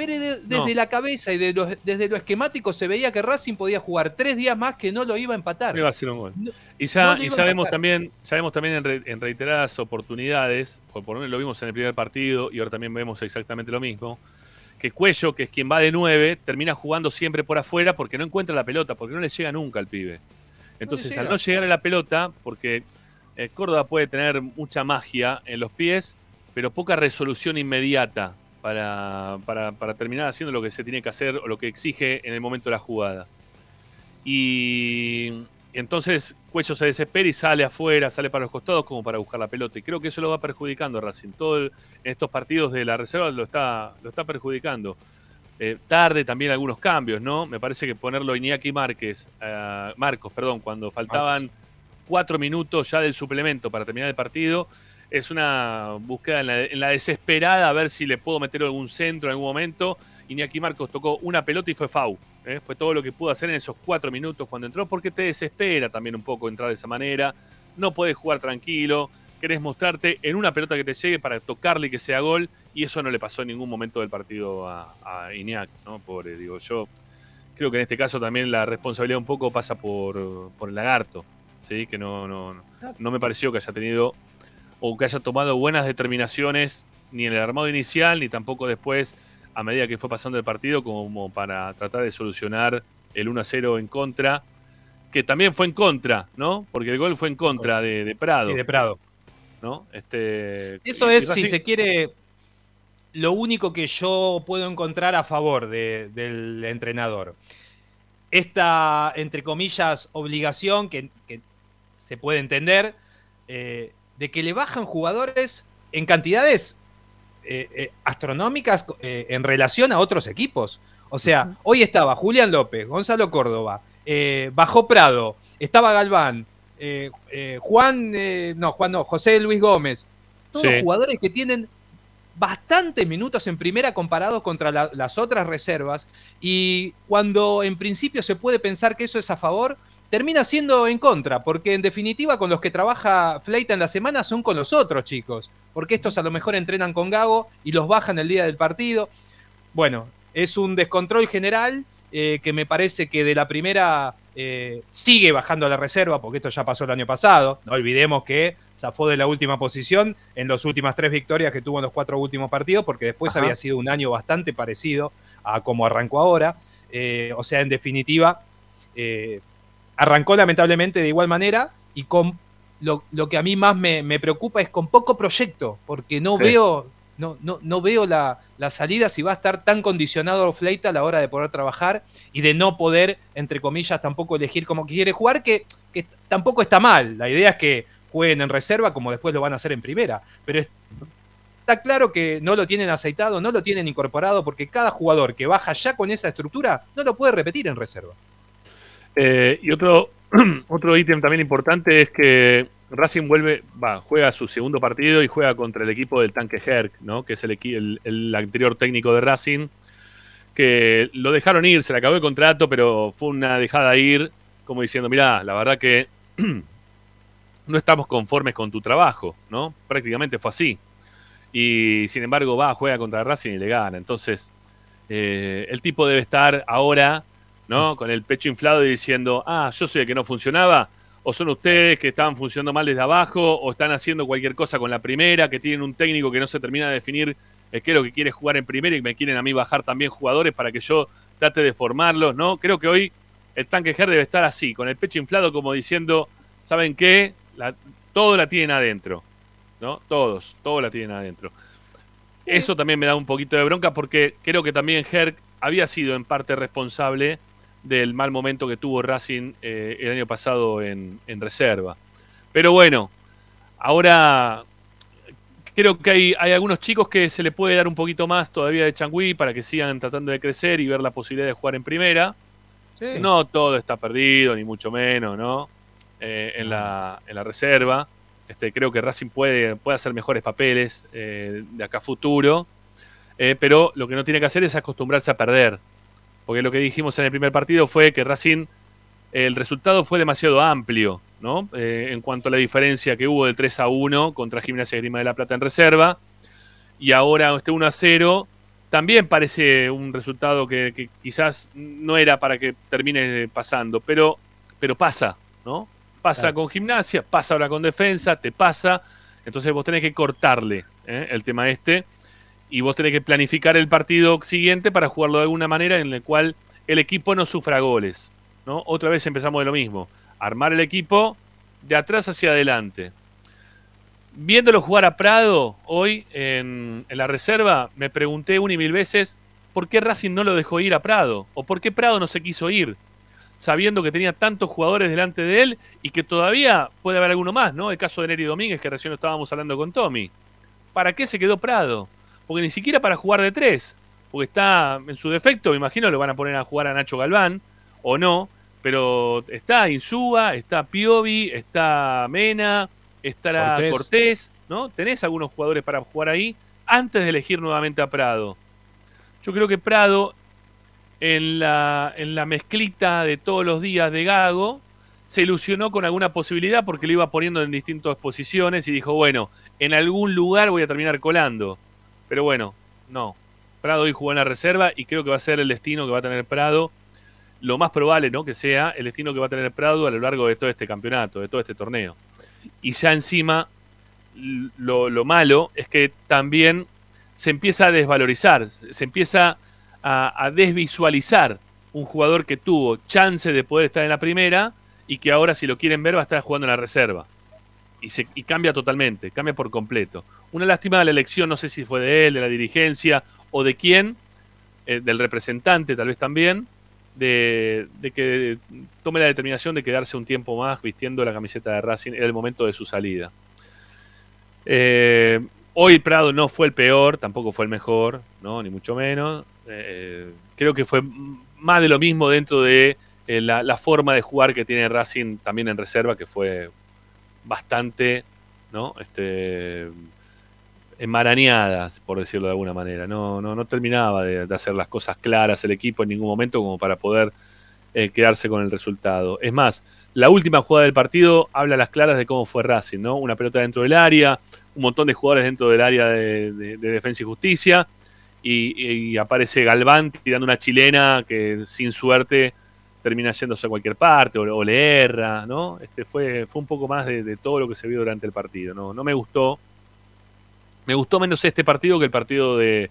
Pero de- desde
No.
la cabeza y de los- desde lo esquemático se veía que Racing podía jugar tres días más que no lo iba a empatar.
Iba a ser un gol.
No-
Y ya,
no
y vemos también, ya vemos también en, re- en reiteradas oportunidades, por por lo menos lo vimos en el primer partido y ahora también vemos exactamente lo mismo, que Cuello, que es quien va de 9, termina jugando siempre por afuera porque no encuentra la pelota, porque no le llega nunca al pibe. Entonces, al no llegar a la pelota, porque eh, Córdoba puede tener mucha magia en los pies, pero poca resolución inmediata para, para- para terminar haciendo lo que se tiene que hacer o lo que exige en el momento de la jugada. Y entonces Cuello se desespera y sale afuera, sale para los costados como para buscar la pelota. Y creo que eso lo va perjudicando a Racing. Todo el- en estos partidos de la reserva lo está, lo está perjudicando. Eh, tarde también algunos cambios, ¿no? Me parece que ponerlo Iñaki Márquez, eh, Marcos, perdón, cuando faltaban cuatro minutos ya del suplemento para terminar el partido, es una búsqueda en la, desesperada a ver si le puedo meter algún centro en algún momento. Iñaki Marcos tocó una pelota y fue FAU. ¿eh? Fue todo lo que pudo hacer en esos cuatro minutos cuando entró, porque te desespera también un poco entrar de esa manera. No puedes jugar tranquilo, querés mostrarte en una pelota que te llegue para tocarle y que sea gol, y eso no le pasó en ningún momento del partido a, a Iñaki, ¿no? Pobre, digo, yo creo que en este caso también la responsabilidad un poco pasa por, por el lagarto, ¿sí? Que no, no, no me pareció que haya tenido o que haya tomado buenas determinaciones ni en el armado inicial ni tampoco después a medida que fue pasando el partido como para tratar de solucionar el 1 a 0 en contra, que también fue en contra, ¿no? Porque el gol fue en contra de, de Prado.
Sí, de Prado.
¿no? Este,
Eso es, si se quiere, lo único que yo puedo encontrar a favor de- del entrenador. Esta, entre comillas, obligación que, que se puede entender, eh, de que le bajan jugadores en cantidades eh, eh, astronómicas eh, en relación a otros equipos. O sea, hoy estaba Julián López, Gonzalo Córdoba, eh, bajó Prado, estaba Galván, eh, eh, Juan, eh, no, Juan no, José Luis Gómez, todos
Sí.
jugadores que tienen bastantes minutos en primera comparados contra la- las otras reservas y cuando en principio se puede pensar que eso es a favor, termina siendo en contra, porque en definitiva con los que trabaja Fleita en la semana son con los otros chicos, porque estos a lo mejor entrenan con Gago y los bajan el día del partido. Bueno, es un descontrol general eh, que me parece que de la primera eh, sigue bajando a la reserva, porque esto ya pasó el año pasado. No olvidemos que zafó de la última posición en las últimas tres victorias que tuvo en los cuatro últimos partidos, porque después
Ajá.
había sido un año bastante parecido a como arrancó ahora. Eh, o sea, en definitiva, eh, arrancó lamentablemente de igual manera y con lo, lo que a mí más me, me preocupa es con poco proyecto, porque no
Sí.
veo, no, no, no veo la, la salida si va a estar tan condicionado Fleita a la hora de poder trabajar y de no poder, entre comillas, tampoco elegir cómo quiere jugar, que, que tampoco está mal. La idea es que jueguen en reserva como después lo van a hacer en primera. Pero es- Está claro que no lo tienen aceitado, no lo tienen incorporado, porque cada jugador que baja ya con esa estructura no lo puede repetir en reserva.
Eh, y otro, otro ítem también importante es que Racing vuelve, va, juega su segundo partido y juega contra el equipo del tanque Herc, ¿no? Que es el, el anterior técnico de Racing, que lo dejaron ir, se le acabó el contrato, pero fue una dejada ir, como diciendo, mirá, la verdad que no estamos conformes con tu trabajo, ¿no? Prácticamente fue así. Y sin embargo va, juega contra Racing y le gana. Entonces, eh, el tipo debe estar ahora, ¿no? Con el pecho inflado y diciendo, ah, yo soy el que no funcionaba, o son ustedes que estaban funcionando mal desde abajo, o están haciendo cualquier cosa con la primera, que tienen un técnico que no se termina de definir eh, qué es lo que quiere jugar en primera y me quieren a mí bajar también jugadores para que yo trate de formarlos, ¿no? Creo que hoy el tanque Ger debe estar así, con el pecho inflado como diciendo, ¿saben qué? La- todo la tienen adentro, ¿no? Todos, todo la tienen adentro. Eso también me da un poquito de bronca porque creo que también Herc había sido en parte responsable del mal momento que tuvo Racing eh, el año pasado en, en reserva. Pero bueno, ahora creo que hay, hay algunos chicos que se le puede dar un poquito más todavía de changüí para que sigan tratando de crecer y ver la posibilidad de jugar en primera. No todo está perdido, ni mucho menos, ¿no? Eh, en, la, en la reserva. Este, creo que Racing puede, puede hacer mejores papeles eh, de acá a futuro. Pero lo que no tiene que hacer es acostumbrarse a perder. Porque lo que dijimos en el primer partido fue que Racing, el resultado fue demasiado amplio, ¿no? Eh, en cuanto a la diferencia que hubo del 3 a 1 contra Gimnasia de Grima de la Plata en reserva. Y ahora este 1 a 0 también parece un resultado que, que quizás no era para que termine pasando, pero, pero pasa, ¿no? Pasa
Claro.
con gimnasia, pasa ahora con defensa, te pasa. Entonces vos tenés que cortarle ¿eh? el tema este y vos tenés que planificar el partido siguiente para jugarlo de alguna manera en el cual el equipo no sufra goles. ¿no? Otra vez empezamos de lo mismo. Armar el equipo de atrás hacia adelante. Viéndolo jugar a Prado hoy en, la reserva, me pregunté una y mil veces por qué Racing no lo dejó ir a Prado o por qué Prado no se quiso ir, sabiendo que tenía tantos jugadores delante de él y que todavía puede haber alguno más, ¿no? El caso de Neri Domínguez, que recién estábamos hablando con Tommy. ¿Para qué se quedó Prado? Porque ni siquiera para jugar de tres, porque está en su defecto, me imagino lo van a poner a jugar a Nacho Galván, o no, pero está Insúa, está Piovi, está Mena, estará
Cortés.
Cortés. ¿no? Tenés algunos jugadores para jugar ahí antes de elegir nuevamente a Prado. Yo creo que Prado, en la, en la mezclita de todos los días de Gago, se ilusionó con alguna posibilidad porque lo iba poniendo en distintas posiciones y dijo, bueno, en algún lugar voy a terminar colando. Pero bueno, no. Prado hoy jugó en la reserva y creo que va a ser el destino que va a tener Prado. Lo más probable, ¿no? Que sea el destino que va a tener Prado a lo largo de todo este campeonato, de todo este torneo. Y ya encima, lo, lo malo es que también se empieza a desvalorizar, se se empieza a, a desvisualizar un jugador que tuvo chance de poder estar en la primera y que ahora si lo quieren ver va a estar jugando en la reserva. Y, cambia totalmente, cambia por completo. Una lástima de la elección, no sé si fue de él, de la dirigencia o de quién, eh, del representante tal vez también, de, que tome la determinación de quedarse un tiempo más vistiendo la camiseta de Racing, era el momento de su salida. Eh, hoy Prado no fue el peor, tampoco fue el mejor, ¿no? ni mucho menos. Eh, creo que fue más de lo mismo dentro de la forma de jugar que tiene Racing también en reserva, que fue bastante, ¿no? Este, enmarañadas, por decirlo de alguna manera. No, no, no terminaba de, hacer las cosas claras el equipo en ningún momento como para poder eh, quedarse con el resultado. Es más, la última jugada del partido habla a las claras de cómo fue Racing, ¿no? Una pelota dentro del área, un montón de jugadores dentro del área de defensa y justicia, y, y aparece Galván tirando una chilena que sin suerte termina yéndose a cualquier parte o, o le erra, ¿no? Este fue, fue un poco más de, de todo lo que se vio durante el partido, ¿no? No me gustó. Me gustó menos este partido que el partido de,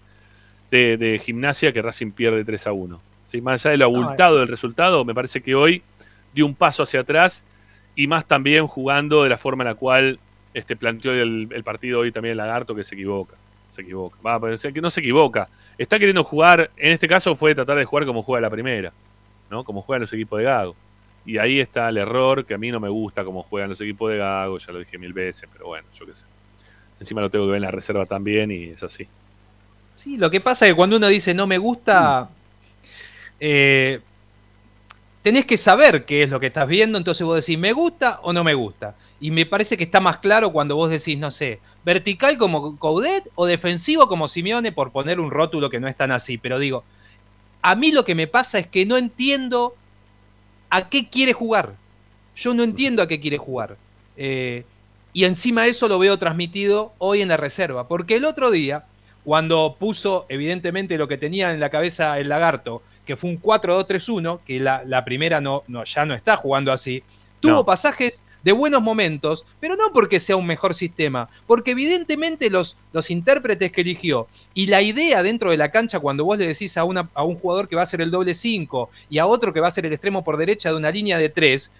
de- de gimnasia que Racing pierde 3 a 1. ¿Sí? Más allá de lo abultado del resultado, me parece que hoy dio un paso hacia atrás y más también jugando de la forma en la cual este, planteó el, el partido hoy también el Lagarto, que se equivoca. Se equivoca. Va, pero es que no se equivoca. Está queriendo jugar, en este caso fue tratar de jugar como juega la primera, ¿no? Como juegan los equipos de Gago. Y ahí está el error, que a mí no me gusta como juegan los equipos de Gago, ya lo dije mil veces, pero bueno, yo qué sé. encima lo tengo que ver en la reserva también y es así.
Sí, lo que pasa es que cuando uno dice no me gusta, eh, tenés que saber qué es lo que estás viendo, entonces vos decís me gusta o no me gusta. Y me parece que está más claro cuando vos decís, no sé, vertical como Coudet o defensivo como Simeone, por poner un rótulo que no es tan así. Pero digo, a mí lo que me pasa es que no entiendo a qué quiere jugar. Yo no entiendo a qué quiere jugar. Eh, y encima eso lo veo transmitido hoy en la reserva. Porque el otro día, cuando puso evidentemente lo que tenía en la cabeza el lagarto, que fue un 4-2-3-1, que la, la primera no, no, ya no está jugando así, tuvo
No.
pasajes de buenos momentos, pero no porque sea un mejor sistema, porque evidentemente los, los intérpretes que eligió y la idea dentro de la cancha cuando vos le decís a, una, a un jugador que va a ser el doble 5 y a otro que va a ser el extremo por derecha de una línea de 3,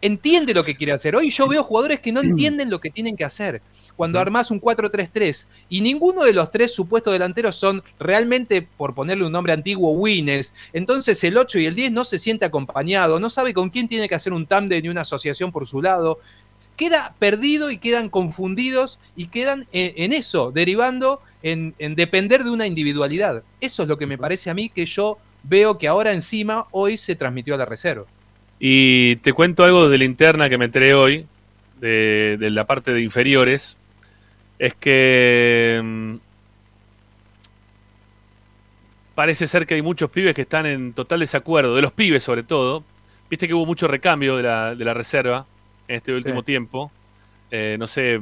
entiende lo que quiere hacer. Hoy yo veo jugadores que no entienden lo que tienen que hacer. Cuando armás un 4-3-3 y ninguno de los tres supuestos delanteros son realmente, por ponerle un nombre antiguo, winners, entonces el 8 y el 10 no se siente acompañado, no sabe con quién tiene que hacer un tándem ni una asociación por su lado. Queda perdido y quedan confundidos y quedan en, en eso, derivando en, en depender de una individualidad. Eso es lo que me parece a mí que yo veo que ahora encima hoy se transmitió a la reserva.
Y te cuento algo de la interna que me enteré hoy, de, de la parte de inferiores. Es que mm, parece ser que hay muchos pibes que están en total desacuerdo, de los pibes sobre todo. Viste que hubo mucho recambio de la, de la reserva en este último
Sí.
tiempo. Eh, no sé,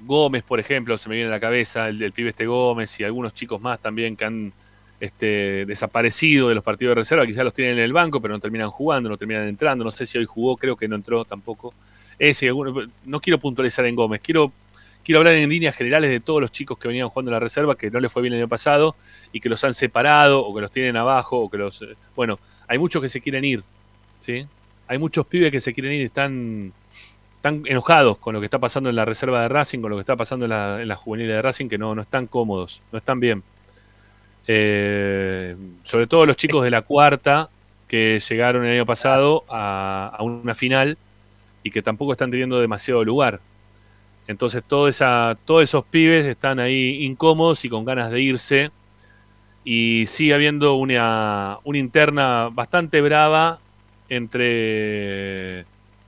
Gómez, por ejemplo, se me viene a la cabeza, el, el pibe este Gómez y algunos chicos más también que han este, desaparecido de los partidos de reserva, quizás los tienen en el banco, pero no terminan jugando, no terminan entrando. No sé si hoy jugó, creo que no entró tampoco. Ese, no quiero puntualizar en Gómez, quiero, quiero hablar en líneas generales de todos los chicos que venían jugando en la reserva, que no les fue bien el año pasado y que los han separado o que los tienen abajo o que los... eh, Bueno, hay muchos que se quieren ir, ¿sí? Hay muchos pibes que se quieren ir están, están enojados con lo que está pasando en la reserva de Racing, con lo que está pasando en la, en la juvenil de Racing, que no, no están cómodos, no están bien. Eh, sobre todo los chicos de la cuarta que llegaron el año pasado a, una final y que tampoco están teniendo demasiado lugar. Entonces todos esos pibes están ahí incómodos y con ganas de irse. Y sigue habiendo una, una interna bastante brava entre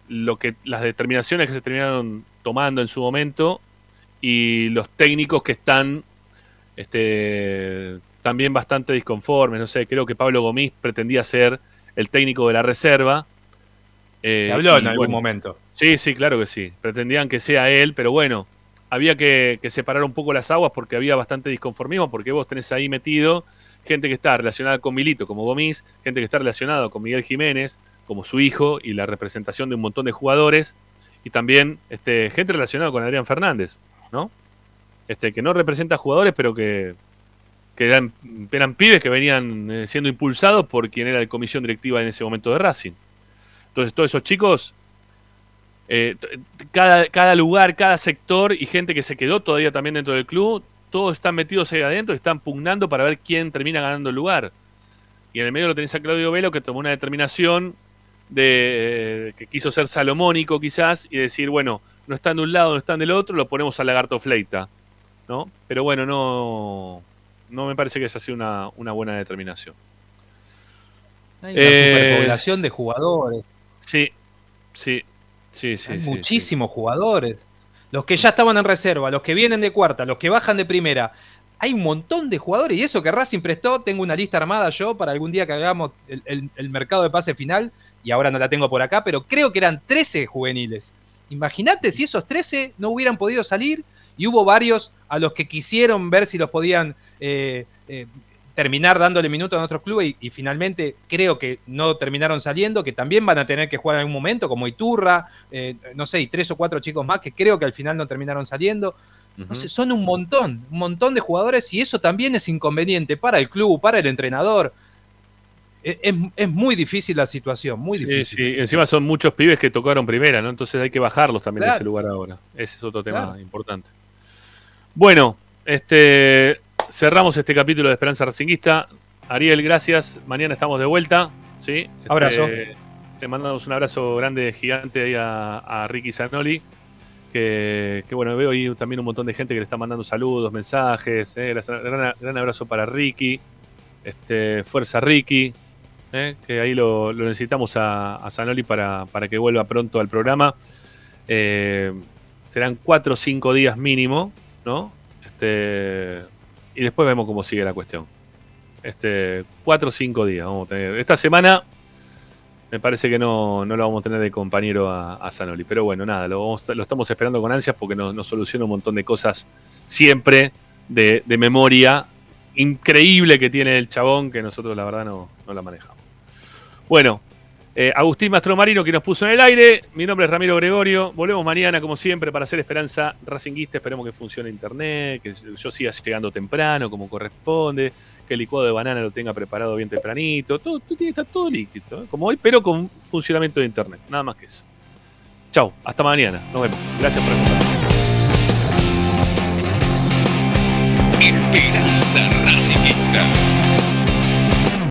lo que las determinaciones que se terminaron tomando en su momento y los técnicos que están este, también bastante disconformes. No sé, creo que Pablo Gomis pretendía ser el técnico de la reserva. Eh,
Se habló en algún momento.
Sí, sí, claro que sí. Pretendían que sea él, pero bueno, había que, que separar un poco las aguas porque había bastante disconformismo, porque vos tenés ahí metido gente que está relacionada con Milito, como Gomis, gente que está relacionada con Miguel Jiménez, como su hijo, y la representación de un montón de jugadores, y también este, gente relacionada con Adrián Fernández, ¿no? Este, que no representa jugadores, pero que, que eran, pibes que venían eh, siendo impulsados por quien era la comisión directiva en ese momento de Racing. Entonces, todos esos chicos eh, cada lugar, cada sector y gente que se quedó todavía también dentro del club, todos están metidos ahí adentro y están pugnando para ver quién termina ganando el lugar. Y en el medio lo tenés a Claudio Velo que tomó una determinación de eh, que quiso ser salomónico quizás y decir, bueno, no están de un lado, no están del otro, lo ponemos al lagarto fleita. ¿no? Pero bueno, no, no me parece que esa sido una, una buena determinación.
Hay una
Eh,
superpoblación de jugadores.
Sí, sí, sí, sí.
Hay
sí,
muchísimos jugadores. Los que ya estaban en reserva, los que vienen de cuarta, los que bajan de primera. Hay un montón de jugadores y eso que Racing prestó, tengo una lista armada yo para algún día que hagamos el, el- el mercado de pase final y ahora no la tengo por acá, pero creo que eran 13 juveniles. Imagínate si esos 13 no hubieran podido salir y hubo varios a los que quisieron ver si los podían eh, eh, terminar dándole minutos en otros clubes y, y finalmente creo que no terminaron saliendo, que también van a tener que jugar en algún momento, como Iturra, eh, no sé, y tres o cuatro chicos más que creo que al final no terminaron saliendo. No sé, son un montón, un montón de jugadores y eso también es inconveniente para el club, para el entrenador. E- Es, es muy difícil la situación, muy
Sí,
difícil.
sí. Encima son muchos pibes que tocaron primera, ¿no? Entonces hay que bajarlos también de
Claro.
ese lugar ahora. Ese es otro tema
Claro.
importante. Bueno, este cerramos este capítulo de Esperanza Racinguista. Ariel, gracias. Mañana estamos de vuelta. ¿sí? Este,
Abrazo.
Le mandamos un abrazo grande, gigante ahí a, a Ricky Zanoli, que, que, bueno, veo ahí también un montón de gente que le está mandando saludos, mensajes. eh, gran, gran abrazo para Ricky. Este, fuerza Ricky. eh, que ahí lo, lo necesitamos a, a Zanoli para, para que vuelva pronto al programa. Eh, serán cuatro o cinco días mínimo, ¿no? Este, y después vemos cómo sigue la cuestión. Este, cuatro o cinco días vamos a tener. Esta semana me parece que no, no lo vamos a tener de compañero a, a Zanoli. Pero bueno, nada, lo, vamos- lo estamos esperando con ansias porque nos, nos soluciona un montón de cosas siempre de, de memoria increíble que tiene el chabón que nosotros la verdad no, no la manejamos. Bueno, eh, Agustín Mastromarino que nos puso en el aire. Mi nombre es Ramiro Gregorio. Volvemos mañana, como siempre, para hacer Esperanza Racinguista. Esperemos que funcione internet, que yo siga llegando temprano, como corresponde, que el licuado de banana lo tenga preparado bien tempranito. Todo, estar todo líquido, ¿eh? como hoy, pero con funcionamiento de internet. Nada más que eso. Chau, hasta mañana. Nos vemos. Gracias por acompañarnos.
Esperanza Racingista.